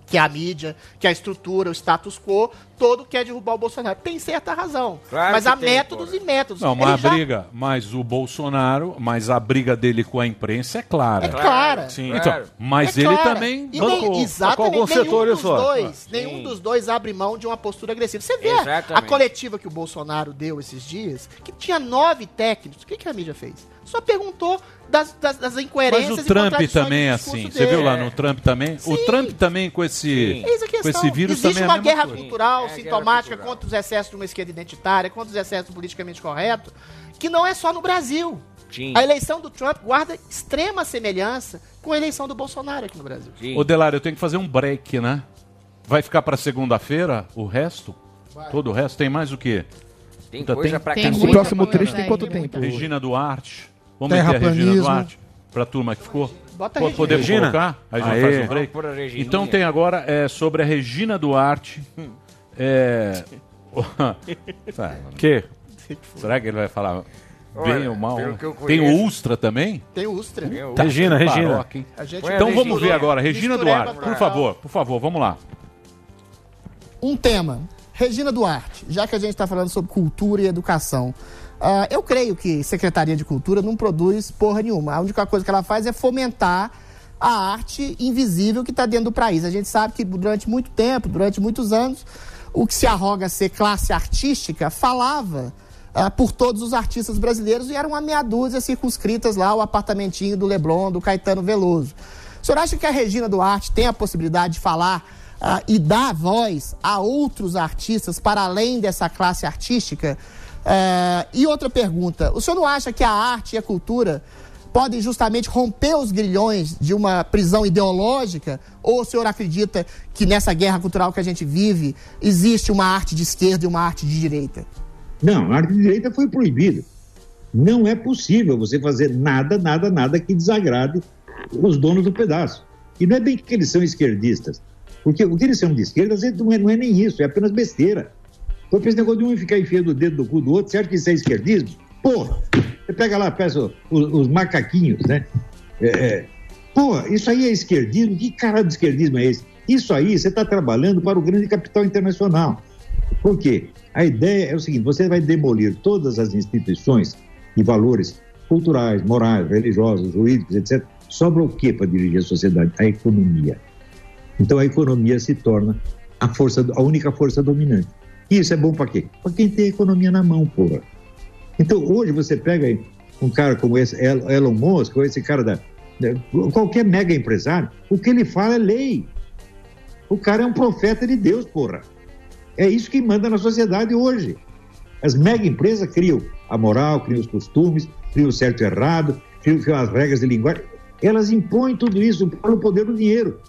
que a mídia, que a estrutura, o status quo, todo quer derrubar o Bolsonaro. Tem certa razão. Claro mas que há tem, métodos porra. e métodos. Não, mas a já- briga, mas o Bolsonaro, mas a briga dele com a imprensa é clara. É clara. Sim. Então, mas É ele clara. também E bancou. nem, exatamente, alguns nenhum setores dos só. dois, nenhum dos dois abre mão de uma postura agressiva. Você vê a Exatamente. coletiva que o Bolsonaro deu esses dias, que tinha nove técnicos. O que, que a mídia fez? Só perguntou das, das, das incoerências Mas o Trump também é assim. Você dele. viu lá no Trump também? O Trump também com esse, com esse vírus Existe também é uma a mesma guerra coisa. cultural É, guerra sintomática cultural. contra os excessos de uma esquerda identitária, contra os excessos politicamente correto, que não é só no Brasil. Sim. A eleição do Trump guarda extrema semelhança com a eleição do Bolsonaro aqui no Brasil. Sim. Ô, Delário, eu tenho que fazer um break, né? Vai ficar pra segunda-feira o resto? Todo o resto? Tem mais o quê? Tem Puta, coisa tem- pra Tem O próximo trecho tem quanto tempo? Regina Duarte. Vamos meter a Regina. Duarte pra turma que ficou? Bota a Regina. Podemos Regina? colocar? Aí a gente Aê. faz um break. Vamos pôr a Regininha. Então tem agora é, sobre a Regina Duarte. É... Tá, Que? Será que ele vai falar Olha, bem ou mal? pelo que eu Tem o conheço- Ustra também? Tem o Ustra. Tá, Regina, que Regina. paroca, hein? A gente Põe a Então vamos Regina. ver agora. Regina Duarte, por favor, por favor, vamos lá. um tema. Regina Duarte, já que a gente está falando sobre cultura e educação. Ah, eu creio que Secretaria de Cultura não produz porra nenhuma. A única coisa que ela faz é fomentar a arte invisível que está dentro do país. A gente sabe que durante muito tempo, durante muitos anos, o que se arroga ser classe artística falava ah, por todos os artistas brasileiros e era uma meia dúzia circunscritas lá ao apartamentinho do Leblon, do Caetano Veloso. O senhor acha que a Regina Duarte tem a possibilidade de falar ah, e dar voz a outros artistas para além dessa classe artística? Eh, e outra pergunta: o senhor não acha que a arte e a cultura podem justamente romper os grilhões de uma prisão ideológica? Ou o senhor acredita que nessa guerra cultural que a gente vive existe uma arte de esquerda e uma arte de direita? Não, a arte de direita foi proibida. Não é possível você fazer nada, nada, nada que desagrade os donos do pedaço. E não é bem que eles são esquerdistas. Porque o que eles são de esquerda não é, não é nem isso, é apenas besteira. Então, esse negócio de um ficar enfiando o dedo no cu do outro, acha que isso é esquerdismo? Porra! Você pega lá, peça os, os macaquinhos, né? É, é, porra, isso aí é esquerdismo? Que cara de esquerdismo é esse? Isso aí, você está trabalhando para o grande capital internacional. Por quê? A ideia é o seguinte: você vai demolir todas as instituições e valores culturais, morais, religiosos, jurídicos, etc. Sobra o que para dirigir a sociedade? A economia. Então a economia se torna a força, a única força dominante. Isso é bom para quê? Para quem tem economia na mão, porra. Então hoje você pega um cara como esse El- Elon Musk, ou esse cara da, qualquer mega empresário, o que ele fala é lei. O cara é um profeta de Deus, porra. É isso que manda na sociedade hoje. As mega empresas criam a moral, criam os costumes, criam o certo e errado, criam as regras de linguagem. Elas impõem tudo isso pelo poder do dinheiro.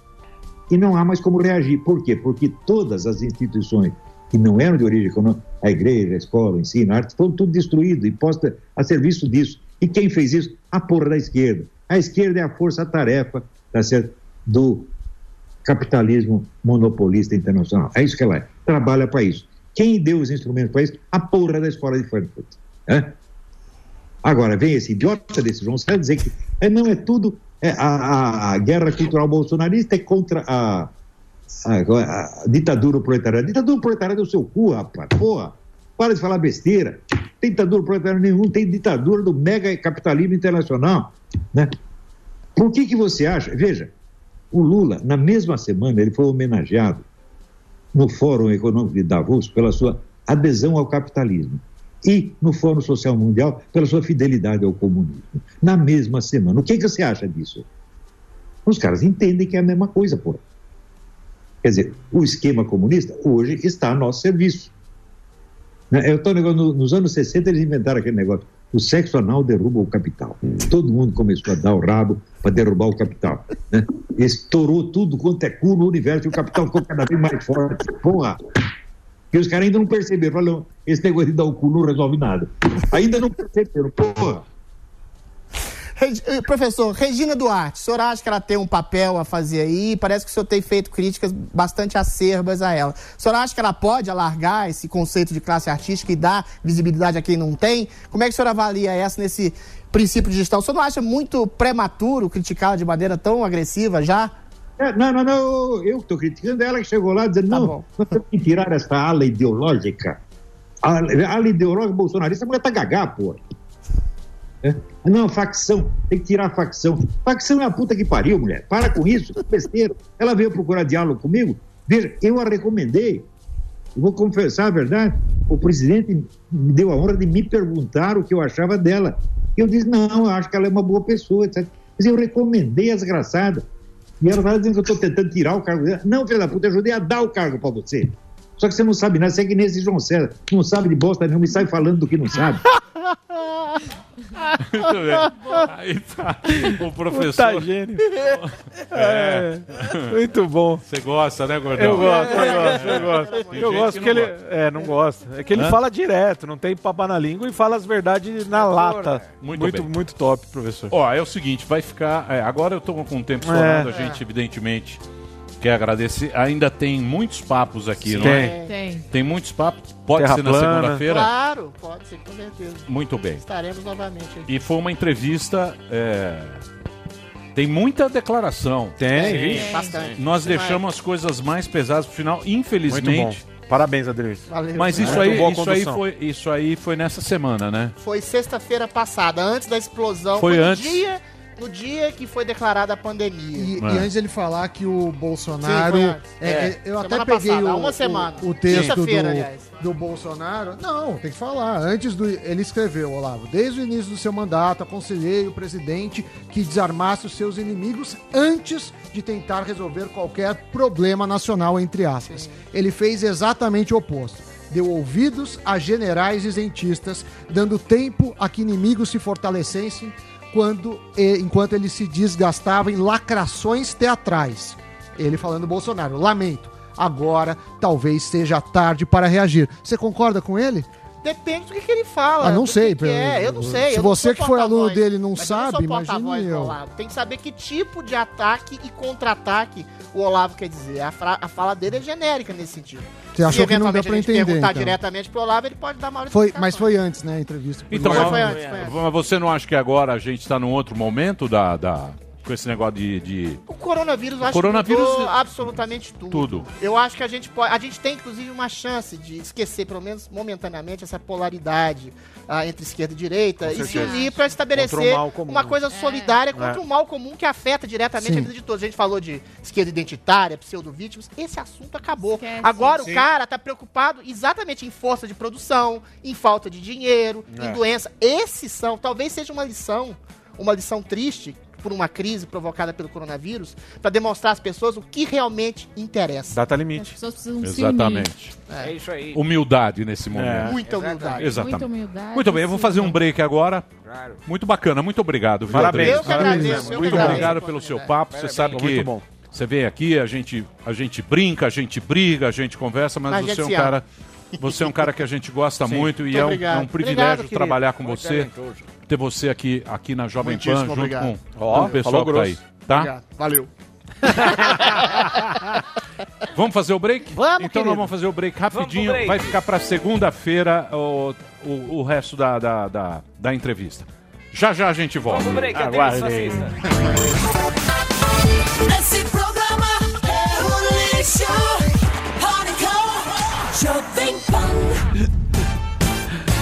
E não há mais como reagir. Por quê? Porque todas as instituições que não eram de origem econômica, a igreja, a escola, o ensino, a arte, foram tudo destruído e posta a serviço disso. E quem fez isso? A porra da esquerda. A esquerda é a força-tarefa tá do capitalismo monopolista internacional. É isso que ela é. Trabalha para isso. Quem deu os instrumentos para isso? A porra da escola de Frankfurt. né? Agora, vem esse idiota desse João César dizer que é, não é tudo. é, a- a guerra cultural bolsonarista é contra a, a, a ditadura proletária. Ditadura proletária do seu cu, rapaz. Porra. Para de falar besteira. Tem ditadura proletária nenhum, tem ditadura do mega capitalismo internacional. Né? Por que, que você acha? Veja, o Lula, na mesma semana, ele foi homenageado no Fórum Econômico de Davos pela sua adesão ao capitalismo e no Fórum Social Mundial pela sua fidelidade ao comunismo. Na mesma semana. O que, que você acha disso? Os caras entendem que é a mesma coisa, pô. Quer dizer, o esquema comunista hoje está a nosso serviço. Né? É o tal negócio, no- nos anos 60 eles inventaram aquele negócio. O sexo anal derruba o capital. Todo mundo começou a dar o rabo para derrubar o capital. Né? Estourou tudo quanto é cu no universo e o capital ficou cada vez mais forte. Porra! E os caras ainda não perceberam. Falaram, esse negócio de dar o cu não resolve nada. Ainda não perceberam. Porra! Eh, Professor, Regina Duarte, o senhor acha que ela tem um papel a fazer aí? Parece que o senhor tem feito críticas bastante acerbas a ela. O senhor acha que ela pode alargar esse conceito de classe artística e dar visibilidade a quem não tem? Como é que o senhor avalia essa nesse princípio de gestão? O senhor não acha muito prematuro criticá-la de maneira tão agressiva já? É, não, não, não, eu estou criticando ela que chegou lá dizendo, não, nós temos que tirar essa ala ideológica. A a ala ideológica bolsonarista, a mulher tá gagá, pô. É? Não, facção, tem que tirar facção. Facção é a puta que pariu, mulher. Para com isso, besteira. Ela veio procurar diálogo comigo. Veja, eu a recomendei. Eu vou confessar a verdade. O presidente me deu a honra de me perguntar o que eu achava dela. Eu disse, não, eu acho que ela é uma boa pessoa, etc. Mas eu recomendei a desgraçada. E ela estava dizendo que eu estou tentando tirar o cargo dela. Não, filha da puta, eu ajudei a dar o cargo para você. Só que você não sabe nada, você é que nem esse João César. Não sabe de bosta nenhuma e sai falando do que não sabe. Muito bem. Aí tá o professor. Puta gênio. É. Muito bom. Você gosta, né, Gordão? Eu gosto, eu gosto, eu gosto. Tem Eu gosto que que ele. gosta. É, não gosta. É que ele Hã? fala direto, não tem papo na língua e fala as verdades na lata. Muito muito, bem. muito top, professor. Ó, é o seguinte, vai ficar. é, agora eu tô com o tempo estourado, a gente, evidentemente, quer agradecer. Ainda tem muitos papos aqui, não é? Tem. Tem muitos papos. Pode Terra ser na plana. segunda-feira? Claro, pode ser, com certeza. Muito bem. Estaremos novamente aqui. E foi uma entrevista. é, Tem muita declaração. Tem, vixe. Bastante. Nós deixamos as coisas mais pesadas pro final, infelizmente. Muito bom. Parabéns, Adriano. Mas isso aí, isso, aí foi, isso aí foi nessa semana, né? Foi sexta-feira passada, antes da explosão. Foi no antes. dia no dia que foi declarada a pandemia. E, É. e antes ele falar que o Bolsonaro. Sim, é, É. é, eu Semana até peguei passada, o, uma o- semana. o, texto do, aliás. do Bolsonaro. Não, tem que falar. Antes do. Ele escreveu, Olavo, desde o início do seu mandato, aconselhei o presidente que desarmasse os seus inimigos antes de tentar resolver qualquer problema nacional, entre aspas. Ele fez exatamente o oposto. Deu ouvidos a generais isentistas, dando tempo a que inimigos se fortalecessem quando, enquanto ele se desgastava em lacrações teatrais. Ele falando Bolsonaro, lamento. Agora talvez seja tarde para reagir. Você concorda com ele? Depende do que, que ele fala. Ah, não do que sei, que é. Eu não sei. se você que foi aluno dele não mas sabe, eu não sou porta-voz imagine do eu. Tem que saber que tipo de ataque e contra-ataque o Olavo quer dizer. A, a fala dele é genérica nesse sentido. Você achou que não deu pra entender, perguntar então? diretamente pro Olavo, ele pode dar maior Foi, mas foi antes, né, a entrevista. Então, mas- foi antes, foi antes. mas você não acha que agora a gente está num outro momento da, da- com esse negócio de, de O coronavírus, eu O acho coronavírus- que mudou absolutamente tudo. tudo? Eu acho que a gente pode. A gente tem, inclusive, uma chance de esquecer, pelo menos momentaneamente, essa polaridade ah, entre esquerda e direita Com e se unir para estabelecer o uma coisa solidária contra É. um mal comum que afeta diretamente Sim. a vida de todos. A gente falou de esquerda identitária, pseudo-vítimas. Esse assunto acabou. Esquece. Agora Sim. o cara tá preocupado exatamente em força de produção, em falta de dinheiro, É. em doença. Esses são, talvez seja uma lição, uma lição triste por uma crise provocada pelo coronavírus, para demonstrar às pessoas o que realmente interessa. Data limite. As pessoas precisam se Exatamente. unir. É isso aí. humildade nesse momento. É. Muita humildade. Exatamente. Muita humildade, Muito bem, eu vou fazer um break agora. Claro. Muito bacana, muito obrigado. viu, Parabéns. Eu que agradeço, eu Muito agradeço. obrigado pelo seu papo. Você Parabéns. sabe que Muito bom. você vem aqui, a gente, a gente brinca, a gente briga, a gente conversa, mas Mas você é um se cara. Você é um cara que a gente gosta Sim. muito e é um, é um privilégio Obrigado, trabalhar com Muito você, talentoso. Ter você aqui, aqui na Jovem Pan, junto obrigado. com, Ó, com o pessoal que tá aí. Tá? Obrigado. Valeu. Vamos fazer o break? Vamos, Então querido. nós vamos fazer o break rapidinho. break. Vai ficar para segunda-feira o, o, o resto da, da, da, da entrevista. Já já a gente volta. Vamos break, assista. Esse programa é um lixo. Pânico, Jovem Pan.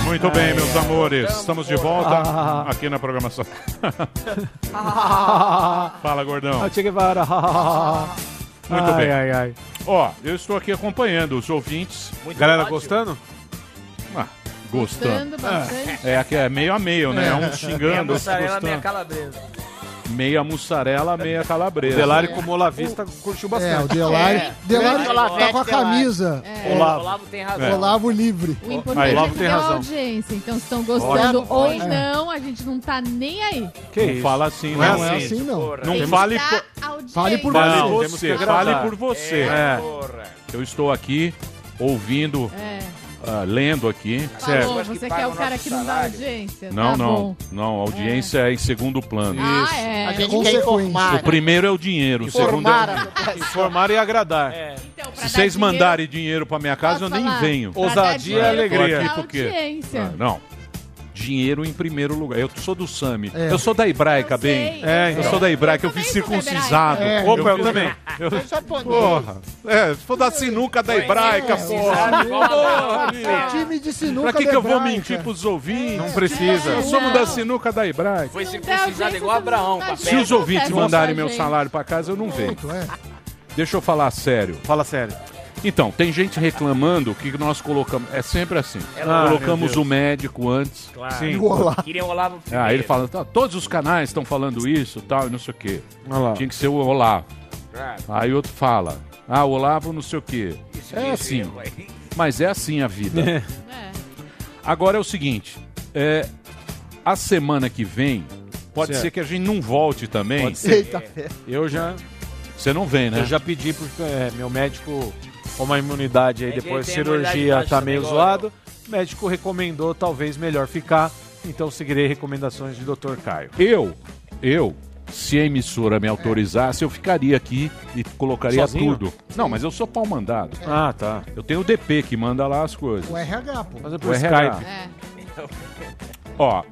Muito bem, meus amores. Estamos de volta Ah. aqui na programação. Ah. Fala, gordão. Che Guevara. Muito Ai, bem. ai, ai. Ó, eu estou aqui acompanhando os ouvintes. Galera gostando? Ah, gostando. Gostando bastante. É, aqui é meio a meio, né? É. Um Meia xingando, outro mussarela, meia gostando. calabresa. Meia mussarela, meia calabresa. O Delari, como Olavista, curtiu bastante. É, o Delari, É. Delari tá com a camisa. É. Olavo. Olavo tem razão. É. Olavo livre. O importante é Olavo que tem razão. audiência. Então, se estão gostando Ótimo. ou É. não, a gente não tá nem aí. Que Não isso? fala assim, Não é não. Não é assim. assim, não. Não Tem fale por-. Fale por Fale Não, por temos que você. Fale por você. É. Porra. Eu estou aqui ouvindo, É. ah, lendo aqui. Falou, Acho que você quer o o cara que não dá audiência? Não, tá não. Bom. Não, a audiência é. em segundo plano. Ah, é. A gente quer informar. O primeiro é o dinheiro, o segundo é Informar o... população. Informar e agradar. É. Então, pra Se dar vocês dinheiro- mandarem dinheiro pra minha casa, eu nem falar? venho. Pra dar Ousadia e dinheiro, alegria. dar Aqui porque- audiência. Ah, não. Dinheiro em primeiro lugar. Eu sou do SAMI. É. Eu sou da Hebraica, Eu bem. É, eu Eu então. sou da Hebraica, eu também fiz sou circuncisado. É. Opa, eu fiz- também. eu- É japonês. Porra. É, se for da sinuca da Hebraica, porra. Porra, amigo. É time de sinuca Pra que, da que eu vou mentir pros ouvintes? Não precisa. Somos Não. da sinuca da Hebraica. Foi circuncisado igual Abraão. dá Se os ouvintes mandarem meu salário pra casa, eu não é. Deixa eu falar sério. Fala sério. Então, tem gente reclamando que nós colocamos. É sempre assim. É Ah, colocamos o médico antes. Claro. Sim. O Olavo. Queriam o Olavo primeiro. Ah, ele fala, "Tá, todos os canais estão falando isso tal, e não sei o quê. Olha lá. Tinha que ser o Olavo. Claro. Aí outro fala, ah, o Olavo não sei o quê. Isso É assim. vai. Mas é assim a vida. É. Agora é o seguinte, é, a semana que vem, pode Certo. ser que a gente não volte também. Pode ser. Eita, fé. Eu já, Você não vem, né? eu já pedi pro é, meu médico uma imunidade aí É depois da cirurgia tá meio zoado. O médico recomendou talvez melhor ficar, então seguirei recomendações de Dr. Caio. Eu, eu, se a emissora me autorizasse, eu ficaria aqui e colocaria Sozinho? tudo. Não, mas eu sou pau mandado. Ah, tá. Eu tenho o DP que manda lá as coisas. O RH, pô. Fazer O por RH. Skype. É. Ó,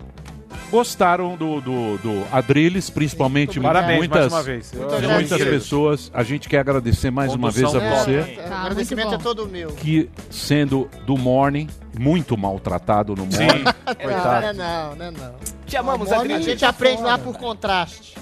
gostaram do, do, do Adrilles, principalmente Parabéns muitas, mais uma vez. Muitas agradecido. pessoas. A gente quer agradecer mais uma vez Condução a você. É, Tá, o agradecimento é todo meu. que sendo do Morning, muito maltratado no. Morning. Não, Coitado. não é não, não é não. Te amamos, A Adriano. gente aprende lá por contraste.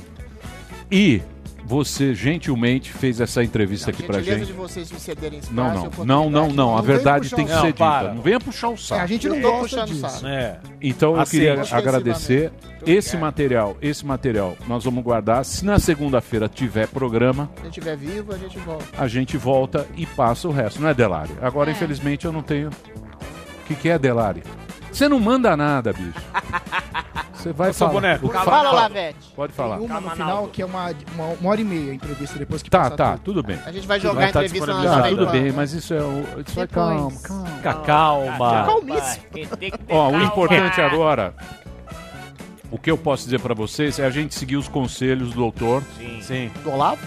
E você gentilmente fez essa entrevista aqui pra gente. de vocês me cederem espaço. Não, não, não, não, não. A verdade tem que ser dita. Não venha puxar o saco. É, a gente não gosta disso. saco. É. Então eu queria Ostensivamente. agradecer esse material, esse material nós vamos guardar. Se na segunda-feira tiver programa, Se a gente estiver vivo, a gente volta. a gente volta e passa o resto, não é Delari? Agora, É. infelizmente, eu não tenho. O que, que é Delari? Você não manda nada, bicho. Você vai falar. boneco. Fala, fala- Lavete. Pode falar. Tem uma no final que é uma, uma, uma hora e meia a entrevista depois que Tá, passar tá, tudo. tudo bem. A gente vai jogar Vai a tá entrevista na. Jovem Tudo bem, mas isso é o. Isso vai calma, calma. Fica calma. Calmíssimo. Ó, o importante agora, o que eu posso dizer pra vocês é a gente seguir os conselhos do doutor. Sim. Sim. Do Olavo?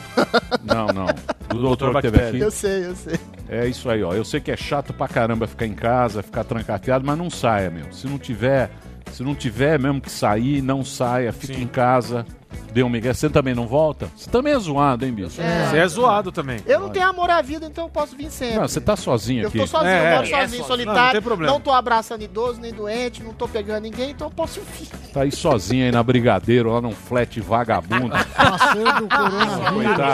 Não, não. Do doutor que teve aqui. Eu sei, eu sei. É isso aí, ó. Eu sei que é chato pra caramba ficar em casa, ficar trancafiado, mas não saia, meu. Se não tiver, se não tiver mesmo que sair, não saia, fique em casa. Dê um migué. Você também não volta? Você também é zoado, hein, bicho? É. Você é zoado também. Eu não tenho amor à vida, então eu posso vir sempre. Não, você tá sozinho Eu aqui. tô sozinho, É, eu moro é. sozinho, É sozinho. solitário. Não, Não, não tem problema. tô abraçando idoso nem doente, não tô pegando ninguém, então eu posso vir. Tá aí sozinho aí na Brigadeiro, lá num flat vagabundo. Passando o coronavírus.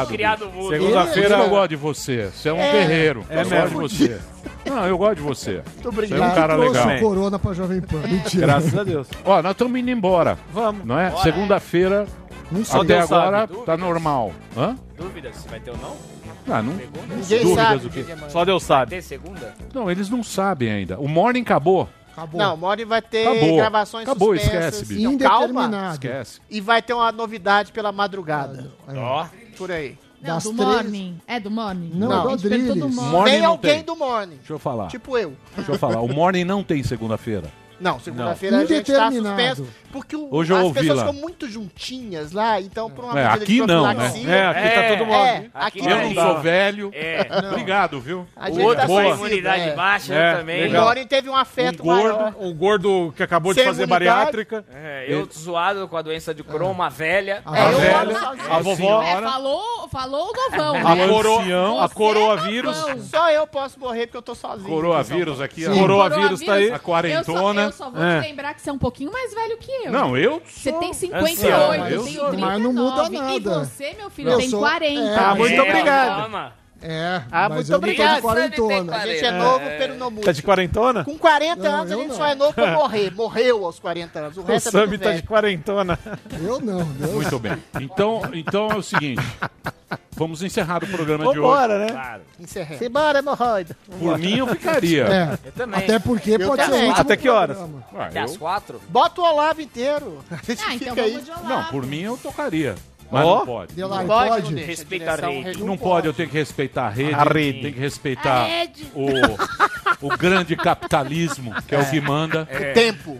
Coitado. Segunda-feira eu gosto de você. Você é um É, guerreiro. é eu gosto de mesmo. você. Não, eu gosto de você. Muito Você é obrigado. um cara legal. o corona pra Jovem Pan. Mentira. Graças a Deus. Ó, nós estamos indo embora. Vamos. Não é? Segunda-feira, até Deus agora, sabe. tá normal. Hã? Dúvidas se vai ter ou não? Ah, não. Ninguém Dúvidas sabe. quê? o que é mais. Só Deus sabe. Ter segunda? Não, eles não sabem ainda. O Morning acabou. Acabou. Não, Mori vai ter Acabou. gravações Acabou, suspensas. esquece, bicho. Não, calma. Esquece. E vai ter uma novidade pela madrugada. Ó. Por aí. Não, Das do três- Morning. É do Morning? Não, Não. é do. Morning. Morning Tem alguém tem. do Morning. Deixa eu falar. Tipo eu. Deixa eu falar. O Morning não tem segunda-feira. Não, segunda-feira a gente tá suspenso. Porque o- Hoje eu as ouvi pessoas lá. ficam muito juntinhas lá, então por uma É, medida aqui de não, profilaxia- É, aqui tá todo mundo. É, aqui Eu Eu não não dá. sou velho. É. Obrigado, viu? A O gente outro tá com imunidade é. baixa, É, também. O legal. Loren teve um afeto Um gordo, maior. um gordo que acabou de Sem fazer imunidade. bariátrica. É, eu zoado com a doença de Crohn, uma velha. A É, eu velha, moro sozinho. A vovó, É, falou, falou o novão. a, né? coro, ancião. a é novão. Só eu posso morrer porque eu tô sozinho. Coronavírus aqui. Coronavírus tá aí. A quarentona. Eu só, eu só vou É. te lembrar que você é um pouquinho mais velho que eu. Não, eu Você sou tem 58, ancião. eu tenho sou. 39. Mas não muda E nada. você, meu filho, Eu tem sou- 40. é, Ah, muito É, obrigado. calma. É, Ah, mas muito eu não tô obrigado. de quarentona. A gente é novo pelo no Tá de quarentona? Com 40 Não, anos a gente não. só é novo pra morrer. Morreu aos 40 anos. O O resto é Sammy tudo tá de velho. quarentona. Eu não, Deus. Muito bem. Então, então é o seguinte. Vamos encerrar o programa de hoje. Vambora, né? Claro. Encerrei. Simbora, hemorroida. Por mim, eu ficaria. É, Eu também. até porque Eu pode ser também. o último Até que horas? programa. Ah, Até eu- às quatro? Bota o Olavo inteiro. A gente Ah, fica então aí. vamos de Olavo. Não, por mim eu tocaria. Mas Ó. não pode. Delari, Pode, pode? não. Respeita a rede. Não pode, eu tenho que respeitar a rede. A rede. Tem que respeitar o, o grande capitalismo, que é, o que manda. O tempo.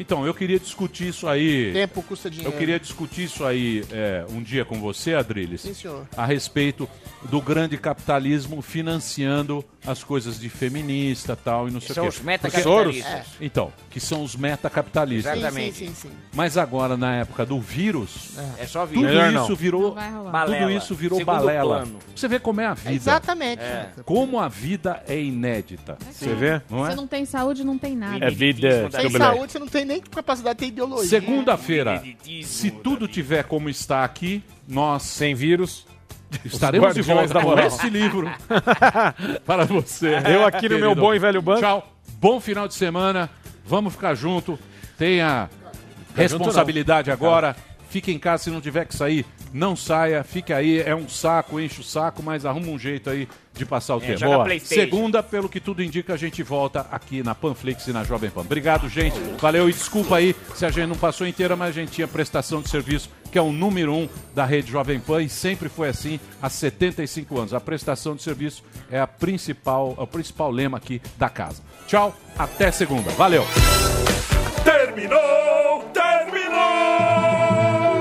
Então, eu queria discutir isso aí. Tempo custa dinheiro. Eu queria discutir isso aí é, um dia com você, Adriles, Sim, senhor. a respeito do grande capitalismo financiando as coisas de feminista tal e não sei São o os quê. metacapitalistas. Porque- Então, que são os metacapitalistas. Exatamente. Sim, sim, sim. Mas agora, na época do vírus, É só tudo vir. Melhor isso não. virou. Não. Tudo isso virou Segundo balela. plano. Você vê como é a vida. Exatamente. É. Como a vida é inédita. Você vê? Não Você é? não tem saúde, não tem nada. É vida. Sem saúde, você não tem nem capacidade de ter ideologia. Segunda-feira, se tudo tiver como está aqui, nós Sem vírus. estaremos de volta da com esse livro para você. Eu aqui no meu bom e velho banco. Tchau. Bom final de semana. Vamos ficar junto. Tenha responsabilidade agora. Fique em casa se não tiver que sair. Não saia, fique aí. É um saco, enche o saco, mas arruma um jeito aí de passar o É, tempo. Boa. Segunda, pelo que tudo indica, a gente volta aqui na Panflix e na Jovem Pan. Obrigado, gente. Valeu e desculpa aí se a gente não passou inteira, mas a gente tinha prestação de serviço, que é o número um da rede Jovem Pan e sempre foi assim há 75 anos. A prestação de serviço é a principal, é o principal lema aqui da casa. Tchau, até segunda. Valeu. Terminou! Terminou!